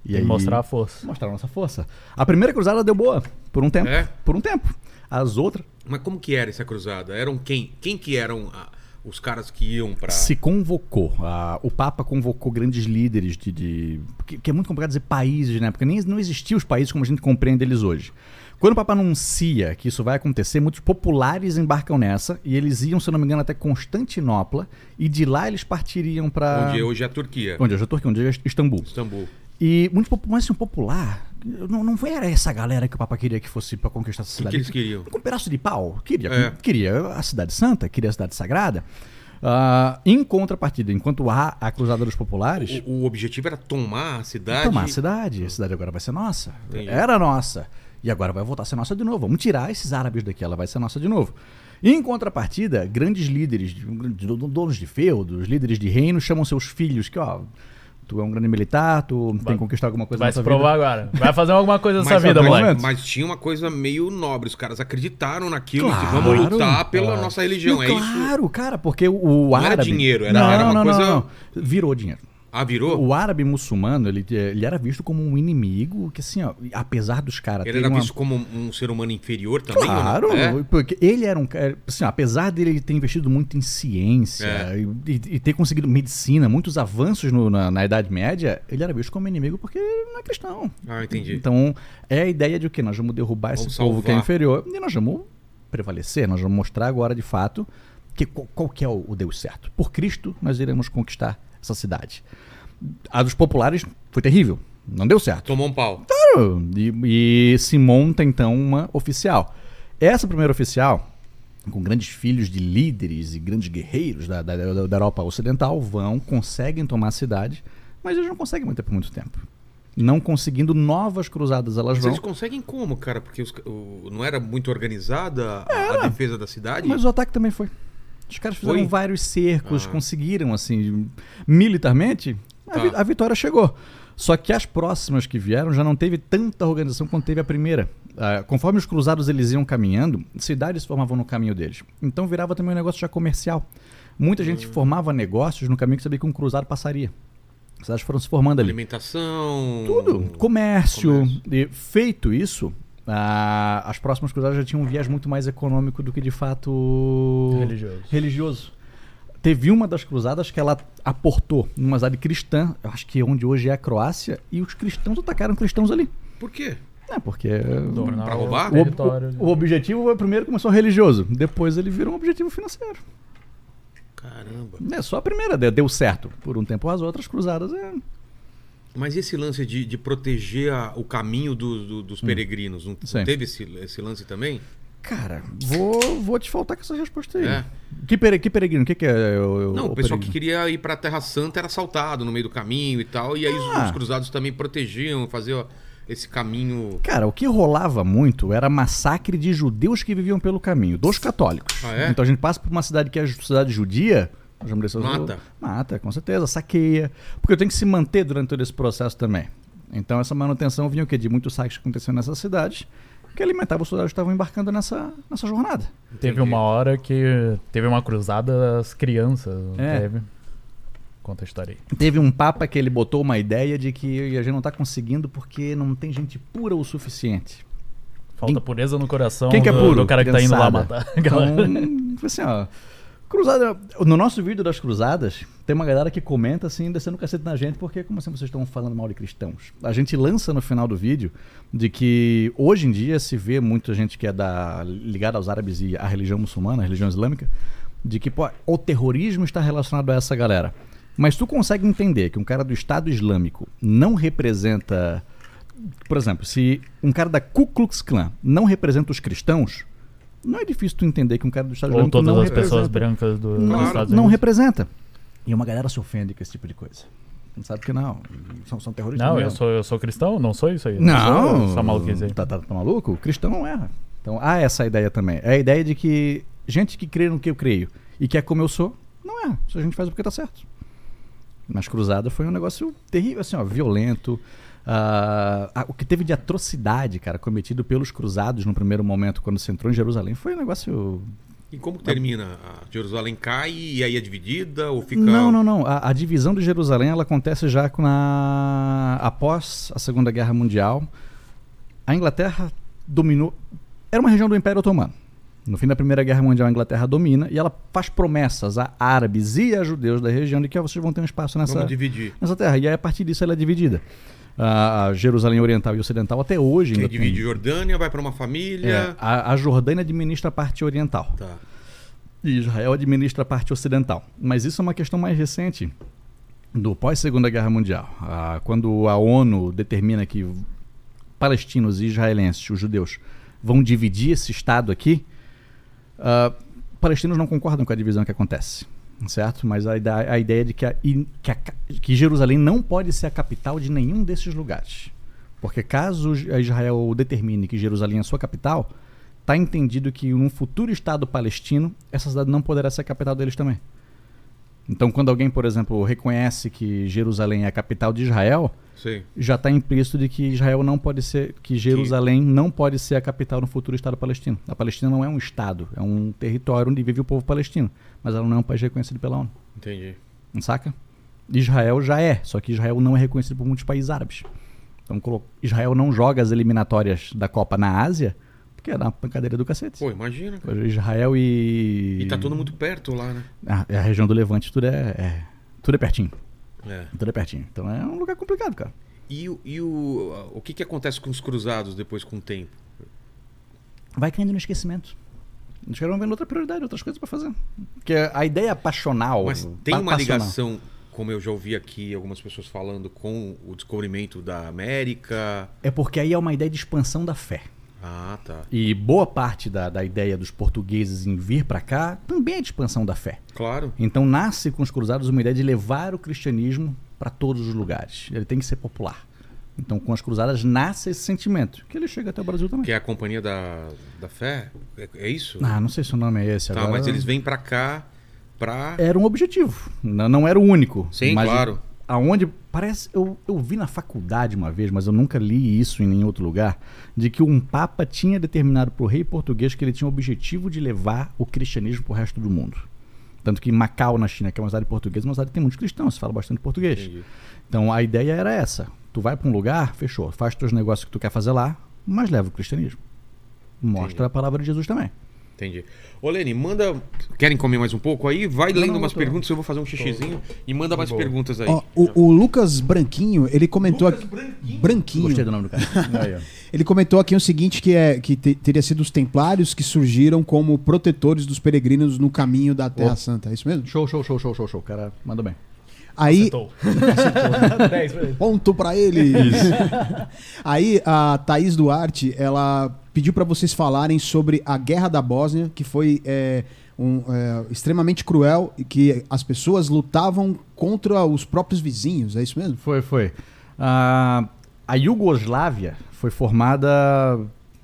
E E mostrar a força. mostrar a nossa força. A primeira cruzada deu boa, por um tempo. É? Por um tempo. As outras Mas como que era essa cruzada? Eram quem? Quem que eram ah, os caras que iam para se convocou. Ah, o Papa convocou grandes líderes de. de que, que é muito complicado dizer países, né? Porque nem não existiam os países como a gente compreende eles hoje. Quando o Papa anuncia que isso vai acontecer, muitos populares embarcam nessa e eles iam, se eu não me engano, até Constantinopla e de lá eles partiriam para. onde hoje é a Turquia, Onde hoje é a Turquia, onde hoje é Istambul. Istambul. E muitos popu- mas assim, um popular, não, não era essa galera que o Papa queria que fosse para conquistar essa O cidade. que eles queriam? Com um pedaço de pau. Queria, É. queria a cidade santa, queria a cidade sagrada. Ah, em contrapartida, enquanto há a Cruzada dos Populares, O, o objetivo era tomar a cidade. tomar a cidade. A cidade agora vai ser nossa. Entendi. Era nossa. E agora vai voltar a ser nossa de novo. Vamos tirar esses árabes daqui, ela vai ser nossa de novo. Em contrapartida, grandes líderes, de- de- donos de feudos, líderes de reino, chamam seus filhos que, ó, tu é um grande militar, tu tem que conquistar alguma coisa Vai na se provar vida. agora. Vai fazer alguma coisa nessa vida, moleque. mas tinha uma coisa meio nobre. Os caras acreditaram naquilo. Claro. e vamos lutar pela Claro. nossa religião. Não, é isso? claro, cara, porque o, o Não era árabe... dinheiro, era- não, era uma não, coisa- Não, não. Virou dinheiro. Ah, virou? O árabe muçulmano, ele, ele era visto como um inimigo que, assim, ó, apesar dos caras Ele era uma- visto como um ser humano inferior também? Claro, É? porque ele era um cara, assim, ó, apesar dele ter investido muito em ciência É. e, e- ter conseguido medicina, muitos avanços no- na, na Idade Média, ele era visto como inimigo porque não é cristão. Ah, entendi. Então, é a ideia de o que nós vamos derrubar esse Vamos povo que é salvar. inferior e nós vamos prevalecer, nós vamos mostrar agora de fato que qual, qual que é o, o Deus certo. Por Cristo nós iremos conquistar essa cidade. A dos populares foi terrível, não deu certo. Tomou um pau. Claro, E, e se monta então uma oficial. Essa primeira oficial, com grandes filhos de líderes e grandes guerreiros da, da, da- Europa Ocidental, vão, conseguem tomar a cidade, mas eles não conseguem manter por muito tempo. Não conseguindo novas cruzadas, elas Mas vão. eles conseguem como, cara? Porque os o- não era muito organizada a, a defesa da cidade? Mas o ataque também foi. Os caras fizeram vários cercos, Ah. conseguiram, assim, militarmente, a, Tá. vi- a vitória chegou. Só que as próximas que vieram já não teve tanta organização quanto teve a primeira. Ah, conforme os cruzados eles iam caminhando, cidades formavam no caminho deles. Então virava também um negócio já comercial. Muita gente Hum. formava negócios no caminho que sabia que um cruzado passaria. As cidades foram se formando ali. Alimentação. Tudo. Comércio. Comércio. E feito isso, ah, as próximas cruzadas já tinham um viés muito mais econômico do que de fato Religioso. religioso. Teve uma das cruzadas que ela aportou numa cidade cristã, eu acho que é onde hoje é a Croácia, e os cristãos atacaram cristãos ali. Por quê? É, porque o roubar? o, o- o objetivo primeiro começou religioso, depois ele virou um objetivo financeiro. Caramba. É só a primeira, deu, deu certo. Por um tempo as outras cruzadas é. Mas esse lance de, de proteger a- o caminho do- do- dos peregrinos, não, não Hum. Teve esse, esse lance também? Cara, vou, vou te faltar com essa resposta aí. É. Que, pere, que peregrino? O que, que é Não, o pessoal que peregrino? queria ir pra Terra Santa era assaltado no meio do caminho e tal, e aí os- Ah. os cruzados também protegiam, faziam esse caminho. Cara, o que rolava muito era massacre de judeus que viviam pelo caminho, dos católicos. Ah, é? Então a gente passa por uma cidade que é a cidade judia. Descer- Mata. Mata, com certeza, saqueia. Porque eu tenho que se manter durante todo esse processo também. Então essa manutenção vinha o quê? De muitos saques que aconteciam nessa cidade, que alimentava os soldados que estavam embarcando nessa, nessa jornada. Teve uma hora que teve uma cruzada das crianças. não É. Teve. Conta a história aí. Teve um papa que ele botou uma ideia de que a gente não está conseguindo porque não tem gente pura o suficiente. Falta Quem- pureza no coração Quem que é do, puro? do cara que tá indo lá matar. Então, assim, ó. Cruzada. No nosso vídeo das cruzadas, tem uma galera que comenta assim, descendo o cacete na gente, porque como assim vocês estão falando mal de cristãos? A gente lança no final do vídeo de que hoje em dia se vê muita gente que é da, ligada aos árabes e à religião muçulmana, à religião islâmica, de que pô, o terrorismo está relacionado a essa galera. Mas tu consegue entender que um cara do Estado Islâmico não representa. Por exemplo, se um cara da Ku Klux Klan não representa os cristãos, não é difícil tu entender que um cara do Estado Ou todas não as pessoas brancas do, dos Não, Estados não Unidos. representa. E uma galera se ofende com esse tipo de coisa. Não sabe que não. São, são terroristas. Não, eu sou, eu sou cristão, não sou isso aí. Não, sou essa maluquice aí. tá, tá, tá maluco? O cristão não erra. Então há essa ideia também. É a ideia de que gente que crê no que eu creio e que é como eu sou, não erra. Se a gente faz o porque tá certo. Mas cruzada foi um negócio terrível, assim, ó, violento. Ah, ah, o que teve de atrocidade, cara, cometido pelos cruzados no primeiro momento, quando se entrou em Jerusalém, foi um negócio E como termina? A Jerusalém cai e aí é dividida ou fica. Não, não, não. A, a divisão de Jerusalém ela acontece já na, após a Segunda Guerra Mundial. A Inglaterra dominou. Era uma região do Império Otomano. No fim da Primeira Guerra Mundial, a Inglaterra domina e ela faz promessas a árabes e a judeus da região de que ó, vocês vão ter um espaço nessa, nessa terra. E aí, a partir disso, ela é dividida. A, Jerusalém Oriental e Ocidental até hoje Quem ainda tem- divide Jordânia vai pra uma família. É, a, a Jordânia administra a parte oriental. Tá. E Israel administra a parte ocidental. Mas isso é uma questão mais recente do pós-Segunda Guerra Mundial. Ah, quando a ONU determina que palestinos e israelenses, os judeus, vão dividir esse Estado aqui, ah, palestinos não concordam com a divisão que acontece. Certo? Mas a, a ideia de que, a- que, a que Jerusalém não pode ser a capital de nenhum desses lugares. Porque caso Israel determine que Jerusalém é sua capital, está entendido que num futuro Estado palestino, essa cidade não poderá ser a capital deles também. Então, quando alguém, por exemplo, reconhece que Jerusalém é a capital de Israel, Sei. já está implícito de que Israel não pode ser, que Jerusalém não pode ser a capital no futuro Estado palestino. A Palestina não é um Estado, é um território onde vive o povo palestino, mas ela não é um país reconhecido pela ONU, Entendi. não saca? Israel já é, só que Israel não é reconhecido por muitos países árabes. Então, Israel não joga as eliminatórias da Copa na Ásia, porque é uma pancadeira do cacete. Pô, imagina. cara. Israel e. E tá todo muito perto lá, né? Ah, é a região do Levante, tudo é, é- Tudo é pertinho. É. Tudo é pertinho. Então é um lugar complicado, cara. E, o- e o, o que, que acontece com os cruzados depois com o tempo? Vai caindo no esquecimento. Os caras vão vendo outra prioridade, outras coisas pra fazer. Porque a ideia passional. Mas tem uma passional. ligação, como eu já ouvi aqui algumas pessoas falando, com o descobrimento da América. É porque aí é uma ideia de expansão da fé. Ah, tá. E boa parte da, da ideia dos portugueses em vir pra cá também é de expansão da fé. Claro. Então nasce com os cruzados uma ideia de levar o cristianismo para todos os lugares. Ele tem que ser popular. Então com as cruzadas nasce esse sentimento, que ele chega até o Brasil também. Que é a Companhia da, da Fé? É, é isso? Ah, não sei se o nome é esse tá, agora. mas eles vêm pra cá pra. Era um objetivo, não, não era o único. Sim, claro. Aonde parece eu, eu vi na faculdade uma vez, mas eu nunca li isso em nenhum outro lugar, de que um papa tinha determinado para o rei português que ele tinha o objetivo de levar o cristianismo para o resto do mundo. Tanto que Macau, na China, que é uma cidade portuguesa, é uma cidade que tem muitos cristãos, se fala bastante português. Entendi. Então a ideia era essa. Tu vai para um lugar, fechou, faz teus negócios que tu quer fazer lá, mas leva o cristianismo. Mostra Entendi. a palavra de Jesus também. Entendi. Ô, Lene, manda. Querem comer mais um pouco aí? Vai lendo não, umas tô- perguntas, eu vou fazer um xixizinho e manda mais perguntas aí. Ó, o, o Lucas Branquinho, ele comentou aqui. Branquinho. Gostei do nome do cara. Ele comentou aqui o seguinte: que, é, que te- teria sido os templários que surgiram como protetores dos peregrinos no caminho da Terra Ó. Santa. É isso mesmo? Show, show, show, show, show, show. O cara mandou bem. Aí. Acertou. Acertou. 10 pra ele. Ponto pra ele. Aí a Thaís Duarte, ela pediu pra vocês falarem sobre a Guerra da Bósnia, que foi é, um, é, extremamente cruel e que as pessoas lutavam contra os próprios vizinhos. É isso mesmo? Foi, foi. Ah, a Iugoslávia foi formada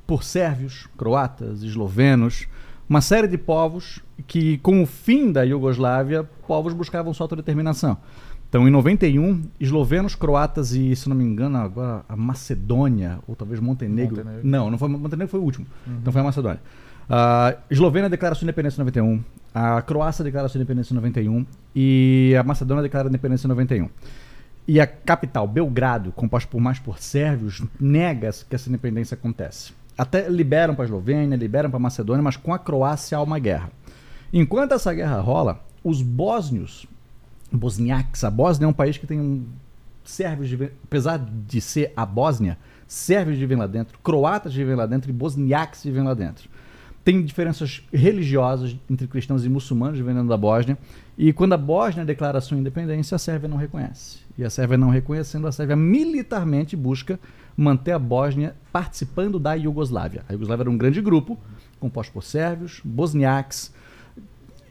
por sérvios, croatas, eslovenos, uma série de povos que, com o fim da Iugoslávia, povos buscavam sua autodeterminação. Então, em 91, eslovenos, croatas e, se não me engano, agora a Macedônia, ou talvez Montenegro. Montenegro. Não, não foi Montenegro foi o último. Então foi a Macedônia. A Eslovênia declara sua independência em 91, a Croácia declara sua independência em 91 e a Macedônia declara a independência em 91. E a capital, Belgrado, composta por mais por sérvios, nega que essa independência acontece. Até liberam para a Eslovênia, liberam para a Macedônia, mas com a Croácia há uma guerra. Enquanto essa guerra rola, os bósnios, bosniaques, a Bósnia é um país que tem um sérvios, vivem- apesar de ser a Bósnia, sérvios vivem lá dentro, croatas vivem lá dentro e bosniaques vivem lá dentro. Tem diferenças religiosas entre cristãos e muçulmanos vivendo da Bósnia. E quando a Bósnia declara sua independência, a Sérvia não reconhece. E a Sérvia não reconhecendo, a Sérvia militarmente busca manter a Bósnia participando da Iugoslávia. A Iugoslávia era um grande grupo, composto por sérvios, bosniaques,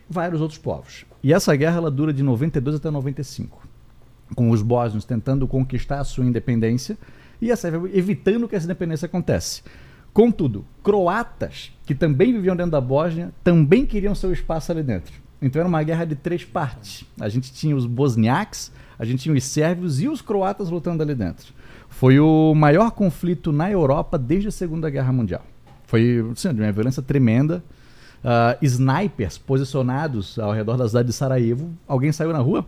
vários outros povos. E essa guerra ela dura de 92 até 95 com os bósnios tentando conquistar a sua independência e a Sérvia evitando que essa independência acontece. Contudo, croatas, que também viviam dentro da Bósnia, também queriam seu espaço ali dentro. Então era uma guerra de três partes. A gente tinha os bosniaques, a gente tinha os sérvios e os croatas lutando ali dentro. Foi o maior conflito na Europa desde a Segunda Guerra Mundial. Foi assim, uma violência tremenda. Ah, snipers posicionados ao redor da cidade de Sarajevo. Alguém saiu na rua,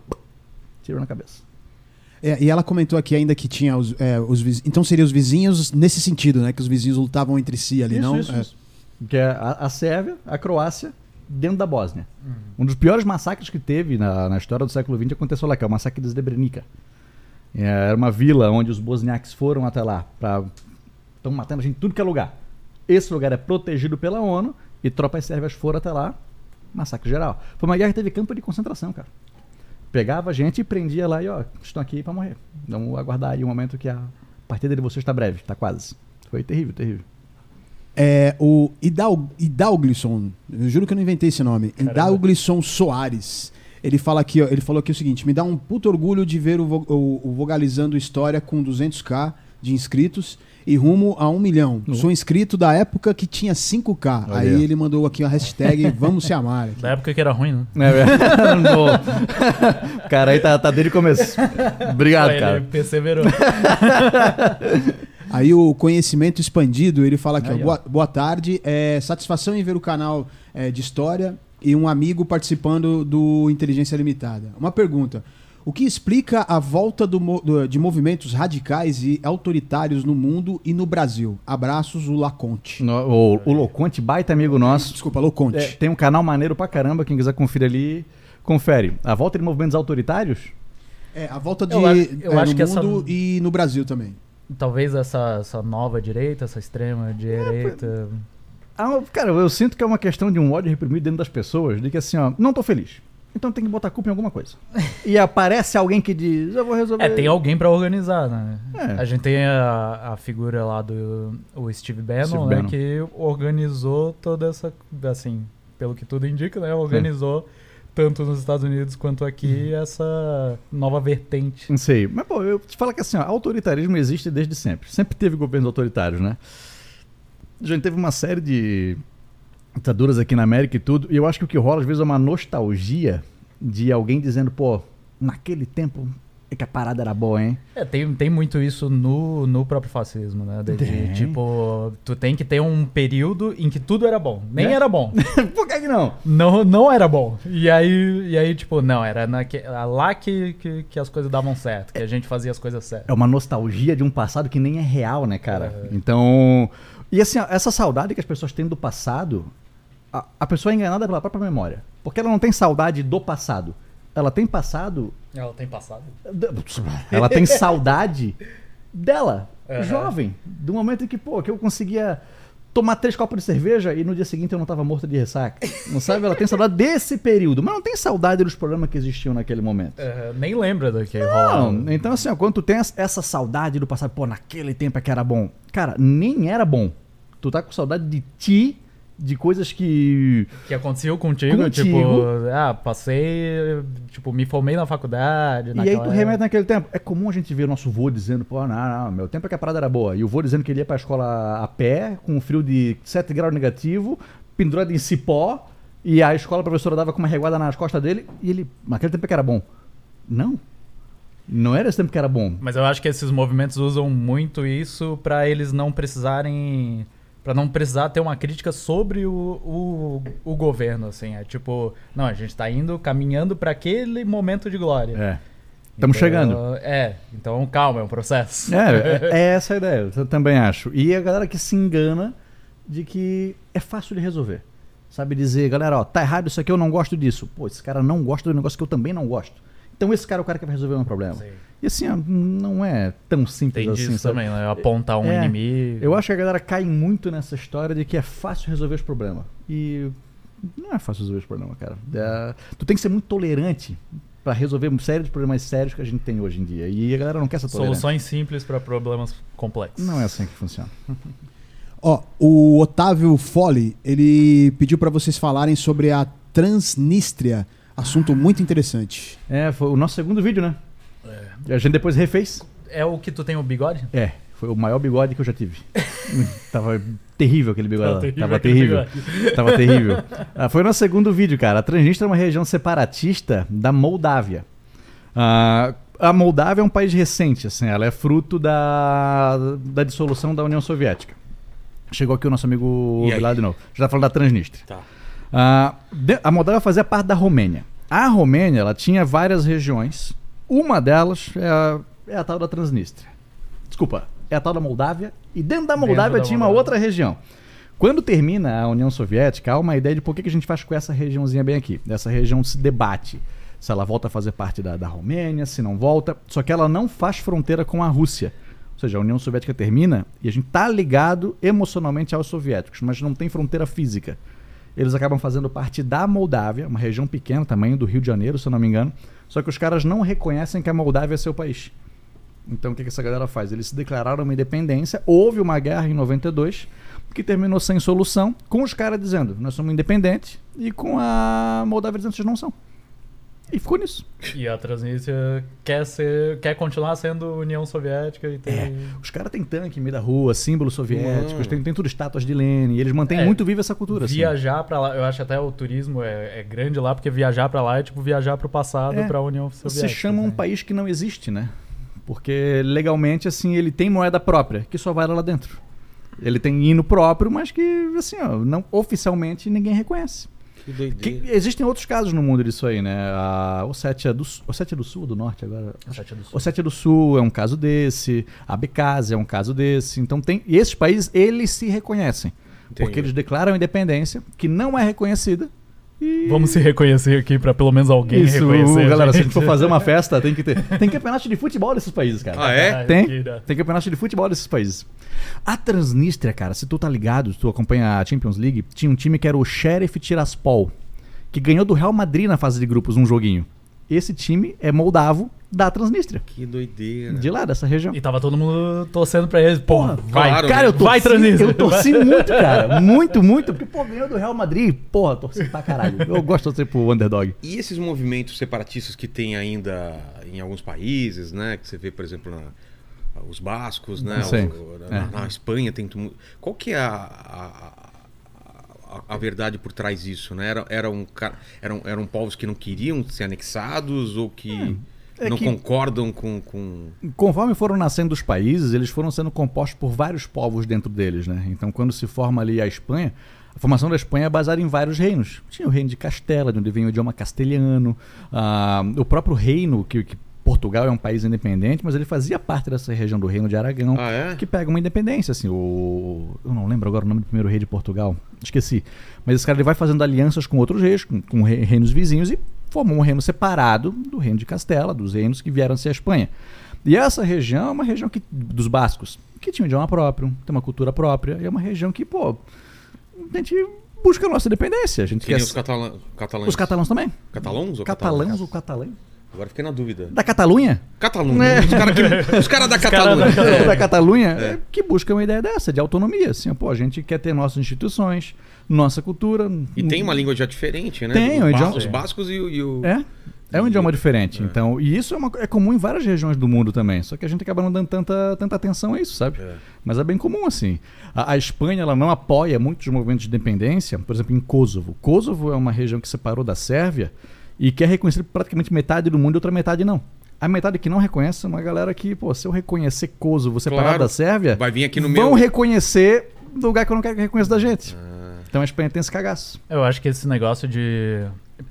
tirou na cabeça. É, e ela comentou aqui ainda que tinha os, é, os vizinhos. Então seriam os vizinhos nesse sentido, né? Que os vizinhos lutavam entre si ali, isso, não? isso, É. isso. Que é a, a Sérvia, a Croácia, dentro da Bósnia. Um dos piores massacres que teve na, na história do século XX aconteceu lá, que é o massacre de Srebrenica. É, Era uma vila onde os bosniaques foram até lá. Estão matando gente em tudo que é lugar. Esse lugar é protegido pela ONU e tropas sérvias foram até lá. Massacre geral. Foi uma guerra que teve campo de concentração, cara. Pegava a gente e prendia lá e, ó, estão aqui pra morrer. Vamos aguardar aí o momento que a partida de vocês está breve, está quase. Foi terrível, terrível. É, o Hidal, Hidalglisson, eu juro que eu não inventei esse nome. Hidalglisson Soares. Ele fala aqui, ó, ele falou aqui o seguinte: me dá um puto orgulho de ver o, vo- o- o Vogalizando História com 200k de inscritos e rumo a um milhão. Sou inscrito da época que tinha 5k. Olha Aí ele mandou aqui a hashtag Vamos se amar. aqui. Da época que era ruim, né? É. No- cara aí tá, tá desde o começo. Obrigado, Ele cara. perseverou. Aí o conhecimento expandido, ele fala aqui, ó. boa, boa tarde, é, satisfação em ver o canal é, de história e um amigo participando do Inteligência Limitada. Uma pergunta, o que explica a volta do do- de movimentos radicais e autoritários no mundo e no Brasil? Abraços, o Laconte. No- o, o Loconte, baita amigo nosso. Desculpa, Loconte. É, tem um canal maneiro pra caramba, quem quiser conferir ali, confere. A volta de movimentos autoritários? É, a volta de Eu acho- eu é, acho no que essa- mundo e no Brasil também. Talvez essa, essa nova direita, essa extrema direita. Ah, cara, eu sinto que é uma questão de um ódio reprimido dentro das pessoas, de que assim, ó, não tô feliz. Então tem que botar a culpa em alguma coisa. E aparece alguém que diz, eu vou resolver. É, tem alguém pra organizar, né? É. A gente tem a, a figura lá do o Steve Bannon, Steve né? Bannon. Que organizou toda essa. Assim, pelo que tudo indica, né? Organizou tanto nos Estados Unidos quanto aqui essa nova vertente. Não sei. Mas, pô, eu te falo que assim, ó, autoritarismo existe desde sempre. Sempre teve governos autoritários, né? A gente teve uma série de ditaduras aqui na América e tudo. E eu acho que o que rola às vezes é uma nostalgia de alguém dizendo, pô, naquele tempo é que a parada era boa, hein? É, tem, tem muito isso no, no próprio fascismo, né? De, tipo, tu tem que ter um período em que tudo era bom. Nem Né? era bom. Por que, que não? Não, não era bom. E aí, e aí tipo, não, era naque, lá que, que, que as coisas davam certo, que a gente fazia as coisas certas. É uma nostalgia de um passado que nem é real, né, cara? Então. E assim, essa saudade que as pessoas têm do passado a, a pessoa é enganada pela própria memória. Porque ela não tem saudade do passado. Ela tem passado. Ela tem passado. Ela tem saudade dela, Aham. jovem. Do momento em que, pô, que eu conseguia tomar três copos de cerveja e no dia seguinte eu não tava morto de ressaca. Não sabe? Ela tem saudade desse período, mas não tem saudade dos problemas que existiam naquele momento. É, nem lembra do que rolava. Então assim, ó, quando tu tem essa- essa saudade do passado, pô, naquele tempo é que era bom. Cara, nem era bom. Tu tá com saudade de ti, de coisas que. que aconteceu contigo, Contigo. tipo, ah, passei, tipo, me formei na faculdade. E aí tu remete naquele tempo. É comum a gente ver o nosso vô dizendo, pô, não, não, meu tempo é que a parada era boa. E o vô dizendo que ele ia pra escola a pé, com um frio de 7 graus negativo, pendurado em cipó, e a escola a professora dava com uma reguada nas costas dele, e ele, naquele tempo é que era bom. Não. Não era esse tempo que era bom. Mas eu acho que esses movimentos usam muito isso pra eles não precisarem. Pra não precisar ter uma crítica sobre o, o, o governo, assim. É tipo, não, a gente tá indo, caminhando pra aquele momento de glória. É. Estamos Então, chegando. É, então calma, é um processo. É, é, é essa a ideia, eu também acho. E a galera que se engana de que é fácil de resolver. Sabe dizer, galera, ó, tá errado isso aqui, eu não gosto disso. Pô, esse cara não gosta do negócio que eu também não gosto. Então esse cara é o cara que vai resolver o meu problema. Sim. E assim, ó, não é tão simples Tem assim, disso sabe? também, né? Apontar um É, inimigo. Eu acho que a galera cai muito nessa história de que é fácil resolver os problemas. E não é fácil resolver os problemas, cara. É, tu tem que ser muito tolerante pra resolver uma série de problemas sérios que a gente tem hoje em dia. E a galera não quer essa tolerância. Soluções simples pra problemas complexos. Não é assim que funciona. Ó, o Otávio Fole, ele pediu pra vocês falarem sobre a Transnistria. Assunto muito interessante. É, foi o nosso segundo vídeo, né? A gente depois refez. É o que tu tem o bigode? É, foi o maior bigode que eu já tive. Tava terrível aquele bigode lá. Tava terrível. bigode. Tava terrível. Ah, foi o nosso segundo vídeo, cara. A Transnistria é uma região separatista da Moldávia. Ah, a Moldávia é um país recente, assim, ela é fruto da, da dissolução da União Soviética. Chegou aqui o nosso amigo E lá de novo. Já tá falando da Transnistria. Tá. Ah, a Moldávia fazia parte da Romênia. A Romênia ela tinha várias regiões. Uma delas é a, é a tal da Transnistria. Desculpa, é a tal da Moldávia. E dentro da Dentro Moldávia da tinha uma Moldávia. outra região. Quando termina a União Soviética, há uma ideia de por que que a gente faz com essa regiãozinha bem aqui. Essa região se debate se ela volta a fazer parte da, da Romênia, se não volta. Só que ela não faz fronteira com a Rússia. Ou seja, a União Soviética termina e a gente tá ligado emocionalmente aos soviéticos, mas não tem fronteira física. Eles acabam fazendo parte da Moldávia, uma região pequena, tamanho do Rio de Janeiro, se eu não me engano. Só que os caras não reconhecem que a Moldávia é seu país. Então o que, que essa galera faz? Eles se declararam uma independência. Houve uma guerra em 92 que terminou sem solução, com os caras dizendo nós somos independentes e com a Moldávia dizendo vocês não são. E ficou nisso. E a Transnistria quer, ser, quer continuar sendo União Soviética e ter. É. Os caras têm tanque em meio da rua, símbolos soviéticos, tem, tem tudo estátuas de Lenin. E eles mantêm É, muito viva essa cultura. assim. Viajar pra lá, eu acho até o turismo é, é grande lá, porque viajar pra lá é tipo viajar pro passado, É, pra União Soviética. Se chama um né? país que não existe, né? Porque legalmente, assim, ele tem moeda própria, que só vai lá dentro. Ele tem hino próprio, mas que, assim, ó, não, oficialmente ninguém reconhece. Que Que- doideira. existem outros casos no mundo disso aí, né? A Ossétia do, Ossétia do Sul do Norte agora? Ossétia do Sul. Ossétia do Sul é um caso desse, a Abkhazia é um caso desse. Então tem. E esses países, eles se reconhecem. Porque Entendi. eles declaram independência, que não é reconhecida. Vamos se reconhecer aqui pra pelo menos alguém Isso, reconhecer. galera, se a gente. gente for fazer uma festa, tem que ter. Tem campeonato de futebol desses países, cara. Ah, é? Tem. Tem campeonato de futebol desses países. A Transnistria, cara, se tu tá ligado, se tu acompanha a Champions League, tinha um time que era o Sheriff Tiraspol, que ganhou do Real Madrid na fase de grupos um joguinho. Esse time é moldavo da Transnistria. Que doideira. De lá, dessa região. E tava todo mundo torcendo pra eles. Porra, vai. claro, Cara, eu torci, Vai, Transnistria. eu torci muito, cara. Muito, muito. Porque, pô, ganhou do Real Madrid. Porra, torci pra caralho. Eu gosto de torcer pro underdog. E esses movimentos separatistas que tem ainda em alguns países, né? Que você vê, por exemplo, na- os bascos, né? O- na, É. na Espanha tem tudo. Qual que é a, a, a- a verdade por trás disso, né? Era, era um, eram, eram povos que não queriam ser anexados ou que É não concordam com, com... Conforme foram nascendo os países, eles foram sendo compostos por vários povos dentro deles, né? Então, quando se forma ali a Espanha, a formação da Espanha é baseada em vários reinos. Tinha o reino de Castela, de onde vem o idioma castelhano, ah, o próprio reino, que, que Portugal é um país independente, mas ele fazia parte dessa região do reino de Aragão, Ah, é? que pega uma independência, assim, o... Eu não lembro agora o nome do primeiro rei de Portugal. esqueci. Mas esse cara ele vai fazendo alianças com outros reis, com, com re- reinos vizinhos e formou um reino separado do reino de Castela, dos reinos que vieram ser a Espanha. E essa região é uma região que, dos bascos, que tinha um idioma próprio, tem uma cultura própria, e é uma região que, pô, a gente busca a nossa independência. A gente Que quer... os catalã- catalães. Os catalãos também. Catalãos ou Catalãos catalães? ou catalães? Agora fiquei na dúvida. Da Catalunha? Catalunha. É. Os caras caras da Catalunha. da Catalunha. É. da Catalunha é, que busca uma ideia dessa, de autonomia. Assim, pô, a gente quer ter nossas instituições, nossa cultura. E tem uma língua já diferente, né? Tem, um ba- idioma- os bascos e, o- e o. É. É um idioma diferente. Então, e isso é, uma- é comum em várias regiões do mundo também. Só que a gente acaba não dando tanta, tanta atenção a isso, sabe? É. Mas é bem comum, assim. A, a Espanha ela não apoia muitos movimentos de independência, por exemplo, em Kosovo. Kosovo é uma região que separou da Sérvia e quer reconhecer praticamente metade do mundo e outra metade não. A metade que não reconhece é uma galera que, pô, se eu reconhecer Kosovo separado Claro. da Sérvia, Vai vir aqui no vão meu. reconhecer do lugar que eu não quero que reconheça da gente. Ah, Então a Espanha tem esse cagaço. Eu acho que esse negócio de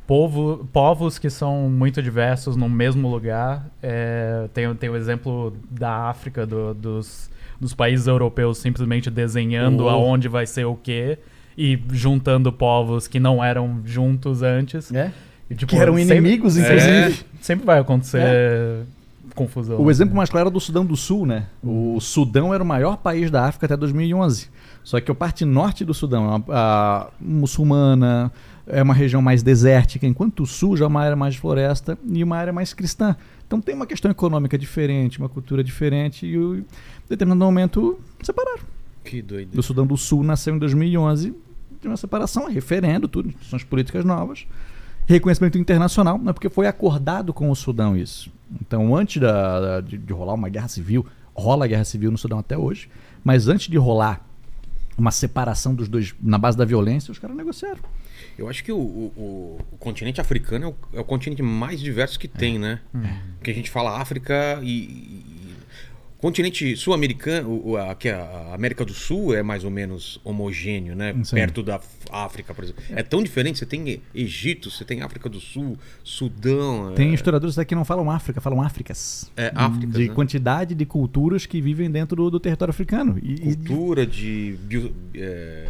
povo, povos que são muito diversos no mesmo lugar. é, tem, tem o exemplo da África, do- dos, dos países europeus simplesmente desenhando Oh. aonde vai ser o quê e juntando povos que não eram juntos antes. É? E, tipo, Que eram sempre- inimigos, É. inclusive. Sempre vai acontecer confusão. O exemplo mais claro é do Sudão do Sul, né? O Sudão era o maior país da África até 2011. Só que a parte norte do Sudão é uma, muçulmana, é uma região mais desértica, enquanto o sul já é uma área mais de floresta e uma área mais cristã. Então tem uma questão econômica diferente, uma cultura diferente e em determinado momento separaram. que doido. O Sudão do Sul nasceu em 2011 de uma separação, referendo, tudo, instituições políticas novas, reconhecimento internacional, não é porque foi acordado com o Sudão isso. Então, antes da, de, de rolar uma guerra civil, rola a guerra civil no Sudão até hoje, mas antes de rolar uma separação dos dois na base da violência, os caras negociaram. Eu acho que o, o- o- continente africano é o, é o continente mais diverso que tem, né? Porque a gente fala África e. continente sul-americano, aqui a a América do Sul é mais ou menos homogêneo, né? Sim. Perto da África, por exemplo. É tão diferente. Você tem Egito, você tem África do Sul, Sudão. Tem é, historiadores aqui que não falam África, falam Áfricas. É, Áfricas, De né? quantidade de culturas que vivem dentro do, do território africano. E, cultura de. é,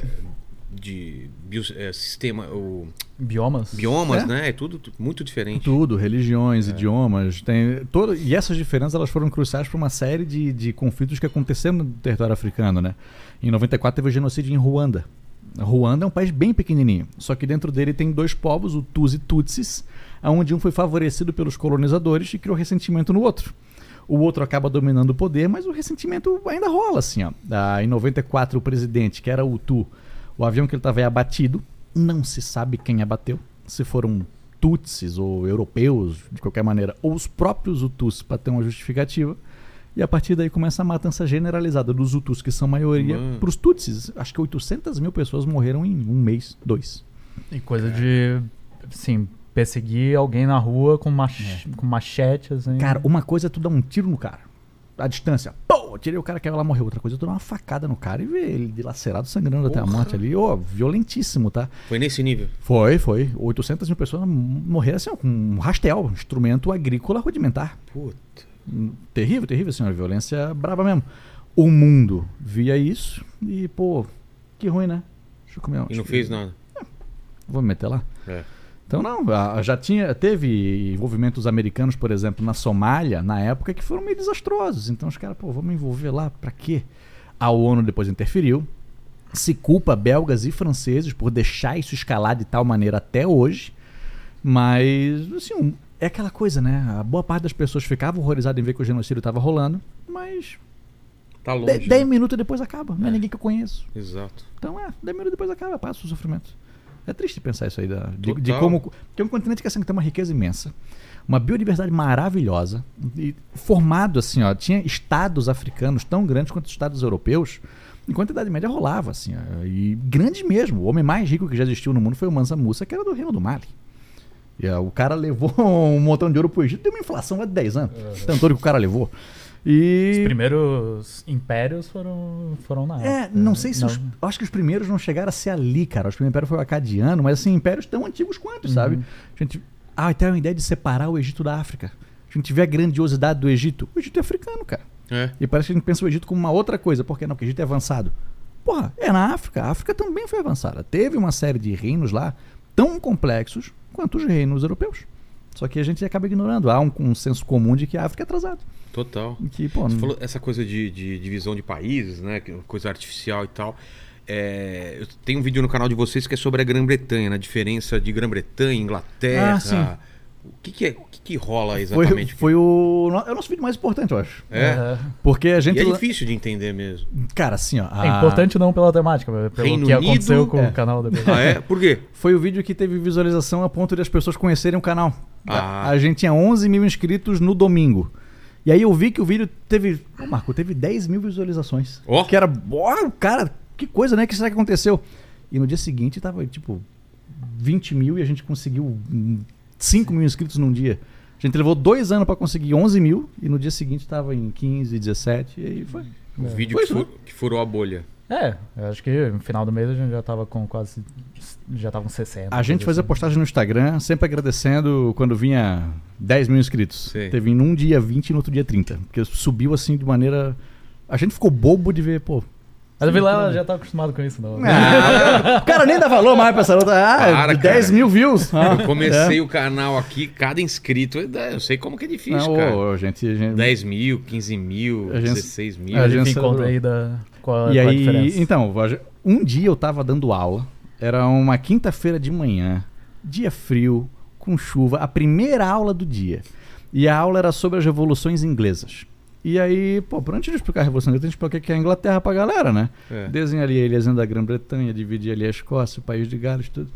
de bio- é, sistema. O, Biomas? biomas, É. né? É tudo tu- muito diferente. Tudo, É. religiões, idiomas, tem todo, e essas diferenças elas foram cruciais para uma série de, de conflitos que aconteceram no território africano, né? Em 94 teve o genocídio em Ruanda. Ruanda é um país bem pequenininho, só que dentro dele tem dois povos, o Tus e Tutsis, onde um foi favorecido pelos colonizadores e criou ressentimento no outro. O outro acaba dominando o poder, mas o ressentimento ainda rola, assim, ó. Ah, em 94 o presidente, que era o Tu, o avião que ele estava é abatido, não se sabe quem abateu, se foram Tutsis ou europeus, de qualquer maneira, ou os próprios Hutus, para ter uma justificativa. E a partir daí começa a matança generalizada dos Hutus, que são maioria, Mano. para os Tutsis. Acho que 800 mil pessoas morreram em um mês, dois. E coisa de, assim, perseguir alguém na rua com, mach... com machete, assim. Cara, uma coisa é tu dar um tiro no cara, à distância. Pô, tirei o cara que lá morreu. Outra coisa é tu dar uma facada no cara e ver ele dilacerado, sangrando até a Porra. morte ali. Ô, violentíssimo, tá? Foi nesse nível. Foi, foi. 800 mil pessoas morreram assim, ó, com um rastel, um instrumento agrícola rudimentar. Puta. Terrível, terrível, assim, uma violência brava mesmo. O mundo via isso e, pô, que ruim, né? Deixa eu comer E não fez nada. Vou me meter lá. É. Então não, já tinha, teve envolvimentos americanos, por exemplo, na Somália, na época, que foram meio desastrosos. Então os caras, pô, vamos envolver lá, pra quê? A ONU depois interferiu, se culpa belgas e franceses por deixar isso escalar de tal maneira até hoje, mas, assim, é aquela coisa, né? A boa parte das pessoas ficava horrorizada em ver que o genocídio estava rolando, mas Tá longe. 10 né? minutos depois acaba, não é É. ninguém que eu conheço. Exato. Então é, 10 minutos depois acaba, passa o sofrimento. É triste pensar isso aí, da, de, de como. Que é um continente que assim, tem uma riqueza imensa, uma biodiversidade maravilhosa, e formado assim, ó, tinha estados africanos tão grandes quanto os estados europeus, enquanto a Idade Média rolava, assim, ó, e grande mesmo. O homem mais rico que já existiu no mundo foi o Mansa Musa, que era do Reino do Mali. E, ó, o cara levou um montão de ouro pro Egito, deu uma inflação de 10 anos. Tanto ouro que o cara levou. Os E. primeiros impérios foram, foram na É, não sei se Não- os. Acho que os primeiros não chegaram a ser ali, cara. Os primeiros impérios foi o acadiano, mas assim, impérios tão antigos quanto, sabe? A gente. Ah, então é uma ideia de separar o Egito da África. A gente vê a grandiosidade do Egito. O Egito é africano, cara. É. E parece que a gente pensa o Egito como uma outra coisa. Por que não? Porque o Egito é avançado. Porra, é na África. A África também foi avançada. Teve uma série de reinos lá tão complexos quanto os reinos europeus. Só que a gente acaba ignorando. Há um, um senso comum de que a África é atrasada. Total. Que, pô, Você não- falou essa coisa de, de divisão de países, né? é Coisa artificial e tal. É, eu tenho um vídeo no canal de vocês que é sobre a Grã-Bretanha, na diferença de Grã-Bretanha, Inglaterra. Ah, sim. O que, que, é, que, rola foi, exatamente? foi o, é o nosso vídeo mais importante, eu acho. É? É. Porque a E gente. é la- difícil de entender mesmo. Cara, assim, ó. É a- importante não pela temática, mas pelo Reino que aconteceu Unido, com é. o canal da Ah, é? Por quê? Foi o vídeo que teve visualização a ponto de as pessoas conhecerem o canal. Ah. A, gente tinha 11 mil inscritos no domingo. E aí eu vi que o vídeo teve. Ô, Marco, teve 10 mil visualizações. Ó. Que era. Ó, cara, que coisa, né? O que será que aconteceu? E no dia seguinte tava tipo 20 mil e a gente conseguiu hum, 5 mil inscritos num dia. A gente levou dois anos pra conseguir 11 mil e no dia seguinte tava em 15, 17 e aí foi. O É. vídeo Foi que, isso, fu- que furou a bolha. É, eu acho que no final do mês a gente já tava com quase. Já tava com 60. A gente fazia assim. postagem no Instagram, sempre agradecendo quando vinha 10 mil inscritos. Sei. Teve num dia 20 e no outro dia 30. Porque subiu assim de maneira. A gente ficou bobo de ver, pô. Mas o Vilela já tá acostumado com isso, não. Ah, o cara nem dá valor mais pra essa outra. Ah, Para, de 10 cara. mil views. Ah, Eu comecei o canal aqui, cada inscrito, eu sei como que é é. difícil, Não, cara. ô, gente, gente- 10 mil, 15 mil, A gente- 16 mil. a A gente encontra aí da, qual, E qual a aí, diferença. então, a um dia eu tava dando aula, era uma quinta-feira de manhã, dia frio, com chuva, a primeira aula do dia. E a aula era sobre as revoluções inglesas. E aí, pô, por antes de explicar a Revolução Inglesa, a gente explica o que é a Inglaterra pra galera, né? É. Desenha ali a ilhazinha da Grã-Bretanha, dividir ali a Escócia, o país de Gales, tudo.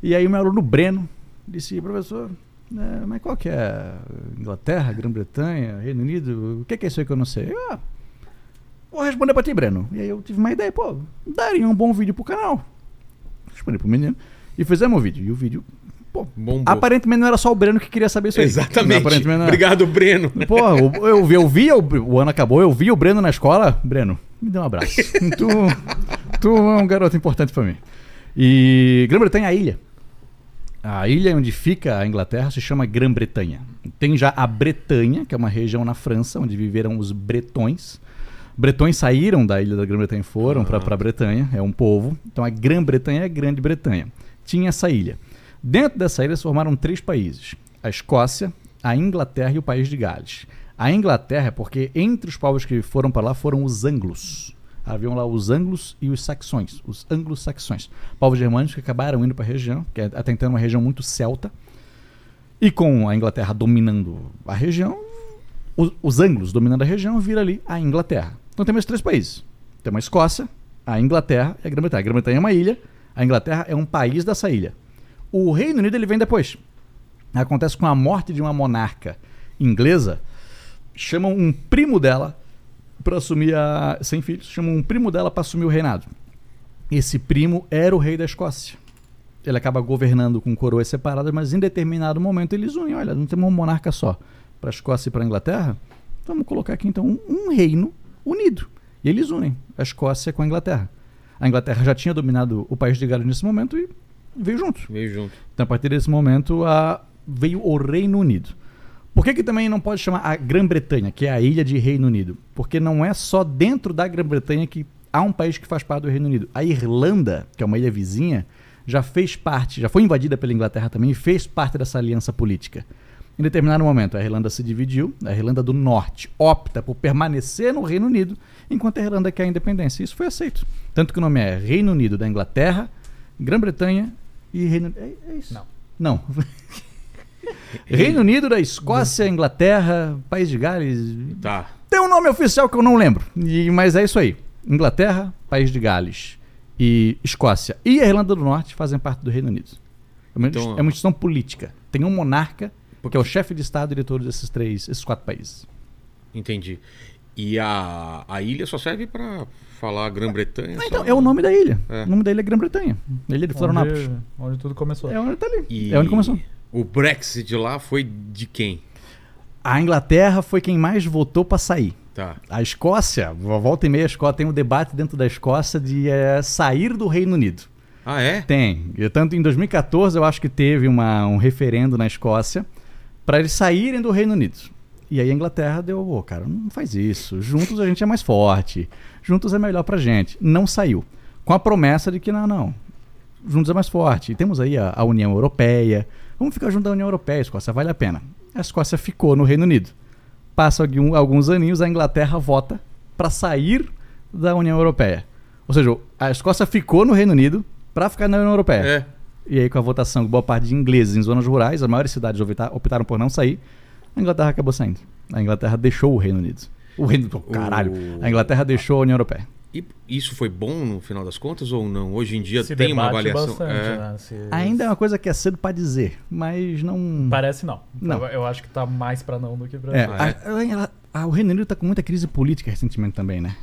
E aí meu aluno Breno disse, professor, é, mas qual que é? Inglaterra, Grã-Bretanha, Reino Unido? O que que é isso aí que eu não sei? Eu, ah, vou responder pra ti, Breno. E aí eu tive uma ideia, pô, daria um bom vídeo pro canal. Respondi pro menino. E fizemos o vídeo. E o vídeo, pô, Bombou. aparentemente não era só o Breno que queria saber isso aí. Exatamente. Obrigado, Breno. Pô, eu, eu, vi- eu vi, o, o ano acabou, eu vi o Breno na escola. Breno, me dê um abraço. tu, tu é um garoto importante pra mim. E Grã-Bretanha é a ilha. A ilha onde fica a Inglaterra se chama Grã-Bretanha. Tem já a Bretanha, que é uma região na França, onde viveram os bretões. Bretões saíram da ilha da Grã-Bretanha e foram para pra Bretanha, é um povo. Então a Grã-Bretanha é a Grande Bretanha. Tinha essa ilha. Dentro dessa ilha se formaram três países: a Escócia, a Inglaterra e o país de Gales. A Inglaterra é porque entre os povos que foram para lá foram os anglos. Haviam lá os anglos e os saxões, os anglo-saxões. Povos germânicos que acabaram indo para a região, que é até então uma região muito celta. E com a Inglaterra dominando a região, os, os anglos dominando a região, vira ali a Inglaterra. Então temos três países. Temos a Escócia, a Inglaterra e a Grã-Bretanha. A Grã-Bretanha é uma ilha, a Inglaterra é um país dessa ilha. O Reino Unido ele vem depois. Acontece com a morte de uma monarca inglesa, chamam um primo dela para assumir a sem filhos, chamam um primo dela para assumir o reinado. Esse primo era o rei da Escócia. Ele acaba governando com coroas separadas, mas em determinado momento eles unem. Olha, não temos um monarca só para a Escócia e para a Inglaterra. Vamos colocar aqui então um, um reino unido. E eles unem a Escócia com a Inglaterra. A Inglaterra já tinha dominado o país de Gales nesse momento e veio junto. Veio junto. Então, a partir desse momento, a- veio o Reino Unido. Por que, que também não pode chamar a Grã-Bretanha, que é a ilha de Reino Unido? Porque não é só dentro da Grã-Bretanha que há um país que faz parte do Reino Unido. A Irlanda, que é uma ilha vizinha, já fez parte, já foi invadida pela Inglaterra também e fez parte dessa aliança política. Em determinado momento, a Irlanda se dividiu, a Irlanda do Norte opta por permanecer no Reino Unido, enquanto a Irlanda quer a independência. Isso foi aceito. Tanto que o nome é Reino Unido da Inglaterra, Grã-Bretanha e Reino É, é isso? Não. Não. Reino Unido da Escócia, Inglaterra, País de Gales. Tá. Tem um nome oficial que eu não lembro. E- mas é isso aí. Inglaterra, País de Gales e Escócia e a Irlanda do Norte fazem parte do Reino Unido. É uma, Então- é uma instituição política. Tem um monarca, que é o chefe de Estado e de todos esses três, esses quatro países. Entendi. E a, a ilha só serve pra falar Grã-Bretanha? Então, só? é o nome da ilha. É. O nome da ilha é Grã-Bretanha. Ilha de Florianópolis. Onde, onde tudo começou. É onde tá ali. E É onde começou. O Brexit lá foi de quem? A Inglaterra foi quem mais votou para sair. Tá. A Escócia, volta e meia, a Escócia tem um debate dentro da Escócia de eh, sair do Reino Unido. Ah, é? Tem. E tanto em 2014 eu acho que teve uma- um referendo na Escócia para eles saírem do Reino Unido. E aí a Inglaterra deu, ô, cara, não faz isso. Juntos a gente é mais forte. Juntos é melhor pra gente. Não saiu. Com a promessa de que, não, não. Juntos é mais forte. E temos aí a, a União Europeia. Vamos ficar junto da União Europeia, Escócia, vale a pena. A Escócia ficou no Reino Unido. Passa algum- alguns aninhos, a Inglaterra vota para sair da União Europeia. Ou seja, a Escócia ficou no Reino Unido para ficar na União Europeia. É. E aí, com a votação boa parte de ingleses em zonas rurais, as maiores cidades opta- optaram por não sair, a Inglaterra acabou saindo. A Inglaterra deixou o Reino Unido. O Reino do caralho. O- A Inglaterra deixou a União Europeia. E isso foi bom no final das contas ou não? Hoje em dia Se tem uma avaliação. bastante, É. né? Se- Ainda é uma coisa que é cedo para dizer, mas não. Parece não. Não. Eu, eu acho que tá mais pra não do que pra É. Ah, é? a- a- a- o Reino Unido está com muita crise política recentemente também, né?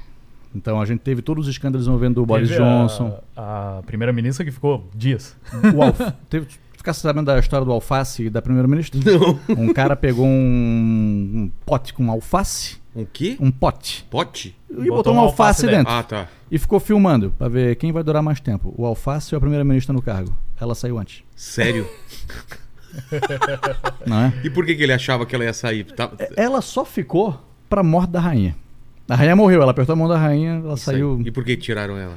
Então a gente teve todos os escândalos envolvendo o Boris Teve a- Johnson. A, primeira-ministra que ficou dias. O Alf... teve, ficar sabendo da história do alface e da primeira-ministra? Não. Um cara pegou um, um pote com alface, Um quê? um pote, Pote? e botou, um alface, dentro. Ah, tá. E ficou filmando pra ver quem vai durar mais tempo, o alface ou a primeira-ministra no cargo. Ela saiu antes, Sério? não é? E por que, que ele achava que ela ia sair? Tá- Ela só ficou pra morte da rainha. A rainha morreu, ela apertou a mão da rainha, ela saiu. E por que tiraram ela?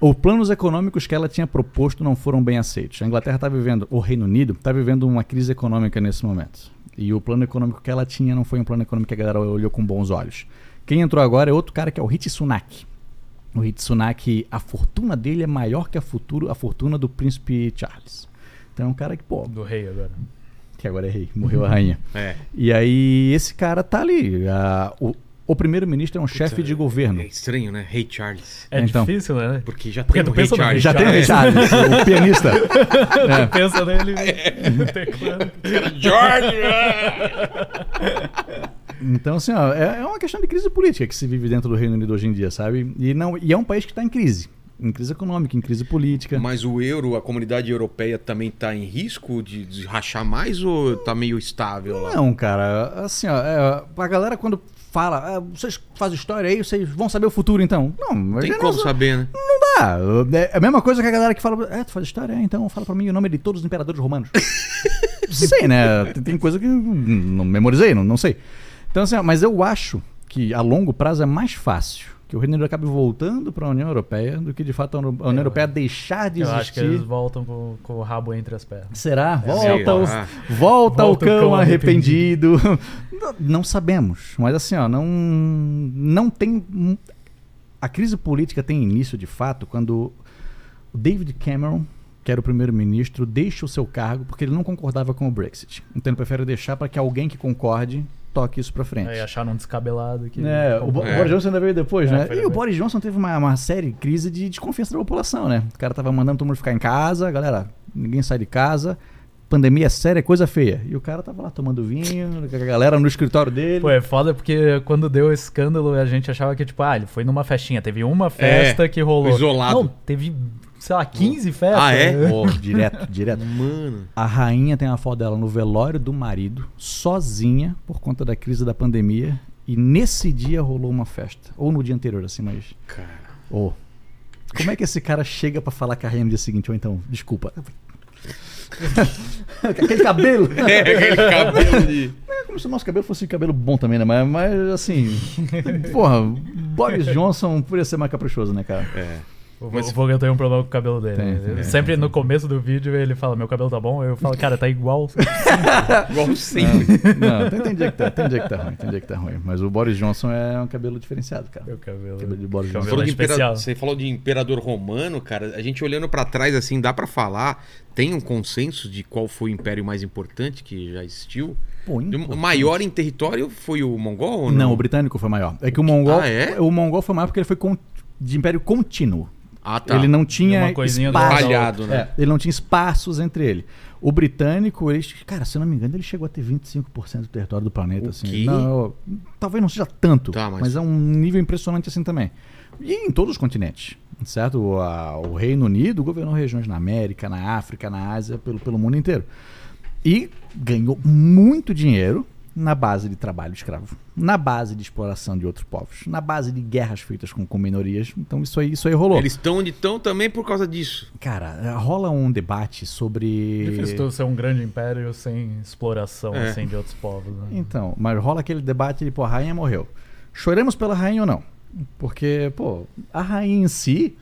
Os planos econômicos que ela tinha proposto não foram bem aceitos. A Inglaterra está vivendo, o Reino Unido está vivendo uma crise econômica nesse momento. E o plano econômico que ela tinha não foi um plano econômico que a galera olhou com bons olhos. Quem entrou agora é outro cara que é o Rishi Sunak. O Rishi Sunak, a fortuna dele é maior que a, futuro, a fortuna do príncipe Charles. Então é um cara que, pô, Do rei agora. que agora é rei, morreu a rainha. É. E aí esse cara tá ali. a- o o primeiro-ministro é um chefe de governo. É estranho, né? Rei Charles. É Então. difícil, né? Porque já Porque tem tu o Rei pensa no Charles. Já tem o É. Rei Charles, o pianista. É. Pensa nele teclando. George! Então, assim, ó, é, é uma questão de crise política que se vive dentro do Reino Unido hoje em dia, sabe? E, não, e é um país que está em crise. Em crise econômica, em crise política. Mas o euro, a comunidade europeia também tá em risco de, de rachar mais ou tá meio estável lá? Não, cara, assim, ó, é, a galera quando fala, ah, vocês fazem história aí, vocês vão saber o futuro então. Não, Tem já como não, saber, né? não dá. É a mesma coisa que a galera que fala, é, tu faz história, é, então fala pra mim o nome de todos os imperadores romanos. sei, né? Tem, coisa que não memorizei, não, não sei. Então, assim, mas eu acho que a longo prazo é mais fácil que o Reino Unido acabe voltando para a União Europeia do que de fato a União eu- Europeia deixar de Eu acho que existir. eles voltam com, com o rabo entre as pernas. Será? Sei Volta, o, lá. volta, Volta o cão, cão arrependido. não, não sabemos. Mas assim, ó, não, não tem. A crise política tem início de fato quando o David Cameron, que era o primeiro-ministro, deixa o seu cargo porque ele não concordava com o Brexit. Então ele prefere deixar para que alguém que concorde toque isso para frente. Aí acharam um descabelado que. É, o, Bo- É. o Boris Johnson ainda veio depois, É, né? E o. Boris Johnson teve uma, uma série crise de desconfiança da população, né? O cara tava mandando todo mundo ficar em casa, galera, ninguém sai de casa, pandemia é séria, é coisa feia. E o cara tava lá tomando vinho, com a galera no escritório dele. Pô, é foda porque quando deu esse escândalo, a gente achava que, tipo, ah, ele foi numa festinha. Teve uma festa que rolou. isolado. Não, teve, sei lá, 15 festas. Ah, é? Pô, direto, direto. Mano. A rainha tem uma foto dela no velório do marido, sozinha, por conta da crise da pandemia. E nesse dia rolou uma festa. Ou no dia anterior, assim, mas. Cara. Ô. Como é que esse cara chega pra falar com a rainha no dia seguinte? Ou então, desculpa. Aquele cabelo. É, aquele cabelo de. É como se o nosso cabelo fosse cabelo bom também, né? Mas, mas assim. porra, Boris Johnson podia ser mais caprichoso, né, cara? É. O, Mas- o Vogel tem um problema com o cabelo dele. Tem, Ele tem. Sempre no começo do vídeo ele fala, meu cabelo tá bom? Eu falo, cara, tá igual. Igual sempre. Não, tem, tem dia que tá, tem dia que tá ruim, tem dia que tá ruim. Mas o Boris Johnson é um cabelo diferenciado, cara. meu cabelo. Cabelo de Boris cabelo Johnson. Falou é impera-. Você falou de imperador romano, cara. A gente olhando pra trás, assim, dá pra falar. Tem um consenso de qual foi o império mais importante que já existiu? Pô, O maior em território foi o mongol ou Não, não? o britânico foi maior. É que o mongol, Ah, é? o mongol foi maior porque ele foi de império contínuo. Ah, tá. Ele não tinha. Espalhado, né? É, ele não tinha espaços entre ele. O britânico, ele, cara, se eu não me engano, ele chegou a ter 25% do território do planeta. O assim. Não, talvez não seja tanto, Tá, mas- mas... é um nível impressionante assim também. E em todos os continentes, certo? O, a- o Reino Unido governou regiões na América, na África, na Ásia, pelo, pelo mundo inteiro. E ganhou muito dinheiro na base de trabalho escravo, na base de exploração de outros povos, na base de guerras feitas com, com minorias. Então isso aí, isso aí rolou. Eles estão onde estão também por causa disso. Cara, rola um debate sobre. Difícil tu ser um grande império sem exploração É. assim, de outros povos. Né? Então, mas rola aquele debate de, pô, a rainha morreu. Choramos pela rainha ou não? Porque, pô, a rainha em si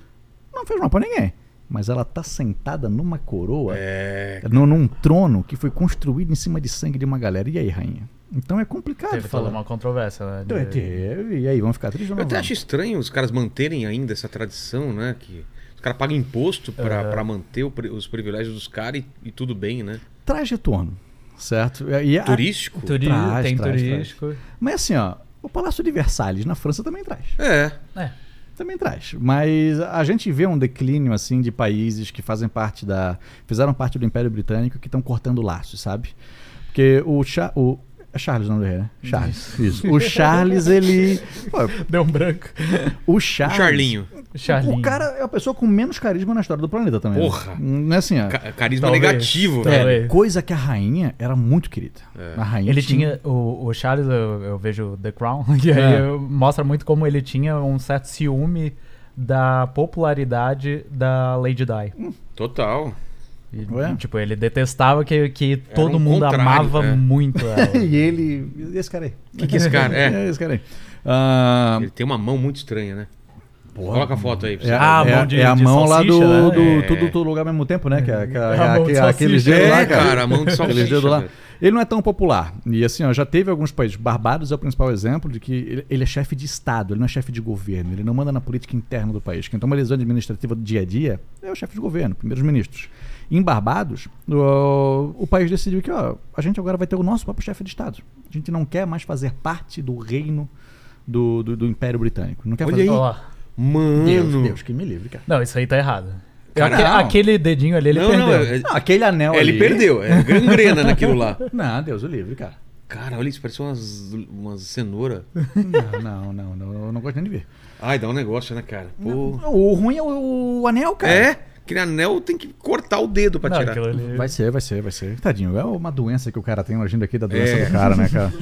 não fez mal pra ninguém. Mas ela tá sentada numa coroa, É. num, num trono que foi construído em cima de sangue de uma galera. E aí, rainha? Então é complicado Teve toda falar. uma controvérsia, né? Então, de- Teve, e aí, vamos ficar tristes ou Eu até vamos? acho estranho os caras manterem ainda essa tradição, né? Que os caras pagam imposto pra, É. manter o os privilégios dos caras e, e tudo bem, né? Traz retorno, certo? E a- Turístico? Turi- Traz, tem traz, turístico. Mas assim, ó, o Palácio de Versalhes na França também traz. É. É. Também traz. Mas a gente vê um declínio assim de países que fazem parte da. fizeram parte do Império Britânico que estão cortando laços, sabe? Porque o, Cha, o é Charles o nome do rei, né? Charles. Isso. O Charles, ele. Pô, Deu um branco. o O Charles. Charlinho. Charlinho. O cara é a pessoa com menos carisma na história do planeta também. né? Porra. Não é assim, ó. Ca- carisma Talvez. negativo, É. velho. Talvez. Coisa que a rainha era muito querida. A rainha Ele tinha. O, o Charles, eu, eu vejo The Crown, e aí É. mostra muito como ele tinha um certo ciúme da popularidade da Lady Di. Total. E, Ué? tipo, ele detestava que, que todo um mundo amava é. muito ela. e ele. Esse cara aí. O que, que esse cara é? É, esse cara aí. Ah, Ele tem uma mão muito estranha, né? Porra. Coloca a foto aí pra você É. Ah, é, mão de- é a de mão lá do, salsicha, do né? É. tudo, todo lugar ao mesmo tempo, né? Que, é- que, aqueles dedos lá, cara. cara, a mão de Aqueles salsicha, dedos lá. Ele não é tão popular. E assim, ó, já teve alguns países. Barbados é o principal exemplo de que ele, ele é chefe de Estado, ele não é chefe de governo. Ele não manda na política interna do país. Quem toma a decisão administrativa do dia a dia é o chefe de governo, primeiros ministros. Em Barbados, o, o país decidiu que ó, a gente agora vai ter o nosso próprio chefe de Estado. A gente não quer mais fazer parte do reino do, do, do Império Britânico. Não quer Olha fazer... aí. Mano. Deus, Deus, que me livre, cara. Não, isso aí tá errado. Cara, não. aquele dedinho ali, ele não, perdeu. não, é- Não, aquele anel ele ali- perdeu. É gangrena naquilo lá. Não, Deus o livre, cara. Cara, olha isso, parece umas, umas cenoura. Não, não, não, não, eu não gosto nem de ver. Ai, dá um negócio, né, cara? Pô. O ruim é o, o anel, cara. É? Aquele anel tem que cortar o dedo pra Não, tirar. aquilo ali- Vai ser, vai ser, vai ser. Tadinho, é uma doença que o cara tem agindo aqui da doença É. do cara, né, cara?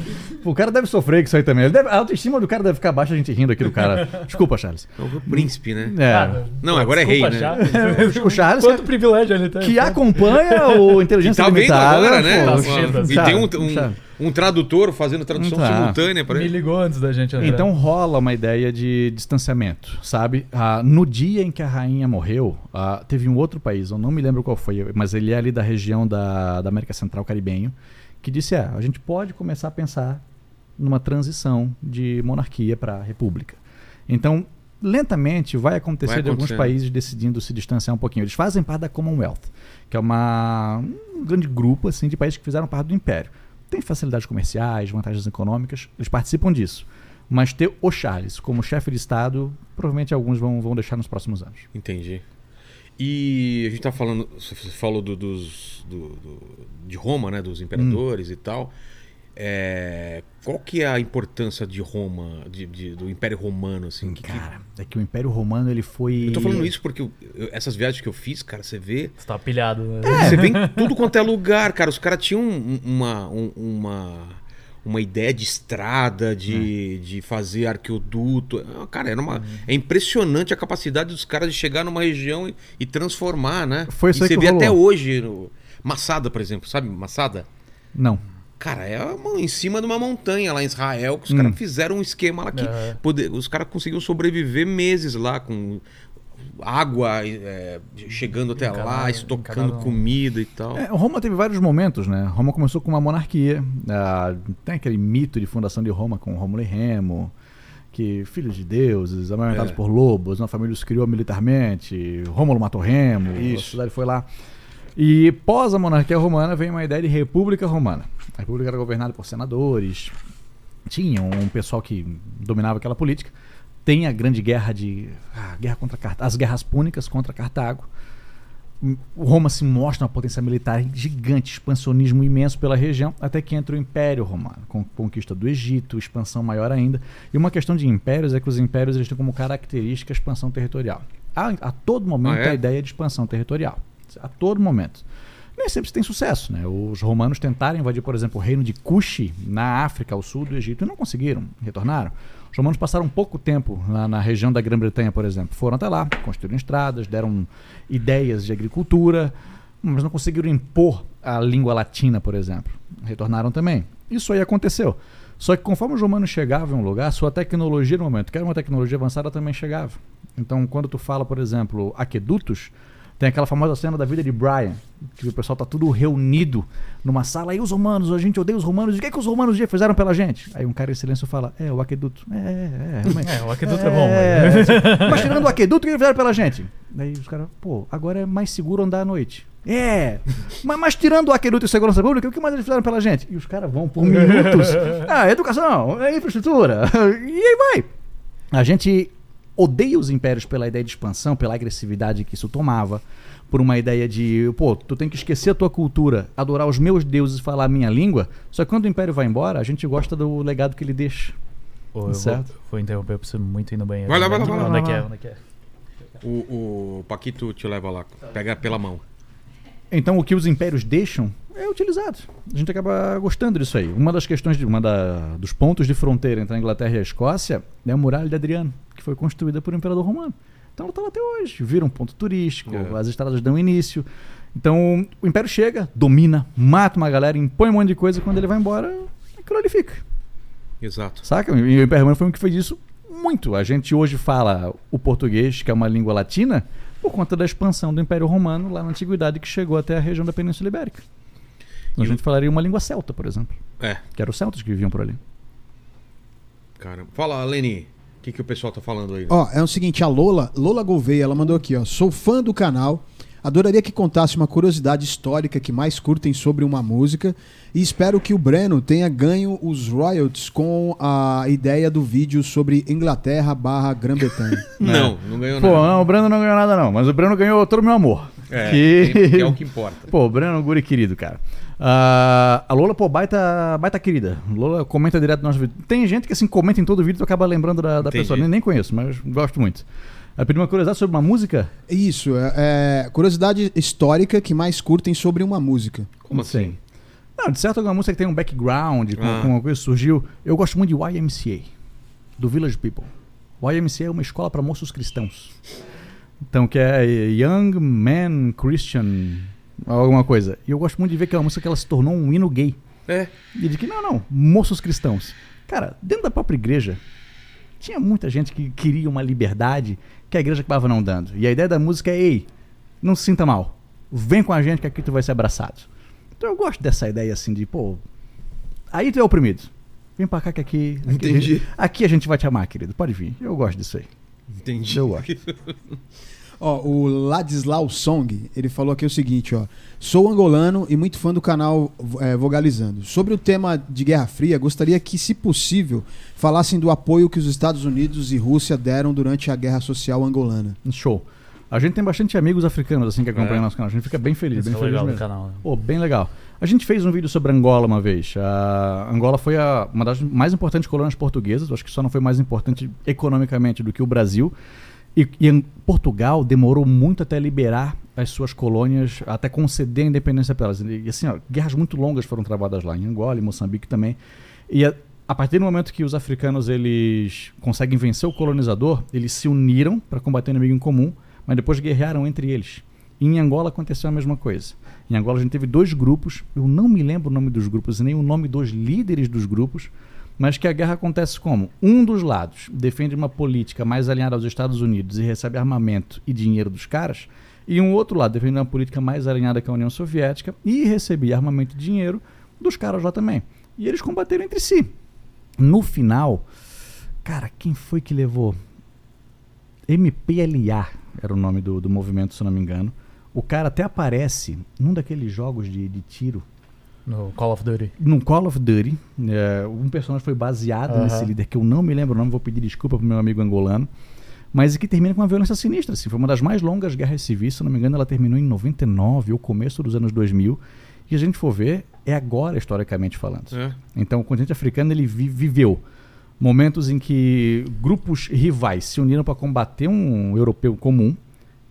O cara deve sofrer com isso aí também. Ele deve- a autoestima do cara deve ficar baixa a gente rindo aqui do cara. Desculpa, Charles. É o príncipe, né? É. Ah, Não, pô, agora é desculpa, rei, né? Charles. o Charles Quanto privilégio ele tem. que acompanha o E Inteligência tá vendo Limitada. agora, né? pô, Tá e tem um, um, um tradutor fazendo tradução Tá. simultânea Me ele. ligou antes da gente entrar. Então rola uma ideia de distanciamento, sabe? Ah, no dia em que a rainha morreu, ah, teve um outro país, eu não me lembro qual foi, mas ele é ali da região da, da América Central caribenho, que disse: é, a gente pode começar a pensar numa transição de monarquia para república. Então, lentamente vai acontecer Vai de alguns países decidindo se distanciar um pouquinho. Eles fazem parte da Commonwealth, que é uma, um grande grupo assim de países que fizeram parte do Império. Tem facilidades comerciais, vantagens econômicas, eles participam disso. Mas ter o Charles como chefe de Estado, provavelmente alguns vão, vão deixar nos próximos anos. Entendi. E a gente tá falando, você falou do- dos, do- do- de Roma, né? Dos imperadores e tal. É, qual que é a importância de Roma, de- de- do Império Romano, assim? Que- que- Cara, é que o Império Romano ele foi. eu tô falando isso porque eu- eu- essas viagens que eu fiz, cara, você vê. Você tá pilhado. Né? Você vê em tudo quanto é lugar, cara. Os caras tinham um- uma, um- uma, uma ideia de estrada, de, É. de fazer arqueoduto. Ah, Cara, era Uhum. uma, é impressionante a capacidade dos caras de chegar numa região e, e transformar, né? Foi isso e aí você que vê rolou. até hoje. no- Massada, por exemplo, sabe? Massada? Não. Cara, é uma- em cima de uma montanha lá em Israel que os Hum. caras fizeram um esquema lá que É. poder- os caras conseguiam sobreviver meses lá com água é, chegando até lá, Encanado- estocando comida e tal. É, Roma teve vários momentos, né? Roma começou com uma monarquia. ah, tem aquele mito de fundação de Roma com Rômulo e Remo, que filhos de deuses, amamentados É. por lobos, uma família os criou militarmente. Rômulo matou Remo, Isso. a cidade foi lá. E pós a monarquia romana veio uma ideia de república romana. A república era governada por senadores, tinha um pessoal que dominava aquela política. Tem a grande guerra de ah, guerra contra Cartago, as guerras púnicas contra Cartago. Roma se mostra uma potência militar gigante, expansionismo imenso pela região, até que entra o Império Romano, com conquista do Egito, expansão maior ainda. E uma questão de impérios é que os impérios eles têm como característica a expansão territorial. Há, a todo momento Ah, é? a ideia de expansão territorial. A todo momento. Nem sempre tem sucesso. Né? Os romanos tentaram invadir, por exemplo, o reino de Cuxi, na África, ao sul do Egito, e não conseguiram, retornaram. Os romanos passaram pouco tempo lá na região da Grã-Bretanha, por exemplo. Foram até lá, construíram estradas, deram ideias de agricultura, mas não conseguiram impor a língua latina, por exemplo. Retornaram também. Isso aí aconteceu. Só que conforme os romanos chegavam em um lugar, sua tecnologia no momento, que era uma tecnologia avançada, também chegava. Então, quando tu fala, por exemplo, aquedutos, tem aquela famosa cena da vida de Brian, que o pessoal tá tudo reunido numa sala, e os romanos, a gente odeia os romanos, e o que, é que os romanos já fizeram pela gente? Aí um cara em silêncio fala, é, o aqueduto. É, é, é, realmente. É, o aqueduto é, bom. É, mas- mas tirando o aqueduto, o que eles fizeram pela gente? Daí os caras, pô, agora é mais seguro andar à noite. É, mas, mas tirando o aqueduto e segurança pública, o que mais eles fizeram pela gente? E os caras vão por minutos. Ah, educação, é infraestrutura. E aí vai. A gente odeia os impérios pela ideia de expansão, pela agressividade que isso tomava, por uma ideia de, pô, tu tem que esquecer a tua cultura, adorar os meus deuses e falar a minha língua. Só que quando o império vai embora, a gente gosta do legado que ele deixa. Pô, eu vou, Certo. vou interromper, eu preciso muito ir no banheiro. Vai lá, vai lá, vai lá, Onde é que é? Onde é que é? O, o Paquito te leva lá. Pega pela mão. Então o que os impérios deixam é utilizado. A gente acaba gostando disso aí. Uma das questões, de, uma da, dos pontos de fronteira entre a Inglaterra e a Escócia é a muralha de Adriano, foi construída por um imperador romano. Então ela está lá até hoje. Vira um ponto turístico, É. as estradas dão início. Então o império chega, domina, mata uma galera, impõe um monte de coisa e quando ele vai embora, aquilo ali fica. Exato. Saca? E o Império Romano foi um que fez isso muito. A gente hoje fala o português, que é uma língua latina, por conta da expansão do Império Romano lá na Antiguidade, que chegou até a região da Península Ibérica. Então, a gente falaria uma língua celta, por exemplo, É, que eram os celtas que viviam por ali. caramba. Fala, Leni. Que, que o pessoal tá falando aí? Ó, é o seguinte, a Lola, Lola Gouveia, ela mandou aqui, ó. Sou fã do canal. Adoraria que contasse uma curiosidade histórica que mais curtem sobre uma música e espero que o Breno tenha ganho os royalties com a ideia do vídeo sobre Inglaterra barra Grã-Bretanha. Não, não ganhou Pô, nada. não, o Breno não ganhou nada não, mas o Breno ganhou todo o meu amor. É, que... que é o que importa. Pô, o Breno é um guri querido, cara. Ah, a Lola, pô, baita, baita querida. Lola comenta direto no nosso vídeo. Tem gente que assim comenta em todo vídeo e tu acaba lembrando da, da pessoa. Nem, nem conheço, mas gosto muito. A primeira curiosidade sobre uma música? Isso, é, é curiosidade histórica que mais curtem sobre uma música. Como assim? Não, de certo alguma música que tem um background, com, Ah. com uma coisa que surgiu. Eu gosto muito de YMCA, do Village People. YMCA é uma escola para moços cristãos. Então, que é Young Man Christian, alguma coisa. E eu gosto muito de ver que é uma música que ela se tornou um hino gay. É. E de que, não, não, moços cristãos. Cara, dentro da própria igreja, tinha muita gente que queria uma liberdade que a igreja acabava não dando. E a ideia da música é, ei, não se sinta mal. Vem com a gente que aqui tu vai ser abraçado. Então eu gosto dessa ideia assim de, pô, aí tu é oprimido. Vem pra cá que aqui, aqui, a Entendi. gente, aqui a gente vai te amar, querido. Pode vir. Eu gosto disso aí. Entendi. Eu gosto. Ó, o Ladislau Song, ele falou aqui o seguinte, ó. Sou angolano e muito fã do canal é, Vogalizando. Sobre o tema de Guerra Fria, gostaria que, se possível, falassem do apoio que os Estados Unidos e Rússia deram durante a Guerra Social angolana. Show. A gente tem bastante amigos africanos assim que acompanham É. nosso canal. A gente fica bem feliz, Isso bem é feliz legal mesmo. canal. né? Pô, bem legal. A gente fez um vídeo sobre Angola uma vez. A Angola foi a- uma das mais importantes colônias portuguesas. Acho que só não foi mais importante economicamente do que o Brasil. E, e Portugal demorou muito até liberar as suas colônias, até conceder a independência para elas. E assim, ó, guerras muito longas foram travadas lá, em Angola e Moçambique também. E a, a partir do momento que os africanos eles conseguem vencer o colonizador, eles se uniram para combater o inimigo em comum, mas depois guerrearam entre eles. E em Angola aconteceu a mesma coisa. Em Angola a gente teve dois grupos, eu não me lembro o nome dos grupos nem o nome dos líderes dos grupos, mas que a guerra acontece como? Um dos lados defende uma política mais alinhada aos Estados Unidos e recebe armamento e dinheiro dos caras, e um outro lado defende uma política mais alinhada com a União Soviética e recebia armamento e dinheiro dos caras lá também. E eles combateram entre si. No final, cara, quem foi que levou? MPLA era o nome do, do movimento, se não me engano. O cara até aparece num daqueles jogos de, de tiro No Call of Duty. num Call of Duty, é, um personagem foi baseado nesse líder, que eu não me lembro o nome, vou pedir desculpa pro meu amigo angolano, mas que termina com uma violência sinistra. Assim, foi uma das mais longas guerras civis, se não me engano, ela terminou em 99, ou começo dos anos 2000. E a gente for ver, é agora, historicamente falando. É. Então, o continente africano ele vi- viveu momentos em que grupos rivais se uniram para combater um europeu comum,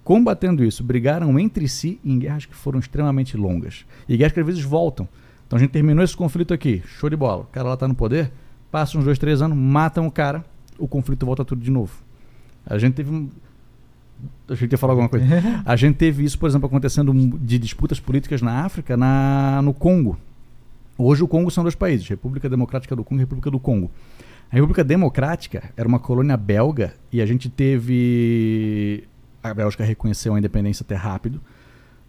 combatendo isso, brigaram entre si em guerras que foram extremamente longas. E guerras que às vezes voltam. Então a gente terminou esse conflito aqui, show de bola. O cara lá tá no poder, passa uns dois, três anos, matam o cara, o conflito volta tudo de novo. A gente teve um. A gente ia falar alguma coisa. A gente teve isso, por exemplo, acontecendo de disputas políticas na África, na, no Congo. Hoje o Congo são dois países, República Democrática do Congo e República do Congo. A República Democrática era uma colônia belga e a gente teve. A Bélgica reconheceu a independência até rápido,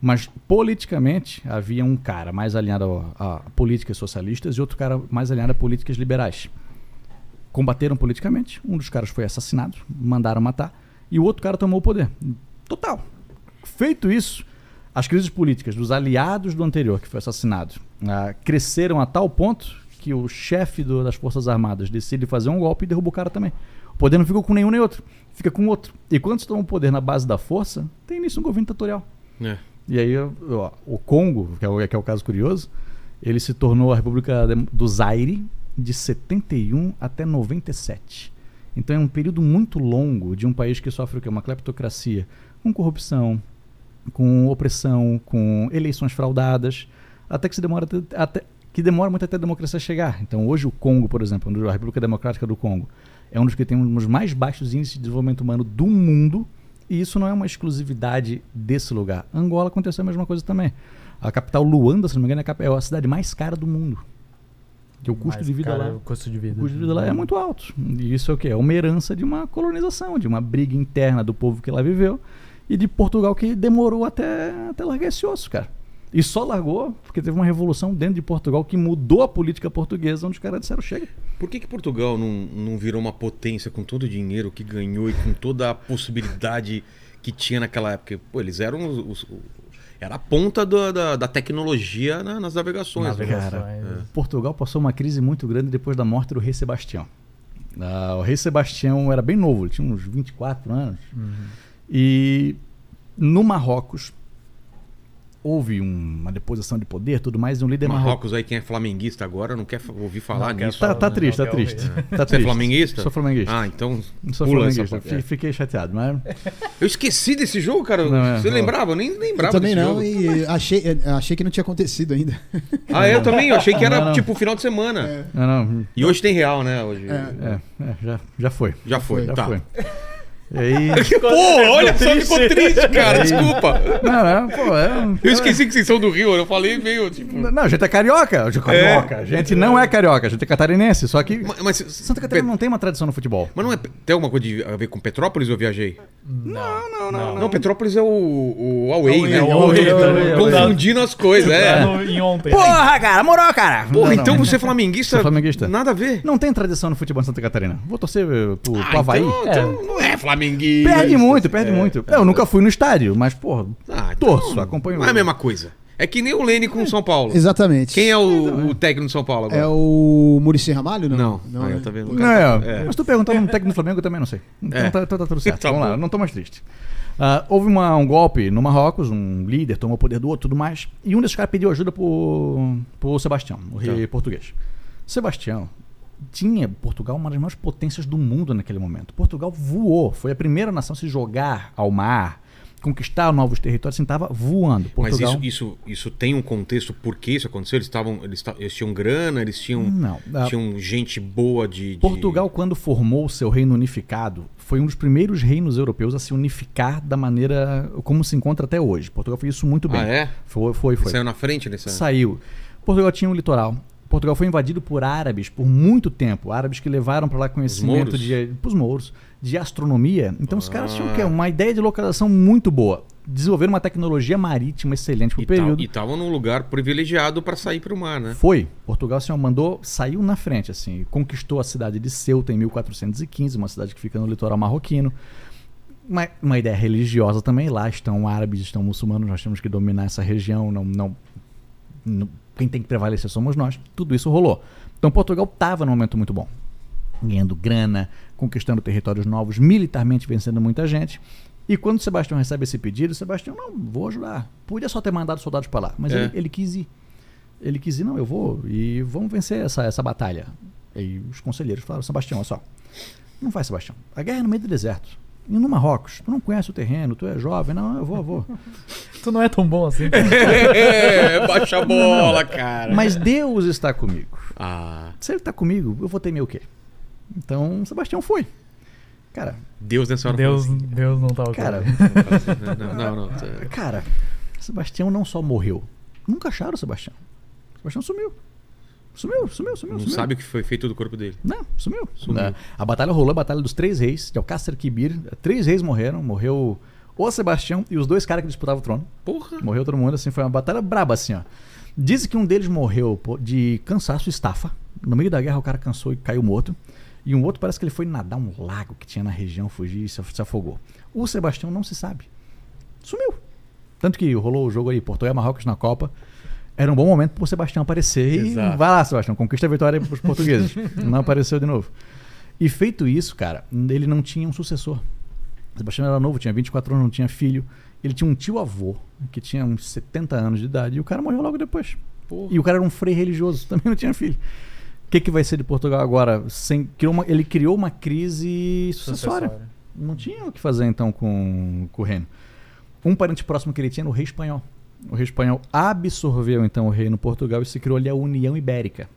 mas politicamente havia um cara mais alinhado a, a políticas socialistas e outro cara mais alinhado a políticas liberais. Combateram politicamente, um dos caras foi assassinado, mandaram matar, e o outro cara tomou o poder. Total. Feito isso, as crises políticas dos aliados do anterior, que foi assassinado, ah, cresceram a tal ponto que o chefe do- das Forças Armadas decide fazer um golpe e derruba o cara também. O poder não ficou com nenhum nem outro, fica com outro. E quando você toma o poder na base da força, tem nisso um governo ditatorial. É. E aí ó, o Congo, que é o, que é o caso curioso, ele se tornou a República do Zaire de 71 até 97. Então é um período muito longo de um país que sofre o quê? uma cleptocracia, com corrupção, com opressão, com eleições fraudadas, até que se demora até que demora muito até a democracia chegar. Então hoje o Congo, por exemplo, a República Democrática do Congo, é um dos que tem um dos mais baixos índices de desenvolvimento humano do mundo, e isso não é uma exclusividade desse lugar. Angola aconteceu a mesma coisa também. A capital Luanda, se não me engano, é a é cidade mais cara do mundo. Que o custo Mas, de vida lá O custo de vida. o custo de vida lá é muito alto. E isso é o quê? É uma herança de uma colonização, de uma briga interna do povo que lá viveu e de Portugal que demorou até, até largar esse osso, cara. E só largou porque teve uma revolução dentro de Portugal que mudou a política portuguesa, onde os caras disseram: chega. Por que, que Portugal não, não virou uma potência com todo o dinheiro que ganhou e com toda a possibilidade que tinha naquela época? Pô, eles eram os. os- era a ponta do- da, da tecnologia na- nas navegações. né? Navegações. Cara, Portugal passou uma crise muito grande depois da morte do rei Sebastião. Ah, o rei Sebastião era bem novo, ele tinha uns 24 anos. E no Marrocos houve um- uma deposição de poder, tudo mais, e um líder marroquino. Marrocos aí, quem é flamenguista agora, não quer ouvir falar Não nisso. Tá, tá Não, triste, tá não triste. Tá Você é triste. flamenguista? Sou flamenguista. Ah, então. Sou pula essa flamenguista. Fiquei chateado, mas. Eu esqueci desse jogo, cara. Não, é, Você não. lembrava? Eu nem lembrava Eu também desse não, jogo. e achei, achei que não tinha acontecido ainda. Ah, eu também. Eu achei que era Não, não. tipo final de semana. Não, não. E hoje tem real, né? Hoje. É, é, já, já foi. Já foi, Já tá. foi. E aí. Pô, olha só, ficou triste, cara. Desculpa. Não, não, pô, é. Eu esqueci que vocês são do Rio. Eu falei meio tipo. Não, a gente é carioca. A gente é carioca. A gente não é carioca, a gente é catarinense. Só que. Mas, mas, Santa Catarina não tem uma tradição no futebol. mas não é. Tem alguma coisa de- a ver com Petrópolis ou eu viajei? Não, não, não. Não, Petrópolis é o, o Away, né? é o O é o Away. Confundindo as coisas, é. No- em ontem. Porra, cara, moral, cara. Porra, Não, então não. você é flamenguista? Flamenguista. Nada a ver. Não tem tradição no futebol em Santa Catarina. Vou torcer eh, pro, Ah, pro Havaí. Então, então não é flamenguista. Perde muito, perde muito. Eu nunca fui no estádio, mas, porra, Ah, então torço, acompanho. Não é a mesma coisa. É que nem o Lene com o São Paulo. Exatamente. Quem é o, o técnico do São Paulo agora? É o Murici Ramalho? Não. Não, ah, né? eu vendo. Não, é. É. Mas tu perguntando no técnico do Flamengo, eu também não sei. Então É. tá, tá- tá tudo certo. Tá Vamos bom. lá, não tô mais triste. Ah, houve uma- um golpe no Marrocos, um líder tomou o poder do outro e tudo mais. E um desses caras pediu ajuda pro, pro Sebastião, o rei Tá. português. Sebastião tinha Portugal uma das maiores potências do mundo naquele momento. Portugal voou, foi a primeira nação a se jogar ao mar, conquistar novos territórios, assim, estava voando. Mas Portugal, isso, isso, isso tem um contexto por que isso aconteceu? Eles, estavam, eles, eles tinham grana, eles tinham, Não, ah, tinham gente boa de, de- Portugal, quando formou o seu reino unificado, foi um dos primeiros reinos europeus a se unificar da maneira como se encontra até hoje. Portugal fez isso muito bem. Ah, é? Foi, foi. foi. Saiu na frente nessa. Saiu. Portugal tinha um litoral. Portugal foi invadido por árabes por muito tempo. Árabes que levaram para lá conhecimento mouros? de os mouros, de astronomia. Então os caras tinham o Ah. Uma ideia de localização muito boa. Desenvolveram uma tecnologia marítima excelente E tal- período. E estavam num lugar privilegiado para sair para o mar, né? Foi. Portugal assim, ó, mandou, saiu na frente, assim, conquistou a cidade de Ceuta em 1415, uma cidade que fica no litoral marroquino. Uma, uma ideia religiosa também. Lá estão árabes, estão muçulmanos, nós temos que dominar essa região. Não, não, não- quem tem que prevalecer somos nós. Tudo isso rolou. Então Portugal estava num momento muito bom. Ganhando grana, conquistando territórios novos, militarmente vencendo muita gente. E quando Sebastião recebe esse pedido, Sebastião, não, vou ajudar. Podia só ter mandado soldados para lá, mas É. ele, ele quis ir. Ele quis ir, não, eu vou e vamos vencer essa, essa batalha. E os conselheiros falaram, Sebastião, olha só, não faz, Sebastião. A guerra é no meio do deserto. Indo no Marrocos. Tu não conhece o terreno, tu é jovem. Não, eu vou, eu vou. Tu não é tão bom assim. É, baixa a bola, cara. Mas Deus está comigo. Ah, Se ele está comigo, eu vou temer o quê? Então, Sebastião foi. Cara, Deus nessa hora Deus, falou Deus não tá ok. cara, assim, Não, não, não. cara, Sebastião não só morreu. Nunca acharam o Sebastião. Sebastião sumiu. Sumiu, sumiu, sumiu. Não sumiu. sabe o que foi feito do corpo dele. Não, sumiu. Sumiu. É, A batalha rolou, a batalha dos três reis, de Alcácer Quibir. Três reis morreram. Morreu o Sebastião e os dois caras que disputavam o trono. Porra. Morreu todo mundo, assim, foi uma batalha braba, assim, ó. Dizem que um deles morreu de cansaço e estafa. No meio da guerra o cara cansou e caiu morto. E um outro parece que ele foi nadar um lago que tinha na região, fugir e se se afogou. O Sebastião não se sabe. Sumiu. Tanto que rolou o jogo aí, Portugal e Marrocos na Copa. Era um bom momento pro Sebastião aparecer e Exato. vai lá, Sebastião, conquista a vitória pros portugueses. não apareceu de novo. E feito isso, cara, ele não tinha um sucessor. Sebastião era novo, tinha 24 anos, não tinha filho. Ele tinha um tio-avô, que tinha uns 70 anos de idade, e o cara morreu logo depois. Porra. E o cara era um frei religioso, também não tinha filho. O que, que vai ser de Portugal agora? Sem, criou uma- ele criou uma crise sucessória. Não tinha o que fazer então com, com o reino. Um parente próximo que ele tinha era o rei espanhol. O rei espanhol absorveu então o reino Portugal e se criou ali a União Ibérica.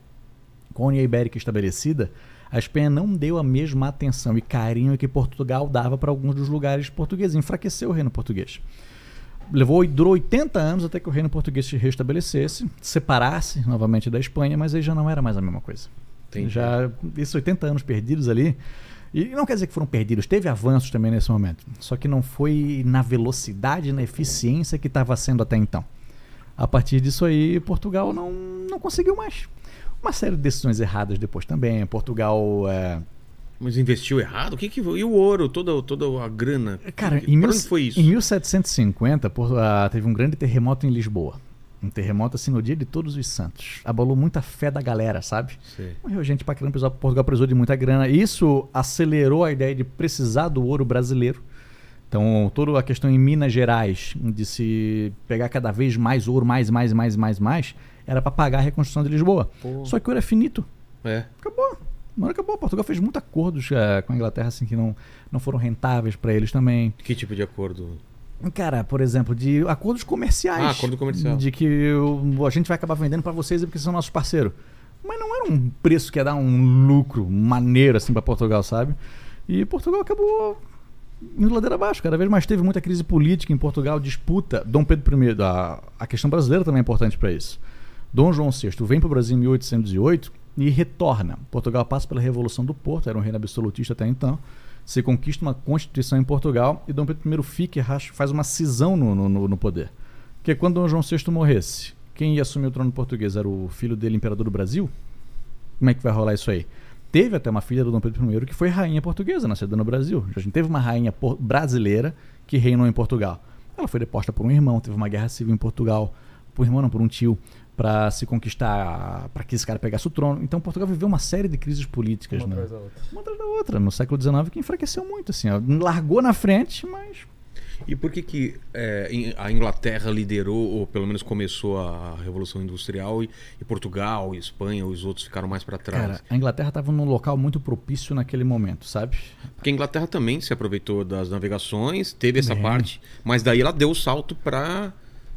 Com a União Ibérica estabelecida, a Espanha não deu a mesma atenção e carinho que Portugal dava para alguns dos lugares portugueses, enfraqueceu o reino português. Levou, durou 80 anos até que o reino português se restabelecesse, separasse novamente da Espanha, mas aí já não era mais a mesma coisa. Entendi. Já esses 80 anos perdidos ali, e não quer dizer que foram perdidos, teve avanços também nesse momento, só que não foi na velocidade, na eficiência que estava sendo até então. A partir disso aí, Portugal não, não conseguiu mais. Uma série de decisões erradas depois também. Portugal. é, Mas investiu errado? O que que? E o ouro? Toda, toda a grana? Cara, Que- em, mil- foi isso? em 1750, por- ah, teve um grande terremoto em Lisboa. Um terremoto assim no dia de Todos os Santos. Abalou muita fé da galera, sabe? Sei. Morreu gente pra caramba, Portugal precisou de muita grana. Isso acelerou a ideia de precisar do ouro brasileiro. Então, toda a questão em Minas Gerais, de se pegar cada vez mais ouro, mais, mais, mais, mais, mais, era para pagar a reconstrução de Lisboa. Pô. Só que o ouro é finito. É. Acabou. Hora acabou. Portugal fez muitos acordos eh, com a Inglaterra assim que não, não foram rentáveis para eles também. Que tipo de acordo? Cara, por exemplo, de acordos comerciais. Ah, acordo comercial. De que o- a gente vai acabar vendendo para vocês porque são nossos parceiros. Mas não era um preço que ia dar um lucro maneiro assim para Portugal, sabe? E Portugal acabou indo ladeira abaixo. Cada vez mais teve muita crise política em Portugal, disputa. Dom Pedro I, a, a questão brasileira também é importante para isso. Dom João VI vem para o Brasil em 1808 e retorna. Portugal passa pela Revolução do Porto, era um reino absolutista até então. Se conquista uma constituição em Portugal e Dom Pedro I fica e faz uma cisão no, no- no- poder. Porque quando Dom João VI morresse, quem ia assumir o trono português era o filho dele, imperador do Brasil? Como é que vai rolar isso aí? Teve até uma filha do Dom Pedro I que foi rainha portuguesa, nascida no Brasil. A gente teve uma rainha brasileira que reinou em Portugal. Ela foi deposta por um irmão, teve uma guerra civil em Portugal, por um irmão não, por um tio, para se conquistar, para que esse cara pegasse o trono. Então Portugal viveu uma série de crises políticas, Uma né? atrás da outra. Uma atrás da outra, no século XIX, que enfraqueceu muito, assim, ó. largou na frente, mas E por que, que é, a Inglaterra liderou, ou pelo menos começou a Revolução Industrial, e, e Portugal, e Espanha, os outros ficaram mais para trás? Cara, a Inglaterra estava num local muito propício naquele momento, sabe? Porque a Inglaterra também se aproveitou das navegações, teve essa Bem. parte, mas daí ela deu o salto para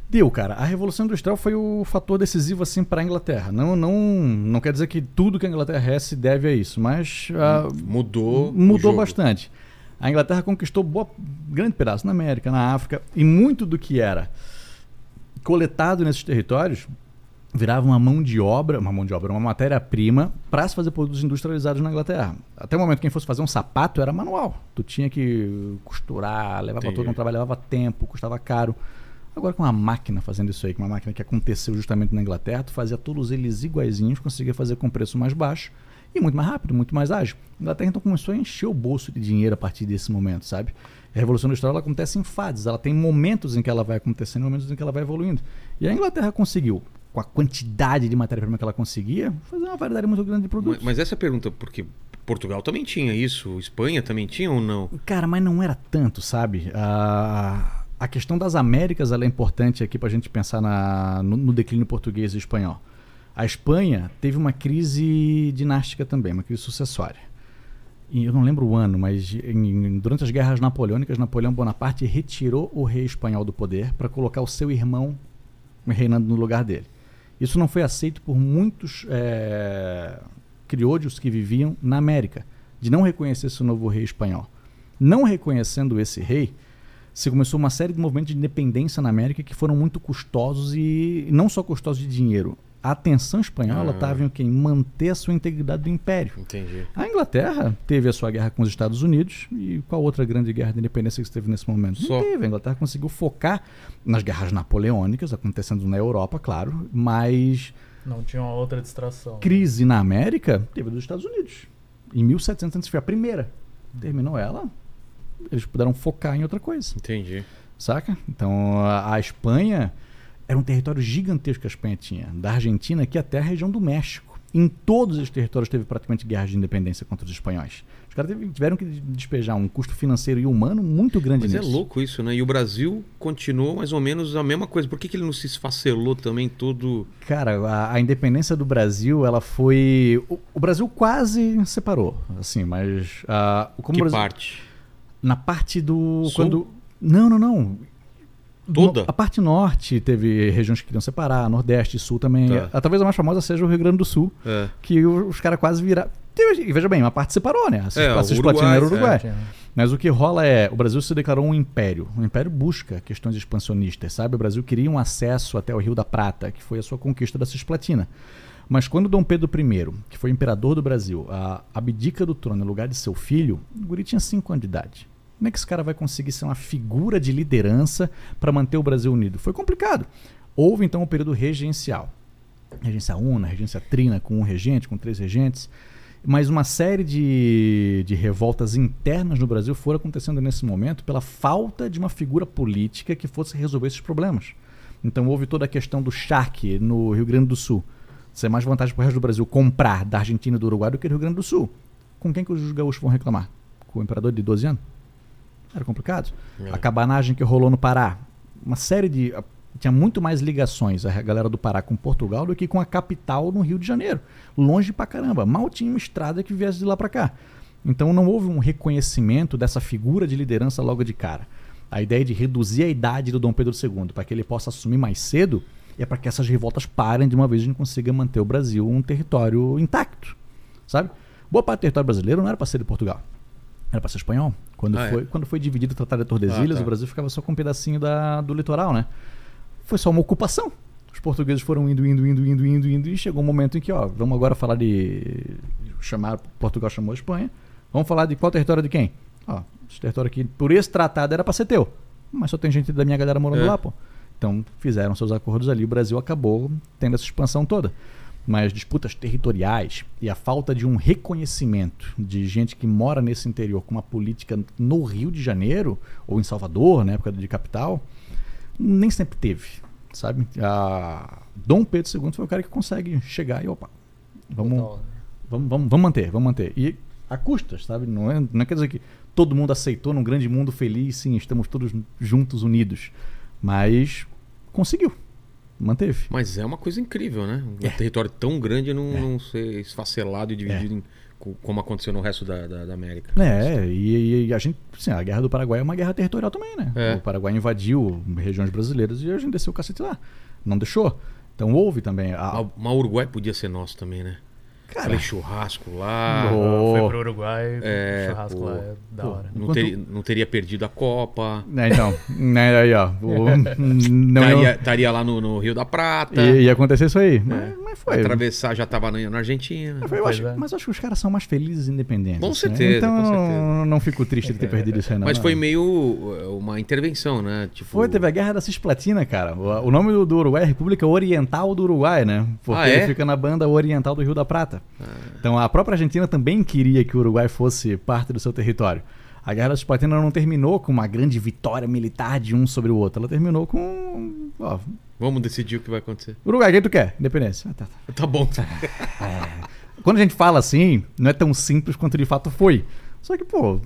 Deu, cara. A Revolução Industrial foi o fator decisivo assim para a Inglaterra. Não, não, não quer dizer que tudo que a Inglaterra é se deve a isso, mas ah, mudou. mudou bastante. A Inglaterra conquistou boa, grande pedaço na América, na África, e muito do que era coletado nesses territórios virava uma mão de obra, uma mão de obra, uma matéria-prima para se fazer produtos industrializados na Inglaterra. Até o momento que quem fosse fazer um sapato era manual. Tu tinha que costurar, levava Entendi. todo um trabalho, levava tempo, custava caro. Agora com uma máquina fazendo isso aí, com uma máquina que aconteceu justamente na Inglaterra, tu fazia todos eles iguaizinhos, conseguia fazer com preço mais baixo e muito mais rápido, muito mais ágil. A Inglaterra então começou a encher o bolso de dinheiro a partir desse momento, sabe? A Revolução Industrial ela acontece em fases, ela tem momentos em que ela vai acontecendo, momentos em que ela vai evoluindo. E a Inglaterra conseguiu, com a quantidade de matéria-prima que ela conseguia, fazer uma variedade muito grande de produtos. Mas, mas essa pergunta, porque Portugal também tinha isso, Espanha também tinha ou não? Cara, mas não era tanto, sabe? A, a questão das Américas é importante aqui para a gente pensar na, no, no declínio português e espanhol. A Espanha teve uma crise dinástica também, uma crise sucessória. e eu não lembro o ano, mas em- durante as guerras napoleônicas, Napoleão Bonaparte retirou o rei espanhol do poder para colocar o seu irmão reinando no lugar dele. Isso não foi aceito por muitos é, criolhos que viviam na América, de não reconhecer esse novo rei espanhol. Não reconhecendo esse rei, se começou uma série de movimentos de independência na América que foram muito custosos e não só custosos de dinheiro. A atenção espanhola Ah. estava em o quê? Em manter a sua integridade do império. Entendi. A Inglaterra teve a sua guerra com os Estados Unidos e qual outra grande guerra de independência que teve nesse momento? Só. Não teve. A Inglaterra conseguiu focar nas guerras napoleônicas, acontecendo na Europa, claro, mas Não tinha uma outra distração. crise na América teve a dos Estados Unidos. Em 1700 foi a primeira. Terminou ela, eles puderam focar em outra coisa, Entendi. saca? Então a, a Espanha era um território gigantesco que a Espanha tinha, da Argentina aqui até a região do México. Em todos os territórios teve praticamente guerras de independência contra os espanhóis. Os caras tiveram que despejar um custo financeiro e humano muito grande Mas é nisso. louco isso, né? E o Brasil continuou mais ou menos a mesma coisa. Por que, que ele não se esfacelou também todo. Cara, a, a independência do Brasil, ela foi. O, o Brasil quase separou, assim, mas. ah, como que Brasil- parte? Na parte do. Sul? Quando. Não, não, não. Toda? No- a parte norte teve regiões que queriam separar, Nordeste, Sul também. Tá. Ah, Talvez a mais famosa seja o Rio Grande do Sul, É. que o- os caras quase viraram. E veja bem, uma parte separou, né? A É, Cisplatina- a Cisplatina era o Uruguai. Tinha- Mas o que rola é, o Brasil se declarou um império. O império busca questões expansionistas, sabe? O Brasil queria um acesso até o Rio da Prata, que foi a sua conquista da Cisplatina. Mas quando Dom Pedro I, que foi imperador do Brasil, abdica do trono no lugar de seu filho, o guri tinha 5 anos de idade. Como é que esse cara vai conseguir ser uma figura de liderança para manter o Brasil unido? Foi complicado. Houve então um período regencial. Regência una, regência trina, com um regente, com três regentes. Mas uma série de, de revoltas internas no Brasil foram acontecendo nesse momento pela falta de uma figura política que fosse resolver esses problemas. Então houve toda a questão do charque no Rio Grande do Sul. Ser mais vantagem para o resto do Brasil comprar da Argentina e do Uruguai do que do Rio Grande do Sul. Com quem que os gaúchos vão reclamar? Com o imperador de 12 anos? Era complicado. É. A cabanagem que rolou no Pará. Uma série de. Tinha muito mais ligações a galera do Pará com Portugal do que com a capital no Rio de Janeiro. Longe pra caramba. Mal tinha uma estrada que viesse de lá pra cá. Então não houve um reconhecimento dessa figura de liderança logo de cara. A ideia de reduzir a idade do Dom Pedro II para que ele possa assumir mais cedo é para que essas revoltas parem de uma vez e a gente consiga manter o Brasil um território intacto. Sabe? Boa parte do território brasileiro não era para ser de Portugal. Era para ser espanhol. Quando, Ah, é? foi, quando foi dividido o Tratado de Tordesilhas, Ah, tá. o Brasil ficava só com um pedacinho da, do litoral, né? Foi só uma ocupação. Os portugueses foram indo, indo, indo, indo, indo, indo, e chegou um momento em que, ó, vamos agora falar de. chamar. Portugal chamou a Espanha. Vamos falar de qual território de quem? Ó, esse território aqui, por esse tratado, era para ser teu. Mas só tem gente da minha galera morando É. lá, pô. Então fizeram seus acordos ali. O Brasil acabou tendo essa expansão toda. Mas disputas territoriais e a falta de um reconhecimento de gente que mora nesse interior com uma política no Rio de Janeiro ou em Salvador, na época de capital, nem sempre teve, sabe? A Dom Pedro II foi o cara que consegue chegar e opa, vamos, vamos, vamos, vamos manter, vamos manter. E a custas, sabe? Não, é, não quer dizer que todo mundo aceitou num grande mundo feliz, sim, estamos todos juntos, unidos. Mas conseguiu, manteve. Mas é uma coisa incrível, né? Um É. território tão grande não, não ser esfacelado e dividido em- co- como aconteceu no resto da, da, da América. É, e, e a gente, assim, a guerra do Paraguai é uma guerra territorial também, né? É. O Paraguai invadiu regiões brasileiras e a gente desceu o cacete lá. Não deixou. Então houve também. A, mas o Uruguai podia ser nosso também, né? Cara, Falei churrasco lá. Boa. Foi pro Uruguai, É, churrasco pô. lá é da Pô. hora. Não, teria, não teria perdido a Copa. né, então, né, aí, ó. O, não Estaria, ia, estaria lá no, no Rio da Prata. ia, ia acontecer isso aí. Mas, mas foi. Atravessar já tava na, na Argentina. Foi, eu acho- é. Mas eu acho que os caras são mais felizes e independentes. Com né? certeza, Então com eu certeza. não, não fico triste de ter perdido isso aí, não. Mas foi meio uh, uma intervenção, né? Tipo, Foi, teve a Guerra da Cisplatina, cara. O, o nome do, do Uruguai é República Oriental do Uruguai, né? Porque Ah, é? ele fica na banda oriental do Rio da Prata. Então a própria Argentina também queria que o Uruguai fosse parte do seu território. A Guerra da Cisplatina não terminou com uma grande vitória militar de um sobre o outro. Ela terminou com. Ó, Vamos decidir o que vai acontecer. Uruguai, quem tu quer? Independência. Ah, tá, tá. Tá bom. Quando a gente fala assim, não é tão simples quanto de fato foi. Só que, pô,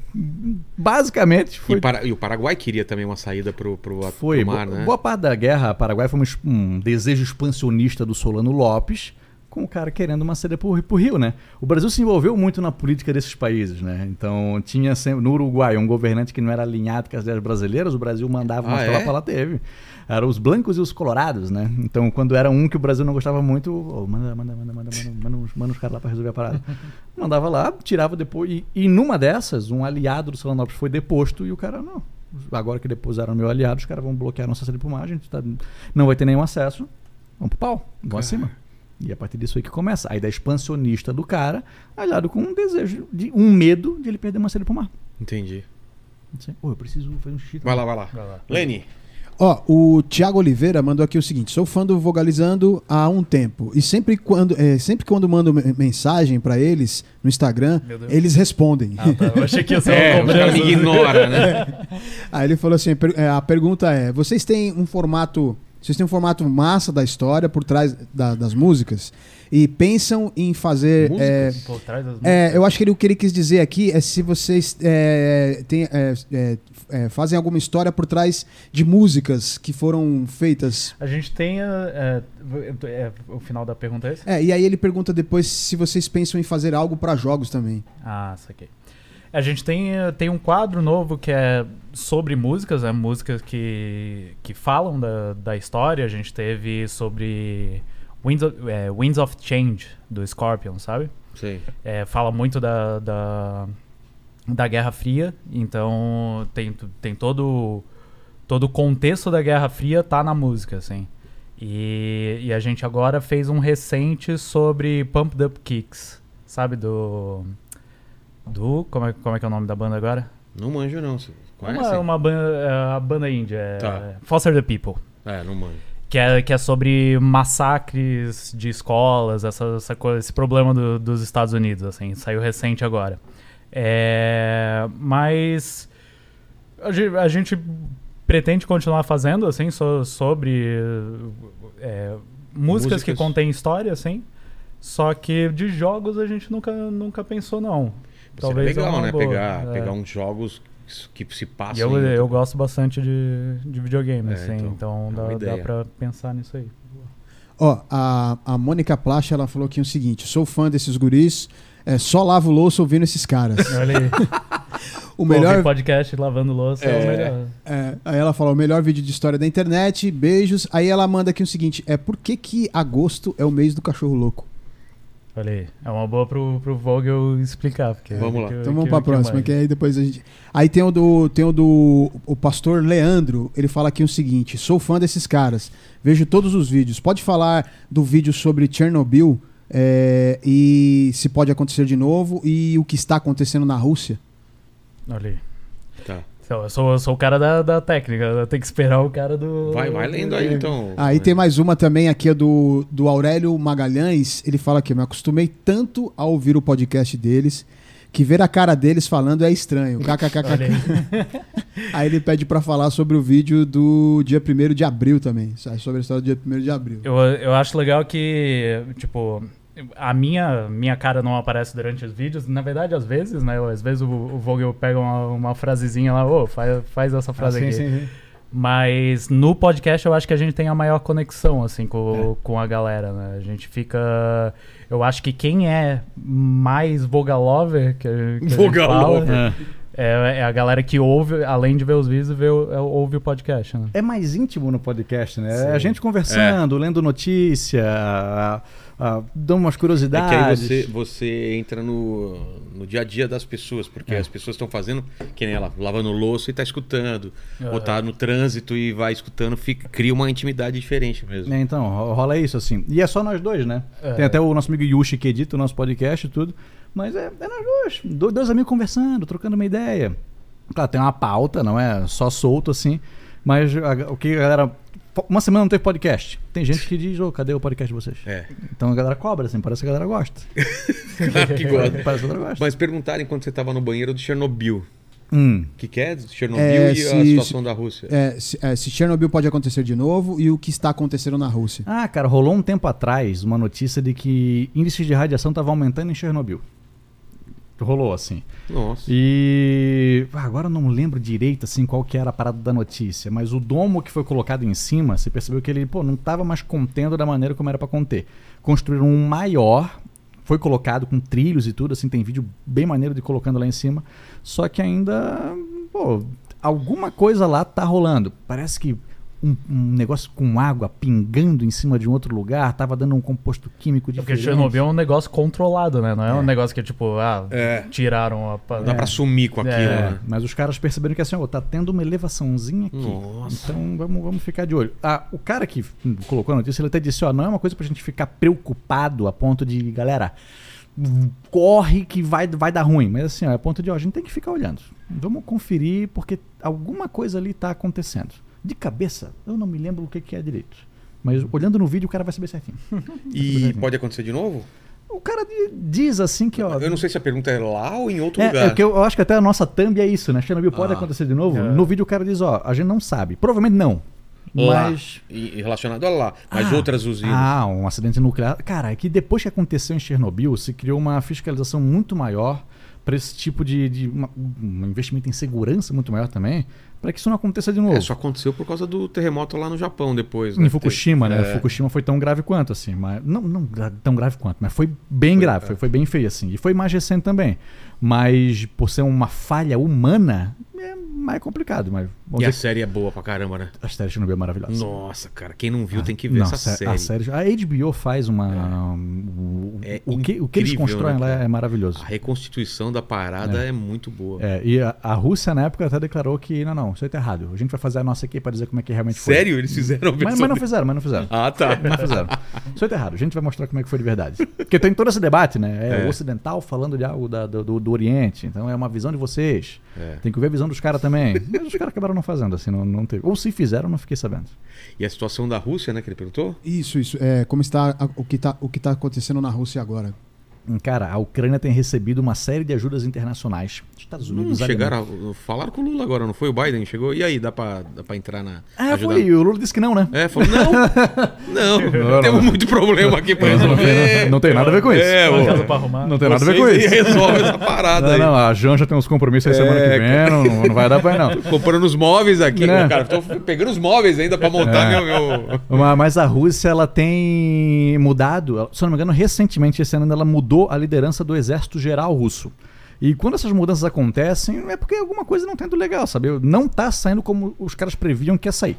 basicamente foi. E, para- e o Paraguai queria também uma saída pro, pro, pro Foi. mar, Bo- né? Boa parte da guerra Paraguai foi um, um desejo expansionista do Solano Lopes com o cara querendo uma saída pro, pro Rio, né? O Brasil se envolveu muito na política desses países, né? Então tinha sempre, no Uruguai um governante que não era alinhado com as ideias brasileiras, o Brasil mandava Ah, umas é? tropas lá, teve. Eram os blancos e os colorados, né? Então quando era um que o Brasil não gostava muito, ô, manda, manda, manda, manda, manda, manda, os- manda os caras lá pra resolver a parada. Mandava lá, tirava depois. E, e numa dessas, um aliado do Solanópolis foi deposto e o cara, não. Agora que deposaram meu aliado, os caras vão bloquear nossa saída por mar, a gente tá- não vai ter nenhum acesso. Vamos pro pau, vamos acima. E a partir disso aí que começa. A ideia expansionista do cara, aliado com um desejo, de um medo de ele perder uma saída pro mar. Entendi. Assim, Pô, eu preciso fazer um xixi. Vai lá, vai lá. Vai lá. Lene. Ó, o Thiago Oliveira mandou aqui o seguinte: sou fã do Vogalizando há um tempo. E sempre quando, é, sempre quando mando me- mensagem pra eles no Instagram, eles respondem. Ah, tá. Eu achei que ia ser É, uma me ignora, né? Aí ele falou assim: é, a pergunta é: vocês têm um formato. Vocês têm um formato massa da história por trás da- das músicas e pensam em fazer. é, Músicas? Por trás das É, eu acho que ele- o que ele quis dizer aqui é se vocês é, têm, é, é, é, fazem alguma história por trás de músicas que foram feitas. A gente tem. é, é, é, o final da pergunta é esse? É, e aí ele pergunta depois se vocês pensam em fazer algo pra jogos também. Ah, saquei. A gente tem, tem um quadro novo que é sobre músicas, é músicas que, que falam da, da história. A gente teve sobre Winds of, é, Winds of Change, do Scorpion, sabe? Sei. É, fala muito da, da, da Guerra Fria, então tem, tem todo, todo o contexto da Guerra Fria tá na música, assim. E, e a gente agora fez um recente sobre Pumped Up Kicks, sabe? Do. Do. Como é, como é que é o nome da banda agora? Não manjo, não. Conhece? Uma, uma banda, é, a banda índia, é Tá. Foster the People. É, não manjo. Que é, que é sobre massacres de escolas, essa, essa coisa, esse problema do- dos Estados Unidos, assim, saiu recente agora. É, mas a gente, pretende continuar fazendo, assim, so- sobre é, músicas, que Músicas. contêm história, assim. Só que de jogos a gente nunca, nunca pensou, não. Talvez é legal, né? boa, Pegar, é. pegar uns jogos que se E passam. eu, eu gosto bastante de, de videogame, É, assim, então, então, é dá, dá pra pensar nisso aí. Ó, a, a Mônica Placha, ela falou aqui o seguinte: sou fã desses guris, é, só lavo louça ouvindo esses caras. Olha aí. O Pô, melhor. podcast lavando louça é, É. o melhor. é, aí ela falou: o melhor vídeo de história da internet, beijos. Aí ela manda aqui o seguinte: é por que, que agosto é o mês do cachorro louco? Olha aí. É uma boa pro, pro Vogel explicar. Porque Vamos lá. que- Então vamos que- pra que próxima, mais? que aí depois a gente. Aí tem o do. Tem o do. O pastor Leandro, ele fala aqui o seguinte: sou fã desses caras. Vejo todos os vídeos. Pode falar do vídeo sobre Chernobyl é, e se pode acontecer de novo e o que está acontecendo na Rússia? Olha aí. Tá. Eu sou, eu sou o cara da, da técnica, eu tenho que esperar o cara do. Vai, vai lendo aí, então. Aí tem mais uma também aqui, é do, do Aurélio Magalhães. Ele fala aqui: me acostumei tanto a ouvir o podcast deles que ver a cara deles falando é estranho. KKKK. aí. Aí ele pede pra falar sobre o vídeo do dia 1 de abril também. Sobre a história do dia 1 de abril. Eu, eu acho legal que, tipo, a minha, minha cara não aparece durante os vídeos. Na verdade, às vezes, né? Às vezes o, o Vogel pega uma, uma frasezinha lá, ô, faz, faz essa frase aqui. Mas no podcast eu acho que a gente tem a maior conexão, assim, com, com a galera, né? A gente fica. Eu acho que quem é mais Vogalover, que, a- que a gente Vogalover. fala, é, é a galera que ouve, além de ver os vídeos, vê, é, ouve o podcast, né? É mais íntimo no podcast, né? Sim. É a gente conversando, lendo notícia, a- a- dando umas É curiosidades. que aí você, você entra no, no dia a dia das pessoas, porque É. as pessoas estão fazendo, que nem ela, lavando louça e tá escutando. Aham. Ou tá no trânsito e vai escutando, fica, cria uma intimidade diferente mesmo. É, então, ro- rola isso, assim. E é só nós dois, né? É. Tem até o nosso amigo Yushi que edita o nosso podcast e tudo. Mas é, é nós dois. Do- Dois amigos conversando, trocando uma ideia. Claro, tem uma pauta, não é só solto assim. Mas a- o que a galera. Uma semana não teve podcast. Tem gente que diz, ô, cadê o podcast de vocês? É. Então a galera cobra, assim, parece que a galera gosta. Claro que gosta. Parece que a galera gosta. Mas perguntaram enquanto você tava no banheiro do Chernobyl. Hum. O que, que é Chernobyl É, e a se- situação da Rússia? É, se, é, se Chernobyl pode acontecer de novo e o que está acontecendo na Rússia. Ah, cara, rolou um tempo atrás uma notícia de que índices de radiação estavam aumentando em Chernobyl. Rolou assim. Nossa. E ah, agora eu não lembro direito assim qual que era a parada da notícia, mas o domo que foi colocado em cima, você percebeu que ele pô, não estava mais contendo da maneira como era para conter. Construíram um maior, foi colocado com trilhos e tudo, assim tem vídeo bem maneiro de colocando lá em cima, só que ainda, pô, alguma coisa lá tá rolando. Parece que um, um negócio com água pingando em cima de um outro lugar, tava dando um composto químico Porque diferente. Chernobyl é um negócio controlado, né? Não é, um É. negócio que, tipo, ah, É. tiraram a... Não dá pra sumir com aquilo, É. né? Mas os caras perceberam que assim, ó, tá tendo uma elevaçãozinha aqui. Nossa. Então vamos, vamos ficar de olho. Ah, o cara que colocou a notícia, ele até disse, ó, não é uma coisa pra gente ficar preocupado a ponto de, galera, corre que vai, vai dar ruim. Mas assim, ó, é a ponto de, ó, a gente tem que ficar olhando. Vamos conferir porque alguma coisa ali tá acontecendo. De cabeça, eu não me lembro o que, que é direito. Mas olhando no vídeo, o cara vai saber certinho. E pode acontecer de novo? O cara di- diz assim que, ó. Eu não sei se a pergunta é lá ou em outro É, lugar. é porque eu, eu acho que até a nossa thumb é isso, né? Chernobyl pode Ah. acontecer de novo. É. No vídeo o cara diz, ó, a gente não sabe. Provavelmente não. Lá. Mas. E, e relacionado a lá. Mas Ah, outras usinas. Ah, um acidente nuclear. Cara, é que depois que aconteceu em Chernobyl, se criou uma fiscalização muito maior para esse tipo de, de uma- um investimento em segurança muito maior também, para que isso não aconteça de novo. É, só aconteceu por causa do terremoto lá no Japão depois. Em né? Fukushima, né? É. Fukushima foi tão grave quanto, assim. Mas, não, não tão grave quanto, mas foi bem grave, foi, foi bem feio, assim. E foi mais recente também. Mas por ser uma falha humana, é mais complicado. Mas E a série é boa pra caramba, né? a série de Chernobyl é maravilhosa. Nossa, cara, quem não viu tem que ver Não, essa sé- série. A série. A HBO faz uma. o- É o, que, o que eles constroem né, lá é maravilhoso. A reconstituição da parada é, muito boa. É, e a, a Rússia, na época, até declarou que não, não, isso aí tá errado. A gente vai fazer a nossa aqui pra dizer como é que realmente foi. Sério? Eles fizeram a Mas, mas não fizeram, mas não fizeram. Ah, tá. Não fizeram. Isso aí tá errado. A gente vai mostrar como é que foi de verdade. Porque tem todo esse debate, né? É, É. o ocidental falando de algo da- do, do- do Oriente. Então é uma visão de vocês. É. Tem que ver a visão dos caras também. Mas os caras acabaram não fazendo, assim, não, não teve. Ou se fizeram, não fiquei sabendo. E a situação da Rússia, né, que ele perguntou? Isso, isso. É, como está a- o que está o que tá acontecendo na Rússia agora? Cara, a Ucrânia tem recebido uma série de ajudas internacionais. Estados Não Unidos, chegaram Alemanha. a, falaram com o Lula agora, não foi? O Biden chegou. E aí, dá pra, dá pra entrar na. Ah, ajudar? foi. O Lula disse que não, né? É, falou, não, não, Não, temos não. muito problema aqui pra Não, não, resolver. tem, não tem nada a ver com isso. É, Uma casa pra arrumar. Não tem nada a ver com isso. resolve essa parada Não, aí. não, a Janja tem uns compromissos aí semana É, que vem, não, não vai dar pra ir, não. Comprando os móveis aqui, Né? cara. Tô pegando os móveis ainda pra montar É. meu, meu. Ma- Mas a Rússia, ela tem mudado, se eu não me engano, recentemente, esse ano, ela mudou a liderança do exército geral russo. E quando essas mudanças acontecem, é porque alguma coisa não tá indo legal, sabe? Não tá saindo como os caras previam que ia sair.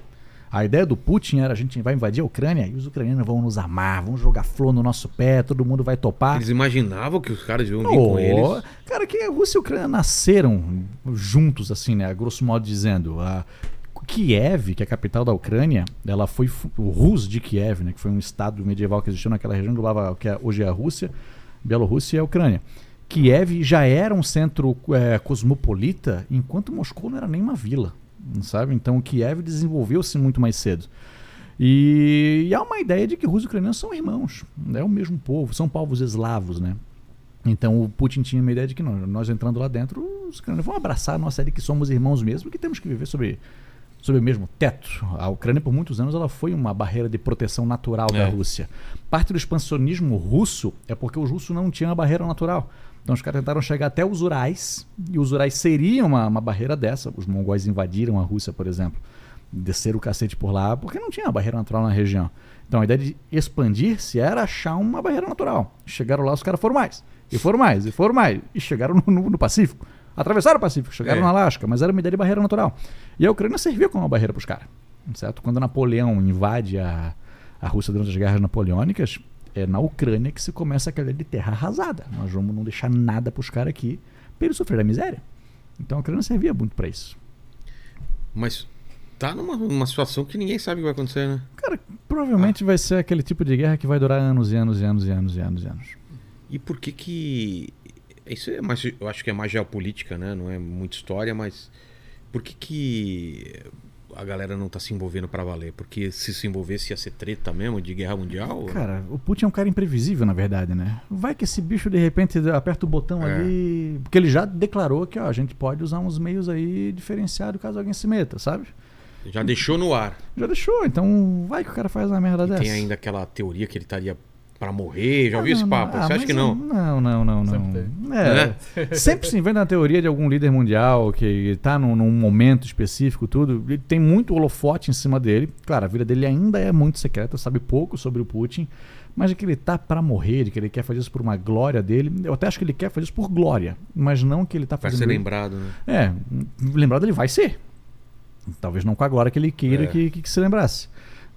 A ideia do Putin era a gente vai invadir a Ucrânia e os ucranianos vão nos amar, vão jogar flor no nosso pé, todo mundo vai topar. Eles imaginavam que os caras iam vir Oh, com eles. Cara, que a Rússia e a Ucrânia nasceram juntos, assim, né? Grosso modo dizendo. A Kiev, que é a capital da Ucrânia, ela foi o Rus de Kiev, né? Que foi um estado medieval que existiu naquela região, englobava o que é- hoje é a Rússia, Bielorrússia e a Ucrânia. Kiev já era um centro é, cosmopolita, enquanto Moscou não era nem uma vila, sabe? Então Kiev desenvolveu-se muito mais cedo. E, e há uma ideia de que russos e ucranianos são irmãos, é o mesmo povo, são povos eslavos, né? Então o Putin tinha uma ideia de que não, nós entrando lá dentro, os ucranianos vão abraçar a nossa ideia de que somos irmãos mesmo que temos que viver sobre, sobre o mesmo teto. A Ucrânia, por muitos anos, ela foi uma barreira de proteção natural da É. Rússia. Parte do expansionismo russo é porque os russos não tinham a barreira natural. Então os caras tentaram chegar até os Urais, e os Urais seriam uma, uma barreira dessa. Os mongóis invadiram a Rússia, por exemplo. Desceram o cacete por lá, porque não tinha barreira natural na região. Então a ideia de expandir-se era achar uma barreira natural. Chegaram lá, os caras foram mais. E foram mais, e foram mais. E chegaram no, no- no Pacífico. Atravessaram o Pacífico, chegaram É. no Alasca, mas era uma ideia de barreira natural. E a Ucrânia servia como uma barreira para os caras. Certo? Quando Napoleão invade a, a Rússia durante as guerras napoleônicas, é na Ucrânia que se começa aquela de terra arrasada. Nós vamos não deixar nada para os caras aqui para eles sofrerem a miséria. Então a Ucrânia servia muito para isso. Mas tá numa, numa situação que ninguém sabe o que vai acontecer, né? Cara, provavelmente vai ser aquele tipo de guerra que vai durar anos e anos e anos e anos e anos e anos. E por que que. Isso é mais. Eu acho que é mais geopolítica, né? Não é muita história, mas. Por que que a galera não tá se envolvendo pra valer? Porque se se envolvesse ia ser treta mesmo de guerra mundial? Cara, o Putin é um cara imprevisível, na verdade, né? Vai que esse bicho de repente aperta o botão É. ali. Porque ele já declarou que ó, a gente pode usar uns meios aí diferenciados caso alguém se meta, sabe? Já deixou no ar. Já deixou, então vai que o cara faz uma merda E dessa. tem ainda aquela teoria que ele estaria pra morrer? Já ouviu esse não, papo? ah, Você acha mas que não? Não, não, não, não. Sempre É, sempre se inventa a teoria de algum líder mundial que tá num, num momento específico, tudo. Ele tem muito holofote em cima dele. Claro, a vida dele ainda é muito secreta, sabe pouco sobre o Putin. Mas de que ele tá pra morrer, de que ele quer fazer isso por uma glória dele. Eu até acho que ele quer fazer isso por glória. Mas não que ele tá Vai fazendo ser isso- lembrado, né? é, lembrado ele vai ser. Talvez não com a glória que ele queira É. que, que, que se lembrasse.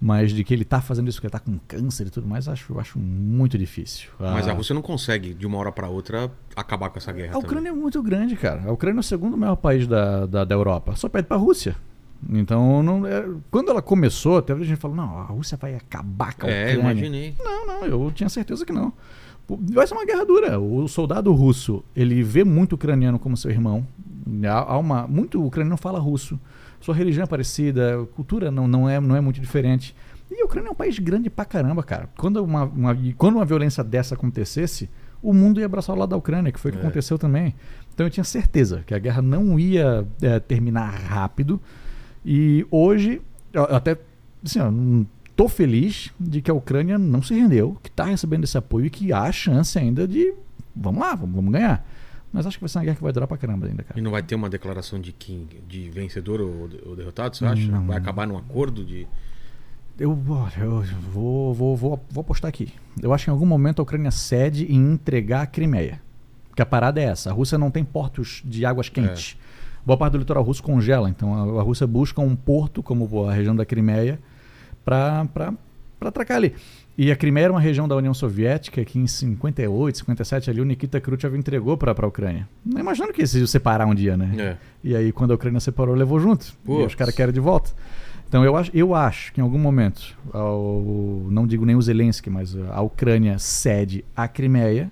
Mas de que ele tá fazendo isso, que ele tá com câncer e tudo mais, acho, acho muito difícil. Mas Ah, a Rússia não consegue, de uma hora pra outra, acabar com essa guerra. a também. Ucrânia é muito grande, cara. A Ucrânia é o segundo maior país da, da, da Europa. Só pede pra Rússia. Então, não, é- quando ela começou, até a gente falou, não, a Rússia vai acabar com a É, Ucrânia. imaginei. Não, não, eu tinha certeza que não. Vai ser uma guerra dura. O soldado russo, ele vê muito ucraniano como seu irmão. Há uma, muito ucraniano fala russo. Sua religião é parecida, a cultura não, não, é, não é muito diferente. E a Ucrânia é um país grande pra caramba, cara. Quando uma, uma, quando uma violência dessa acontecesse, o mundo ia abraçar o lado da Ucrânia, que foi o que É. aconteceu também. Então eu tinha certeza que a guerra não ia é, terminar rápido. E hoje, eu eu até assim, ó, não tô feliz de que a Ucrânia não se rendeu, que está recebendo esse apoio e que há a chance ainda de vamos lá, vamos, vamos ganhar. Mas acho que vai ser uma guerra que vai durar pra caramba ainda, cara. E não vai ter uma declaração de quem, de vencedor ou, ou derrotado, você acha? Não. Vai acabar num acordo de. Eu, eu vou, vou, vou, vou apostar aqui. Eu acho que em algum momento a Ucrânia cede em entregar a Crimeia. Porque a parada é essa: a Rússia não tem portos de águas quentes. Boa parte do litoral russo congela, então a, a Rússia busca um porto, como a região da Crimeia, para atracar ali. E a Crimeia era uma região da União Soviética que em 58, 57 ali o Nikita Khrushchev entregou para a Ucrânia. Não imaginando que eles iam separar um dia, né? É. E aí, quando a Ucrânia separou, levou junto. E Putz. os caras querem de volta. Então, eu acho, eu acho que em algum momento, ao- não digo nem o Zelensky, mas a Ucrânia cede a Crimeia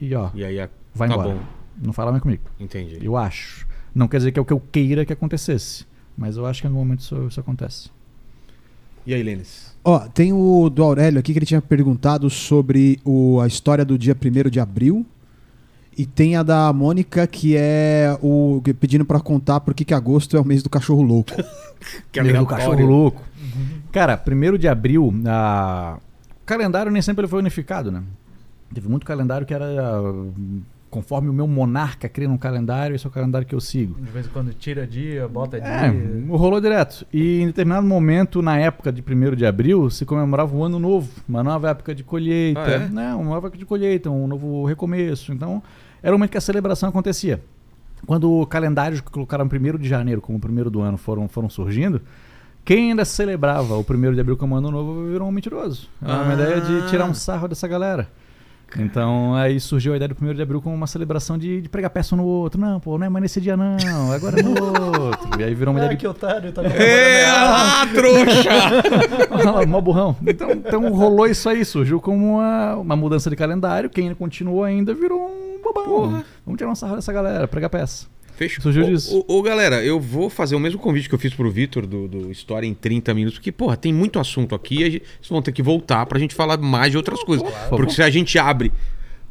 e, ó, E aí a... vai tá embora. bom, Não fala mais comigo. entendi. Eu acho. Não quer dizer que é o que eu queira que acontecesse. Mas eu acho que em algum momento isso, isso acontece. E aí, Lênis? Ó, tem o do Aurélio aqui que ele tinha perguntado sobre o, a história do dia 1 de abril. E tem a da Mônica, que é o pedindo pra contar por que que agosto é o mês do cachorro louco. Que Mês do cachorro louco. Cara, primeiro de abril, a... o calendário nem sempre ele foi unificado, né? Teve muito calendário que era conforme o meu monarca cria num calendário, esse é o calendário que eu sigo. De vez em quando tira dia, bota É, dia. rolou direto. E em determinado momento, na época de 1 de abril, se comemorava o ano novo, uma nova época de colheita. Ah, é? né? Uma nova época de colheita, um novo recomeço. Então, era o momento que a celebração acontecia. Quando calendários que colocaram 1 de janeiro como o primeiro do ano foram, foram surgindo, quem ainda celebrava o 1 de abril como ano novo virou um mentiroso. Era uma Ah. ideia de tirar um sarro dessa galera. Então aí surgiu a ideia do 1 de abril como uma celebração de, de pregar peça um no outro. Não, pô, não é mais nesse dia não, agora é no outro. E aí virou uma Ah, ideia de que otário, tá É, ah, trouxa! Olha lá, mó burrão. Então, então rolou isso aí, surgiu como uma, uma mudança de calendário. Quem continuou ainda virou um bobão. Porra. Vamos tirar uma sarra dessa galera, pregar peça. Fechou. Surgiu Ô, disso. Ô, ô, galera, eu vou fazer o mesmo convite que eu fiz pro Vitor do, do História em 30 minutos, porque, porra, tem muito assunto aqui e a gente- vocês vão ter que voltar pra gente falar mais de outras coisas. Porque se a gente abre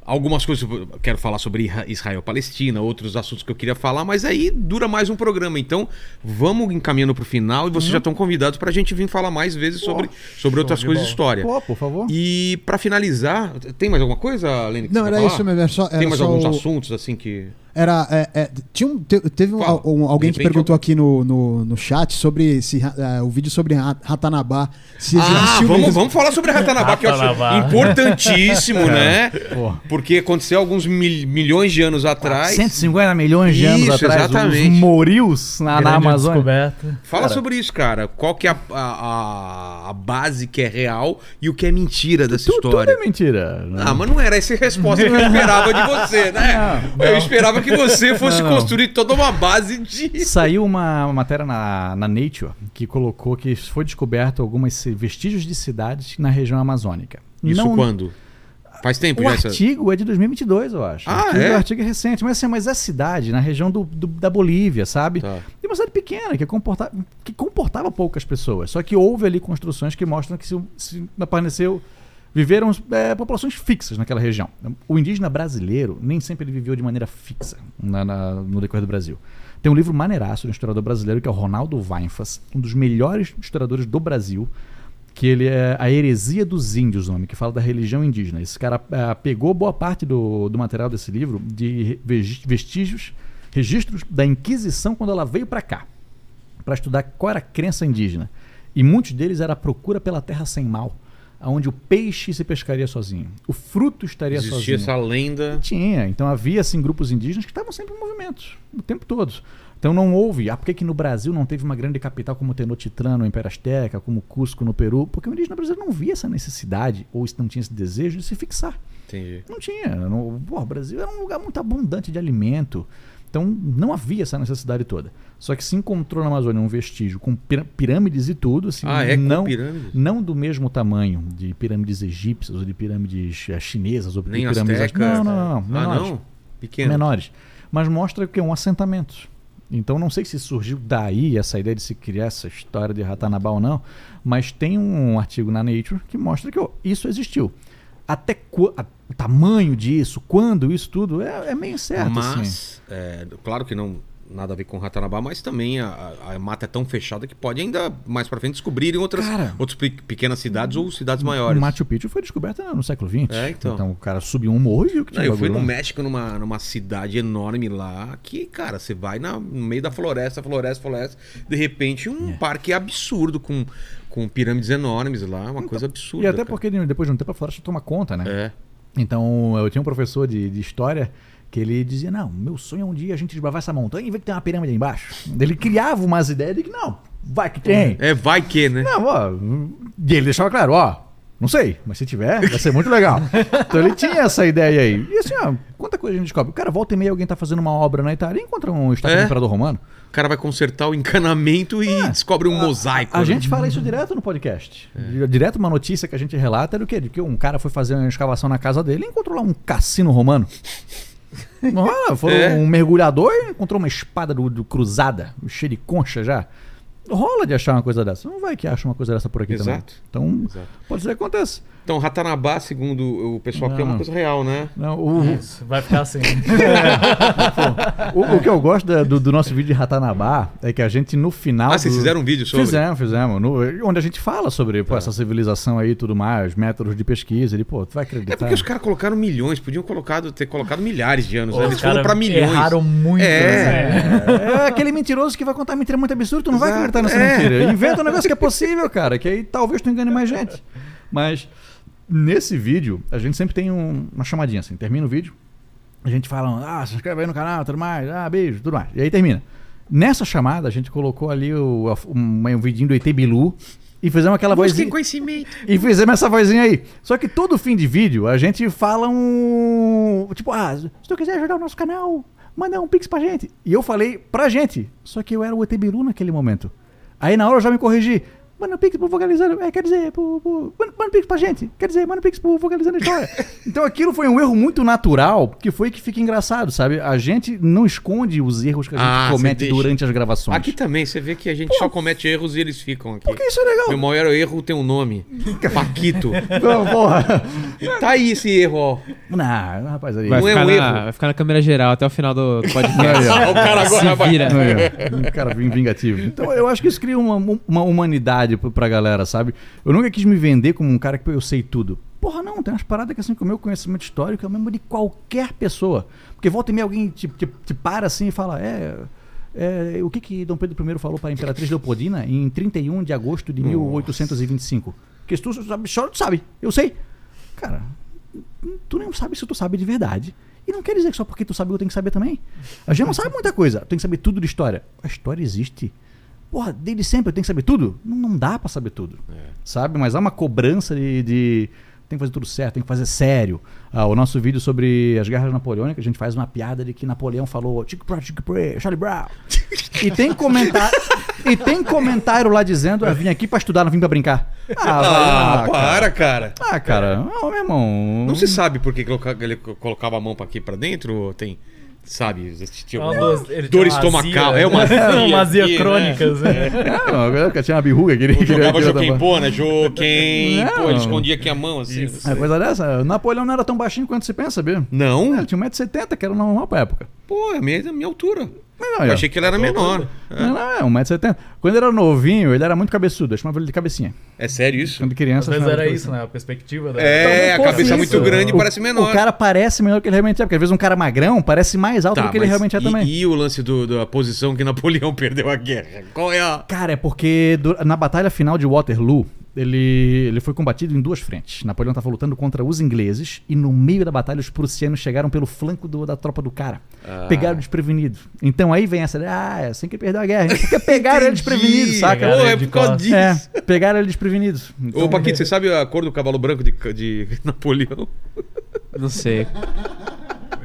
algumas coisas, eu quero falar sobre Isra- Israel-Palestina, outros assuntos que eu queria falar, mas aí dura mais um programa. Então, vamos encaminhando pro final e vocês já estão convidados pra gente vir falar mais vezes sobre, sobre outras coisas de história. Pô, por favor. E pra finalizar, tem mais alguma coisa, que Não, era isso mesmo. Era só, era Tem mais só alguns o- assuntos assim que. Era, é, é, tinha um, te- teve um, um- alguém que perguntou eu- aqui no, no, no chat sobre se, ra- é, o vídeo sobre Ra- Ratanabá. Se Ah, existiu vamos, mesmo. vamos falar sobre Ratanabá, que eu acho importantíssimo, né? Pô. Porque aconteceu alguns mil- milhões de anos atrás. 150 milhões de anos Isso, atrás, exatamente. os morios na, na Amazônia. descoberta. Fala Cara. sobre isso, cara. Qual que é a, a, a base que é real e o que é mentira dessa Tu- Tudo história. é mentira. né? Ah, mas não era essa a resposta que eu esperava de você, né? Não, eu esperava que você fosse Não, não. construir toda uma base de. Saiu uma, matéria na, na Nature que colocou que foi descoberto alguns vestígios de cidades na região amazônica. Isso Não- quando? Faz tempo O essa. artigo é de 2022, eu acho. Ah, o artigo, é? O artigo é recente, mas assim, mas é cidade, na região do, do- da Bolívia, sabe? Tá. E uma cidade pequena que comportava, que comportava poucas pessoas. Só que houve ali construções que mostram que se, se apareceu. Viveram é, populações fixas naquela região. O indígena brasileiro nem sempre ele viveu de maneira fixa na- na- no decorrer do Brasil. Tem um livro maneiraço de um historiador brasileiro que é o Ronaldo Weinfass, um dos melhores historiadores do Brasil, que ele é a heresia dos índios, o nome, que fala da religião indígena. Esse cara ah, pegou boa parte do, do material desse livro de ves- vestígios, registros da Inquisição quando ela veio para cá, para estudar qual era a crença indígena. E muitos deles era a procura pela terra sem mal, onde o peixe se pescaria sozinho, o fruto estaria Existia sozinho. essa lenda. Tinha. Então havia assim grupos indígenas que estavam sempre em movimento, o tempo todo. Então não houve. Ah, por que, que no Brasil não teve uma grande capital como Tenochtitlan no Império Azteca, como Cusco no Peru? Porque o indígena brasileiro não via essa necessidade, ou não tinha esse desejo de se fixar. Entendi. Não tinha. No, pô, o Brasil era um lugar muito abundante de alimento. Então não havia essa necessidade toda. Só que se encontrou na Amazônia um vestígio com pirâmides e tudo, assim, Ah, é não, não do mesmo tamanho de pirâmides egípcias ou de pirâmides eh, chinesas ou Nem pirâmides Azteca. Não, não, não, não. Ah, menores. não? Pequeno. menores. Mas mostra que é um assentamento. Então não sei se surgiu daí essa ideia de se criar essa história de Ratanabá ou não, mas tem um artigo na Nature que mostra que ó, isso existiu. Até o tamanho disso, quando isso tudo, é, é meio certo. assim. Mas, é, claro que não nada a ver com Ratanabá, mas também a, a- mata é tão fechada que pode ainda mais pra frente descobrirem outras, Cara. outras pe- pequenas cidades ou cidades O maiores. Machu Picchu foi descoberto no século XX. É, então. o cara subiu um morro e viu que Não, tinha eu fui no. México, numa, numa cidade enorme lá, que, cara, você vai na- no meio da floresta, floresta, floresta, de repente um É. parque absurdo com, com pirâmides enormes lá, uma coisa absurda. E até cara. porque depois de um tempo a floresta toma conta, né? É. Então, eu tinha um professor de, de história que ele dizia: Não, meu sonho é um dia a gente desbravar essa montanha e ver que tem uma pirâmide aí embaixo. Ele criava umas ideias de que, não, vai que tem. É, vai que, né? Não, ó. E ele deixava claro: Ó, não sei, mas se tiver, vai ser muito legal. então ele tinha essa ideia aí. E assim, ó, quanta coisa a gente descobre. Cara, volta e meia alguém tá fazendo uma obra na Itália e encontra um estátua É. do Imperador Romano. O cara vai consertar o encanamento e descobre um mosaico. A né? gente fala isso direto no podcast. Direto uma notícia que a gente relata era o quê? De que um cara foi fazer uma escavação na casa dele e encontrou lá um cassino romano. Ah, foi É. um mergulhador e encontrou uma espada do, do cruzada, cheia de concha já. Rola de achar uma coisa dessa. Não vai que acha uma coisa dessa por aqui Exato. também. Então, Exato. pode ser que aconteça. Então, Ratanabá, segundo o pessoal aqui, é uma coisa real, né? Não, o, Isso, vai ficar assim. o, o que eu gosto da- do, do nosso vídeo de Ratanabá é que a gente no final. Ah, vocês do- fizeram um vídeo sobre? Fizemos, fizemos. No- onde a gente fala sobre pô, essa civilização aí e tudo mais, métodos de pesquisa. Ele, pô, tu vai acreditar. É porque os caras colocaram milhões, podiam colocado, ter colocado milhares de anos. né? Os Eles foram pra milhões. Erraram muito. É. né? É aquele mentiroso que vai contar mentira muito absurda, tu não vai Exato, acreditar nessa é. mentira. Inventa um negócio que é possível, cara, que aí talvez tu engane mais gente. Mas nesse vídeo, a gente sempre tem um- uma chamadinha assim, termina o vídeo, a gente fala, ah, se inscreve aí no canal, tudo mais, ah, beijo, tudo mais. E aí termina. Nessa chamada, a gente colocou ali o, um, um vidinho do ET Bilu e fizemos aquela Busquem vozinha. conhecimento. E fizemos essa vozinha aí. Só que todo fim de vídeo a gente fala um. Tipo, ah, se tu quiser ajudar o nosso canal, manda um pix pra gente. E eu falei pra gente. Só que eu era o ET Bilu naquele momento. Aí na hora eu já me corrigi. Manda um pix pro Vogalizando. É, quer dizer, pro, pro, manda, manda um pix pra gente. Quer dizer, manda um pix pro Vogalizando a História. então aquilo foi um erro muito natural, que foi que fica engraçado, sabe? A gente não esconde os erros que a gente Ah, comete durante as gravações. Aqui também, você vê que a gente só comete erros e eles ficam aqui. Porque isso é legal. Meu maior erro tem um nome. Paquito. Não, porra. tá aí esse erro, ó. Não, rapaz, aí. Vai, Não é ficar um na, erro. vai ficar na câmera geral até o final do podcast. O cara agora Se vai- vira. Ó. Um cara ving- vingativo. Então eu acho que isso cria uma, uma humanidade p- pra galera, sabe? Eu nunca quis me vender como um cara que eu sei tudo. Porra, não, tem umas paradas que assim, com o meu conhecimento histórico é o mesmo de qualquer pessoa. Porque volta e meia alguém te, te, te para assim e fala, é. é, o que que Dom Pedro I falou para a Imperatriz Leopoldina em 31 de agosto de 1825? Porque se tu sabe, tu sabe, eu sei. Cara, tu nem sabe se tu sabe de verdade. E não quer dizer que só porque tu sabe eu tenho que saber também. A gente não sabe muita coisa. Tem que saber tudo de história. A história existe. Porra, desde sempre eu tenho que saber tudo? Não, não dá pra saber tudo. Sabe? Mas há uma cobrança de, de- Tem que fazer tudo certo, tem que fazer sério. Ah, o nosso vídeo sobre as guerras napoleônicas, a gente faz uma piada de que Napoleão falou Chick Brown, Chick Brown, Charlie Brown. e tem comentário. e tem comentário lá dizendo: Eu vim aqui pra estudar, não vim pra brincar. Ah, Ah, para, cara. Ah, cara, não, meu irmão. Não se sabe por que ele colocava a mão pra aqui pra dentro? Tem. Sabe? Tinha É uma dor- dor tinha estomacal. azia, É uma azia. uma azia aqui, né? crônica. assim. Não, eu tinha uma birruga que ele Ou jogava queria- Joaquim Pô, né? Joaquim. Não. Pô, ele escondia aqui a mão assim. não sei. É coisa dessa? Napoleão não era tão baixinho quanto você pensa, sabia? Não? Ele tinha 1,70m, que era normal pra época. Pô, é a minha, a minha altura. Não, Eu achei que ele era menor. Não, não, é 1,70m. Quando ele era novinho, ele era muito cabeçudo. Eu chamava ele de cabecinha. É sério isso? Quando criança. eu vezes chamava era isso, né? A perspectiva da. É, Talvez a cabeça isso. muito grande O- parece menor. O cara parece menor do que ele realmente é, porque às vezes um cara magrão parece mais alto do que ele mas realmente é e, também. E o lance do- da posição que Napoleão perdeu a guerra? Qual é a. Cara, é porque du- na batalha final de Waterloo, ele, ele foi combatido em duas frentes. Napoleão estava lutando contra os ingleses e no meio da batalha os prussianos chegaram pelo flanco do- da tropa do cara. Ah. Pegaram desprevenido. Então aí vem essa, ah, é assim que ele perdeu a guerra. Porque pegaram ele desprevenido, saca? Pegaram Pô, é de por causa disso. É, pegaram ele desprevenido. Então, Ô, Paquito, você sabe a cor do cavalo branco de, de Napoleão? Não sei.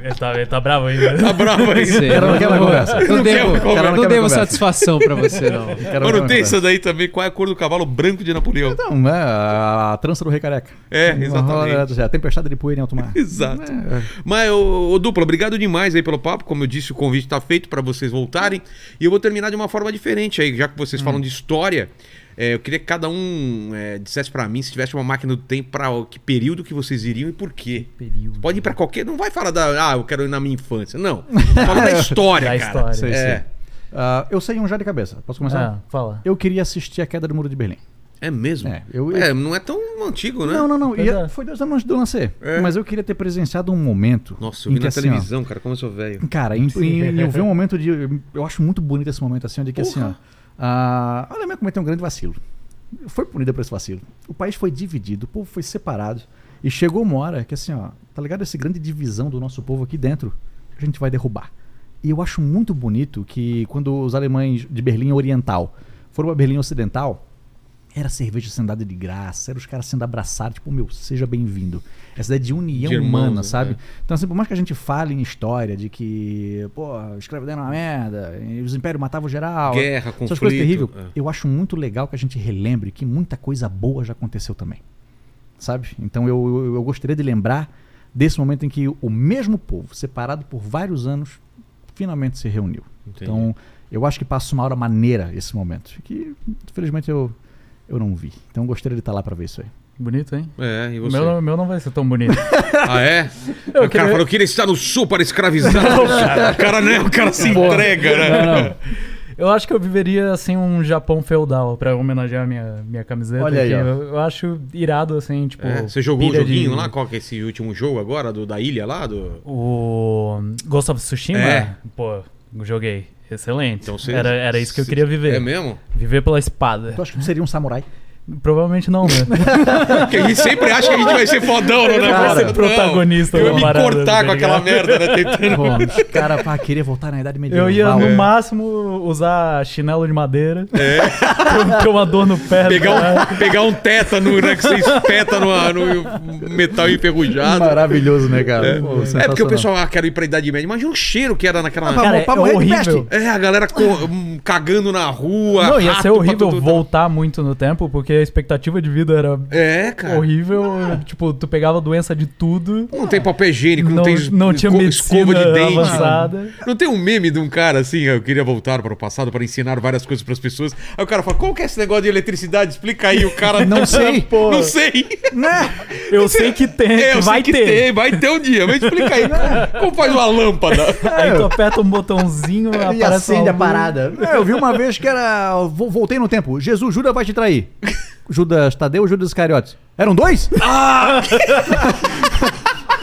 Ele tá, ele tá bravo ainda. Tá bravo aí. Não sei. Cara, não quer mais conversa. Não, Não devo, conversa. cara, não Não devo satisfação pra você, não. Não ver tem isso daí também? Qual é a cor do cavalo branco de Napoleão? Não, é a, a trança do rei careca. É, exatamente. já, A tempestade de poeira em alto mar. Exato. É. Mas, ô, ô, Dupla, obrigado demais aí pelo papo. Como eu disse, o convite tá feito para vocês voltarem. E eu vou terminar de uma forma diferente aí, já que vocês Hum. falam de história. É, eu queria que cada um é, dissesse para mim, se tivesse uma máquina do tempo, para que período que vocês iriam e por quê. Período. Pode ir para qualquer. Não vai falar da. Ah, eu quero ir na minha infância. Não. Fala da história, Da cara. história. Sei, É. sei. Ah, eu sei um já de cabeça. Posso começar? Ah, fala. Eu queria assistir a queda do Muro de Berlim. É mesmo? É, eu- É, não é tão antigo, né? Não, não, não. Ia- é. Foi dois anos eu nascer. É. Mas eu queria ter presenciado um momento. Nossa, eu em vi que, na assim, ó, televisão, cara, como eu sou velho. Cara, em, em- eu vi um momento de. Eu acho muito bonito esse momento assim, onde que assim, ó. Porra. A Alemanha cometeu um grande vacilo. Foi punida por esse vacilo. O país foi dividido, o povo foi separado. E chegou uma hora que assim, ó, tá ligado? Essa grande divisão do nosso povo aqui dentro, a gente vai derrubar. E eu acho muito bonito que quando os alemães de Berlim Oriental foram pra Berlim Ocidental, era cerveja sendo dada de graça, era os caras sendo abraçados, tipo, meu, seja bem-vindo. Essa ideia de união De irmãos, humana, né? sabe? Então, assim, por mais que a gente fale em história de que, pô, escravidão era uma merda, os impérios matavam geral, Guerra, essas conflito. coisas terríveis, é. eu acho muito legal que a gente relembre que muita coisa boa já aconteceu também. Sabe? Então eu, eu, eu gostaria de lembrar desse momento em que o mesmo povo, separado por vários anos, finalmente se reuniu. Entendi. Então, eu acho que passa uma hora maneira esse momento. Que, infelizmente, eu, eu não vi. Então, eu gostaria de estar lá para ver isso aí. Bonito, hein? É, e você? meu, não- meu não vai ser tão bonito. Ah, é? Eu o cara queria- falou que ele está no sul para escravizar. o cara, né? O cara se entrega, né? Não, não. Eu acho que eu viveria assim um Japão feudal pra homenagear minha, minha camiseta. Olha aí, eu, eu acho irado, assim, tipo. É, você jogou o joguinho de- lá? Qual que é esse último jogo agora? Do, da ilha lá? Do... O Ghost of Tsushima? É. Pô, joguei. Excelente. Então você- era, era isso que eu queria viver. É mesmo? Viver pela espada. Tu acha que tu seria um samurai? Provavelmente não, né? Porque a gente sempre acha que a gente vai ser fodão, né? Cara, ser não. protagonista Eu ia me parada, cortar tá com aquela merda, né? Tentando... Pô, os caras pá, queria voltar na idade medieval. Eu ia, no É. máximo, usar chinelo de madeira. É. Ter uma dor no pé. Pegar né? um, pegar um tétano, né? Que você espeta no, no metal enferrujado. Maravilhoso, né, cara? É, Pô, é porque o pessoal, ah, quero ir pra Idade Média. Imagina o cheiro que era naquela... Ah, Cara, pra é morrer de horrível. peste. É, a galera hum, cagando na rua. Não, ia ser pra horrível voltar muito no tempo, porque a expectativa de vida era É, cara. horrível. Tipo, tu pegava doença de tudo. Não tem papel higiênico, não, Não, tem não tinha escova de dente. avançada. Não tem um meme de um cara assim, eu queria voltar para o passado para ensinar várias coisas para as pessoas. Aí o cara fala, qual que é esse negócio de eletricidade? Explica aí. O cara Não sei. Pô. Não sei. Né? Eu sei que tem, É, eu vai sei que ter. tem, vai ter um dia. Mas explica aí, como, como faz uma lâmpada? Aí tu aperta um botãozinho E acende a parada. É, eu vi uma vez que era. vo- Voltei no tempo. Jesus, Judas vai te trair. Judas Tadeu, Judas Iscariotes. Eram dois?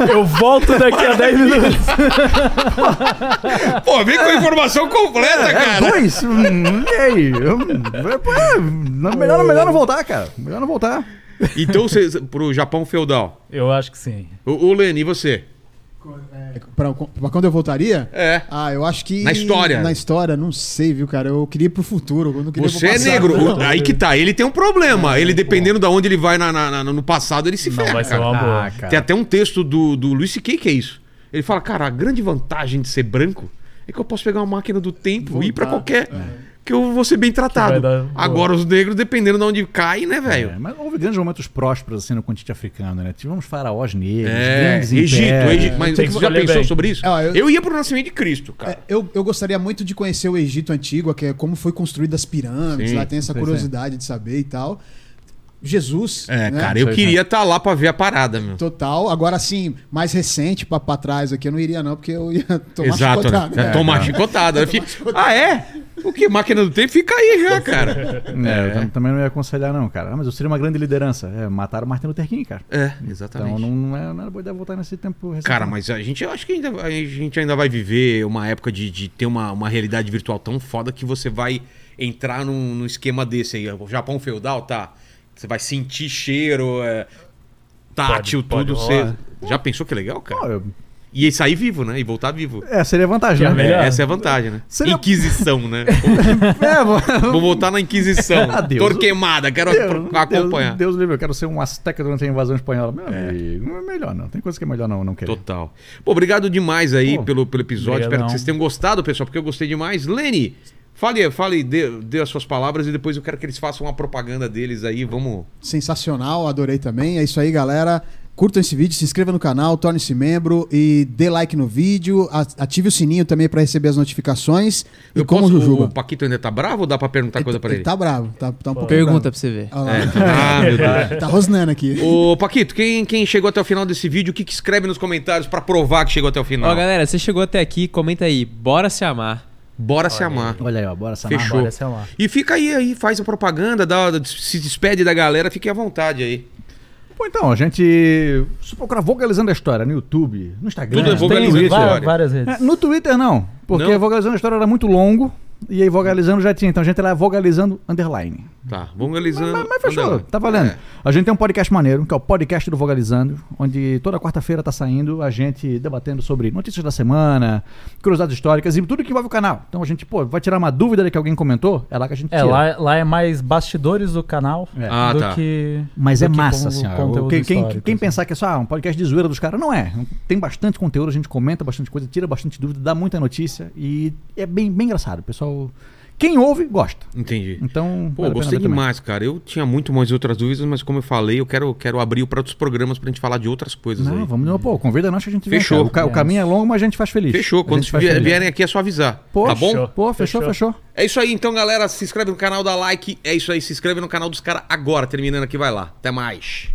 Eu volto daqui a 10 minutos. Pô, vem com a informação completa, Eram cara. dois? Hum, e aí? Hum, pô, não- melhor, melhor não voltar, cara. Melhor não voltar. Então, você, pro Japão feudal. Eu acho que sim. O, o Leni, e você? É, pra, pra quando eu voltaria? É. Ah, eu acho que. Na história. Na história, não sei, viu, cara? Eu queria ir pro futuro. Eu não queria Você pro é passado, negro. não. O- aí que tá. Ele tem um problema. Ele, dependendo de onde ele vai na- na- na- no passado, ele se Não ferra, vai ser uma boa. Ah, cara. Tem até um texto do, do Luis C.K. que é isso. Ele fala, cara, a grande vantagem de ser branco é que eu posso pegar uma máquina do tempo e ir pra qualquer... Que eu vou ser bem tratado. dar- Agora os negros, dependendo de onde caem, né, É, velho? mas houve grandes momentos prósperos assim no continente africano, né? Tivemos faraós negros, É, grandes Egito, impérios. Egito. Mas Tem que você já pensou bem. sobre isso? É, eu- eu... ia pro nascimento de Cristo, cara. É, eu, eu gostaria muito de conhecer o Egito Antigo, que é como foi construída as pirâmides, Sim, lá tem essa sim, curiosidade de saber e tal. Jesus. É, né? cara, eu queria estar lá pra ver a parada, meu. Total. Agora, assim, mais recente, pra, pra trás aqui, eu não iria, não, porque eu ia tomar Exato, chicotada. né? É. Tomar chicotada. Eu fico- Ah, é? O que? Máquina do tempo? Fica aí já, cara. É, eu tam- também não ia aconselhar, não, cara. Ah, mas eu seria uma grande liderança. É, mataram o Martin Luther King, cara. É, Então exatamente. não, não, é, não era boa ideia voltar nesse tempo recente. Cara, mas a gente, eu acho que ainda, vai- a gente ainda vai viver uma época de, de ter uma, uma realidade virtual tão foda que você vai entrar num, num esquema desse aí. O Japão feudal, tá? Você vai sentir cheiro, é, tátil, Pode- tudo. pode Você... Já pensou que legal, cara? Pô, eu- E aí sair vivo, né? E voltar vivo. É, seria vantagem, é né? É, essa é a vantagem, né? Seria- Inquisição, né? É, vou... Vou voltar na Inquisição. Adeus. Torquemada, quero Deus, acompanhar. Deus, Deus livre, eu quero ser um azteca durante a invasão espanhola. Meu amigo, não é melhor não. Tem coisa que é melhor não, não querer. Total. Pô, obrigado demais aí Pô, pelo, pelo episódio. Espero obrigadão. que vocês tenham gostado, pessoal, porque eu gostei demais. Lene, fale, fale dê, dê as suas palavras e depois eu quero que eles façam uma propaganda deles aí. Vamos. Sensacional, adorei também. É isso aí, galera. Curtam esse vídeo, se inscreva no canal, torne-se membro e dê like no vídeo. Ative o sininho também pra receber as notificações. E Eu como posso- o Jujuba. O Paquito ainda tá bravo ou dá pra perguntar coisa pra ele? Tá bravo, tá, tá um pouco Pergunta pra você ver. Olha lá. É. Ah, meu Deus. Tá rosnando aqui. Ô, Paquito, quem, quem chegou até o final desse vídeo, o que, que escreve nos comentários pra provar que chegou até o final? Ó, galera, você chegou até aqui, comenta aí. Bora se amar. Bora se amar. Olha aí, ó, bora sanar. Fechou. Bora se amar. E fica aí, aí, faz a propaganda, dá, se despede da galera, fique à vontade aí. Pô, então, a gente. Se procurar Vogalizando a História no YouTube, no Instagram, Tudo é Vogalizando va- História. várias redes. É, no Twitter não, porque Não? Vogalizando a História era muito longo. E aí Vogalizando já tinha. Então a gente era Vogalizando Underline. Tá, vogalizando. Mas, mas fechou, Andando. tá valendo. É. A gente tem um podcast maneiro, que é o podcast do Vogalizando, onde toda quarta-feira tá saindo a gente debatendo sobre notícias da semana, curiosidades históricas e tudo que envolve o canal. Então a gente, pô, vai tirar uma dúvida que alguém comentou, é lá que a gente É, tira. lá, lá é mais bastidores do canal É. Ah, do tá. que. Mas do é que massa, assim, Quem, quem, quem assim. pensar que é só um podcast de zoeira dos caras, não é. Tem bastante conteúdo, a gente comenta bastante coisa, tira bastante dúvida, dá muita notícia e é bem, bem engraçado. O pessoal. Quem ouve, gosta. Entendi. Então. Pô, vale a gostei ver também. demais, cara. Eu tinha muito mais outras dúvidas, mas como eu falei, eu quero, quero abrir para outros programas pra gente falar de outras coisas Não, aí. vamos, pô, convida nós que a gente vem, Fechou. cara. O, ca- o caminho é longo, mas a gente faz feliz. Fechou. A Quando feliz. vierem aqui é só avisar. Pô, tá bom? fechou. Pô, fechou, Fechou. fechou. É isso aí, então, galera. Se inscreve no canal, dá like. É isso aí. Se inscreve no canal dos caras agora. Terminando aqui, vai lá. Até mais.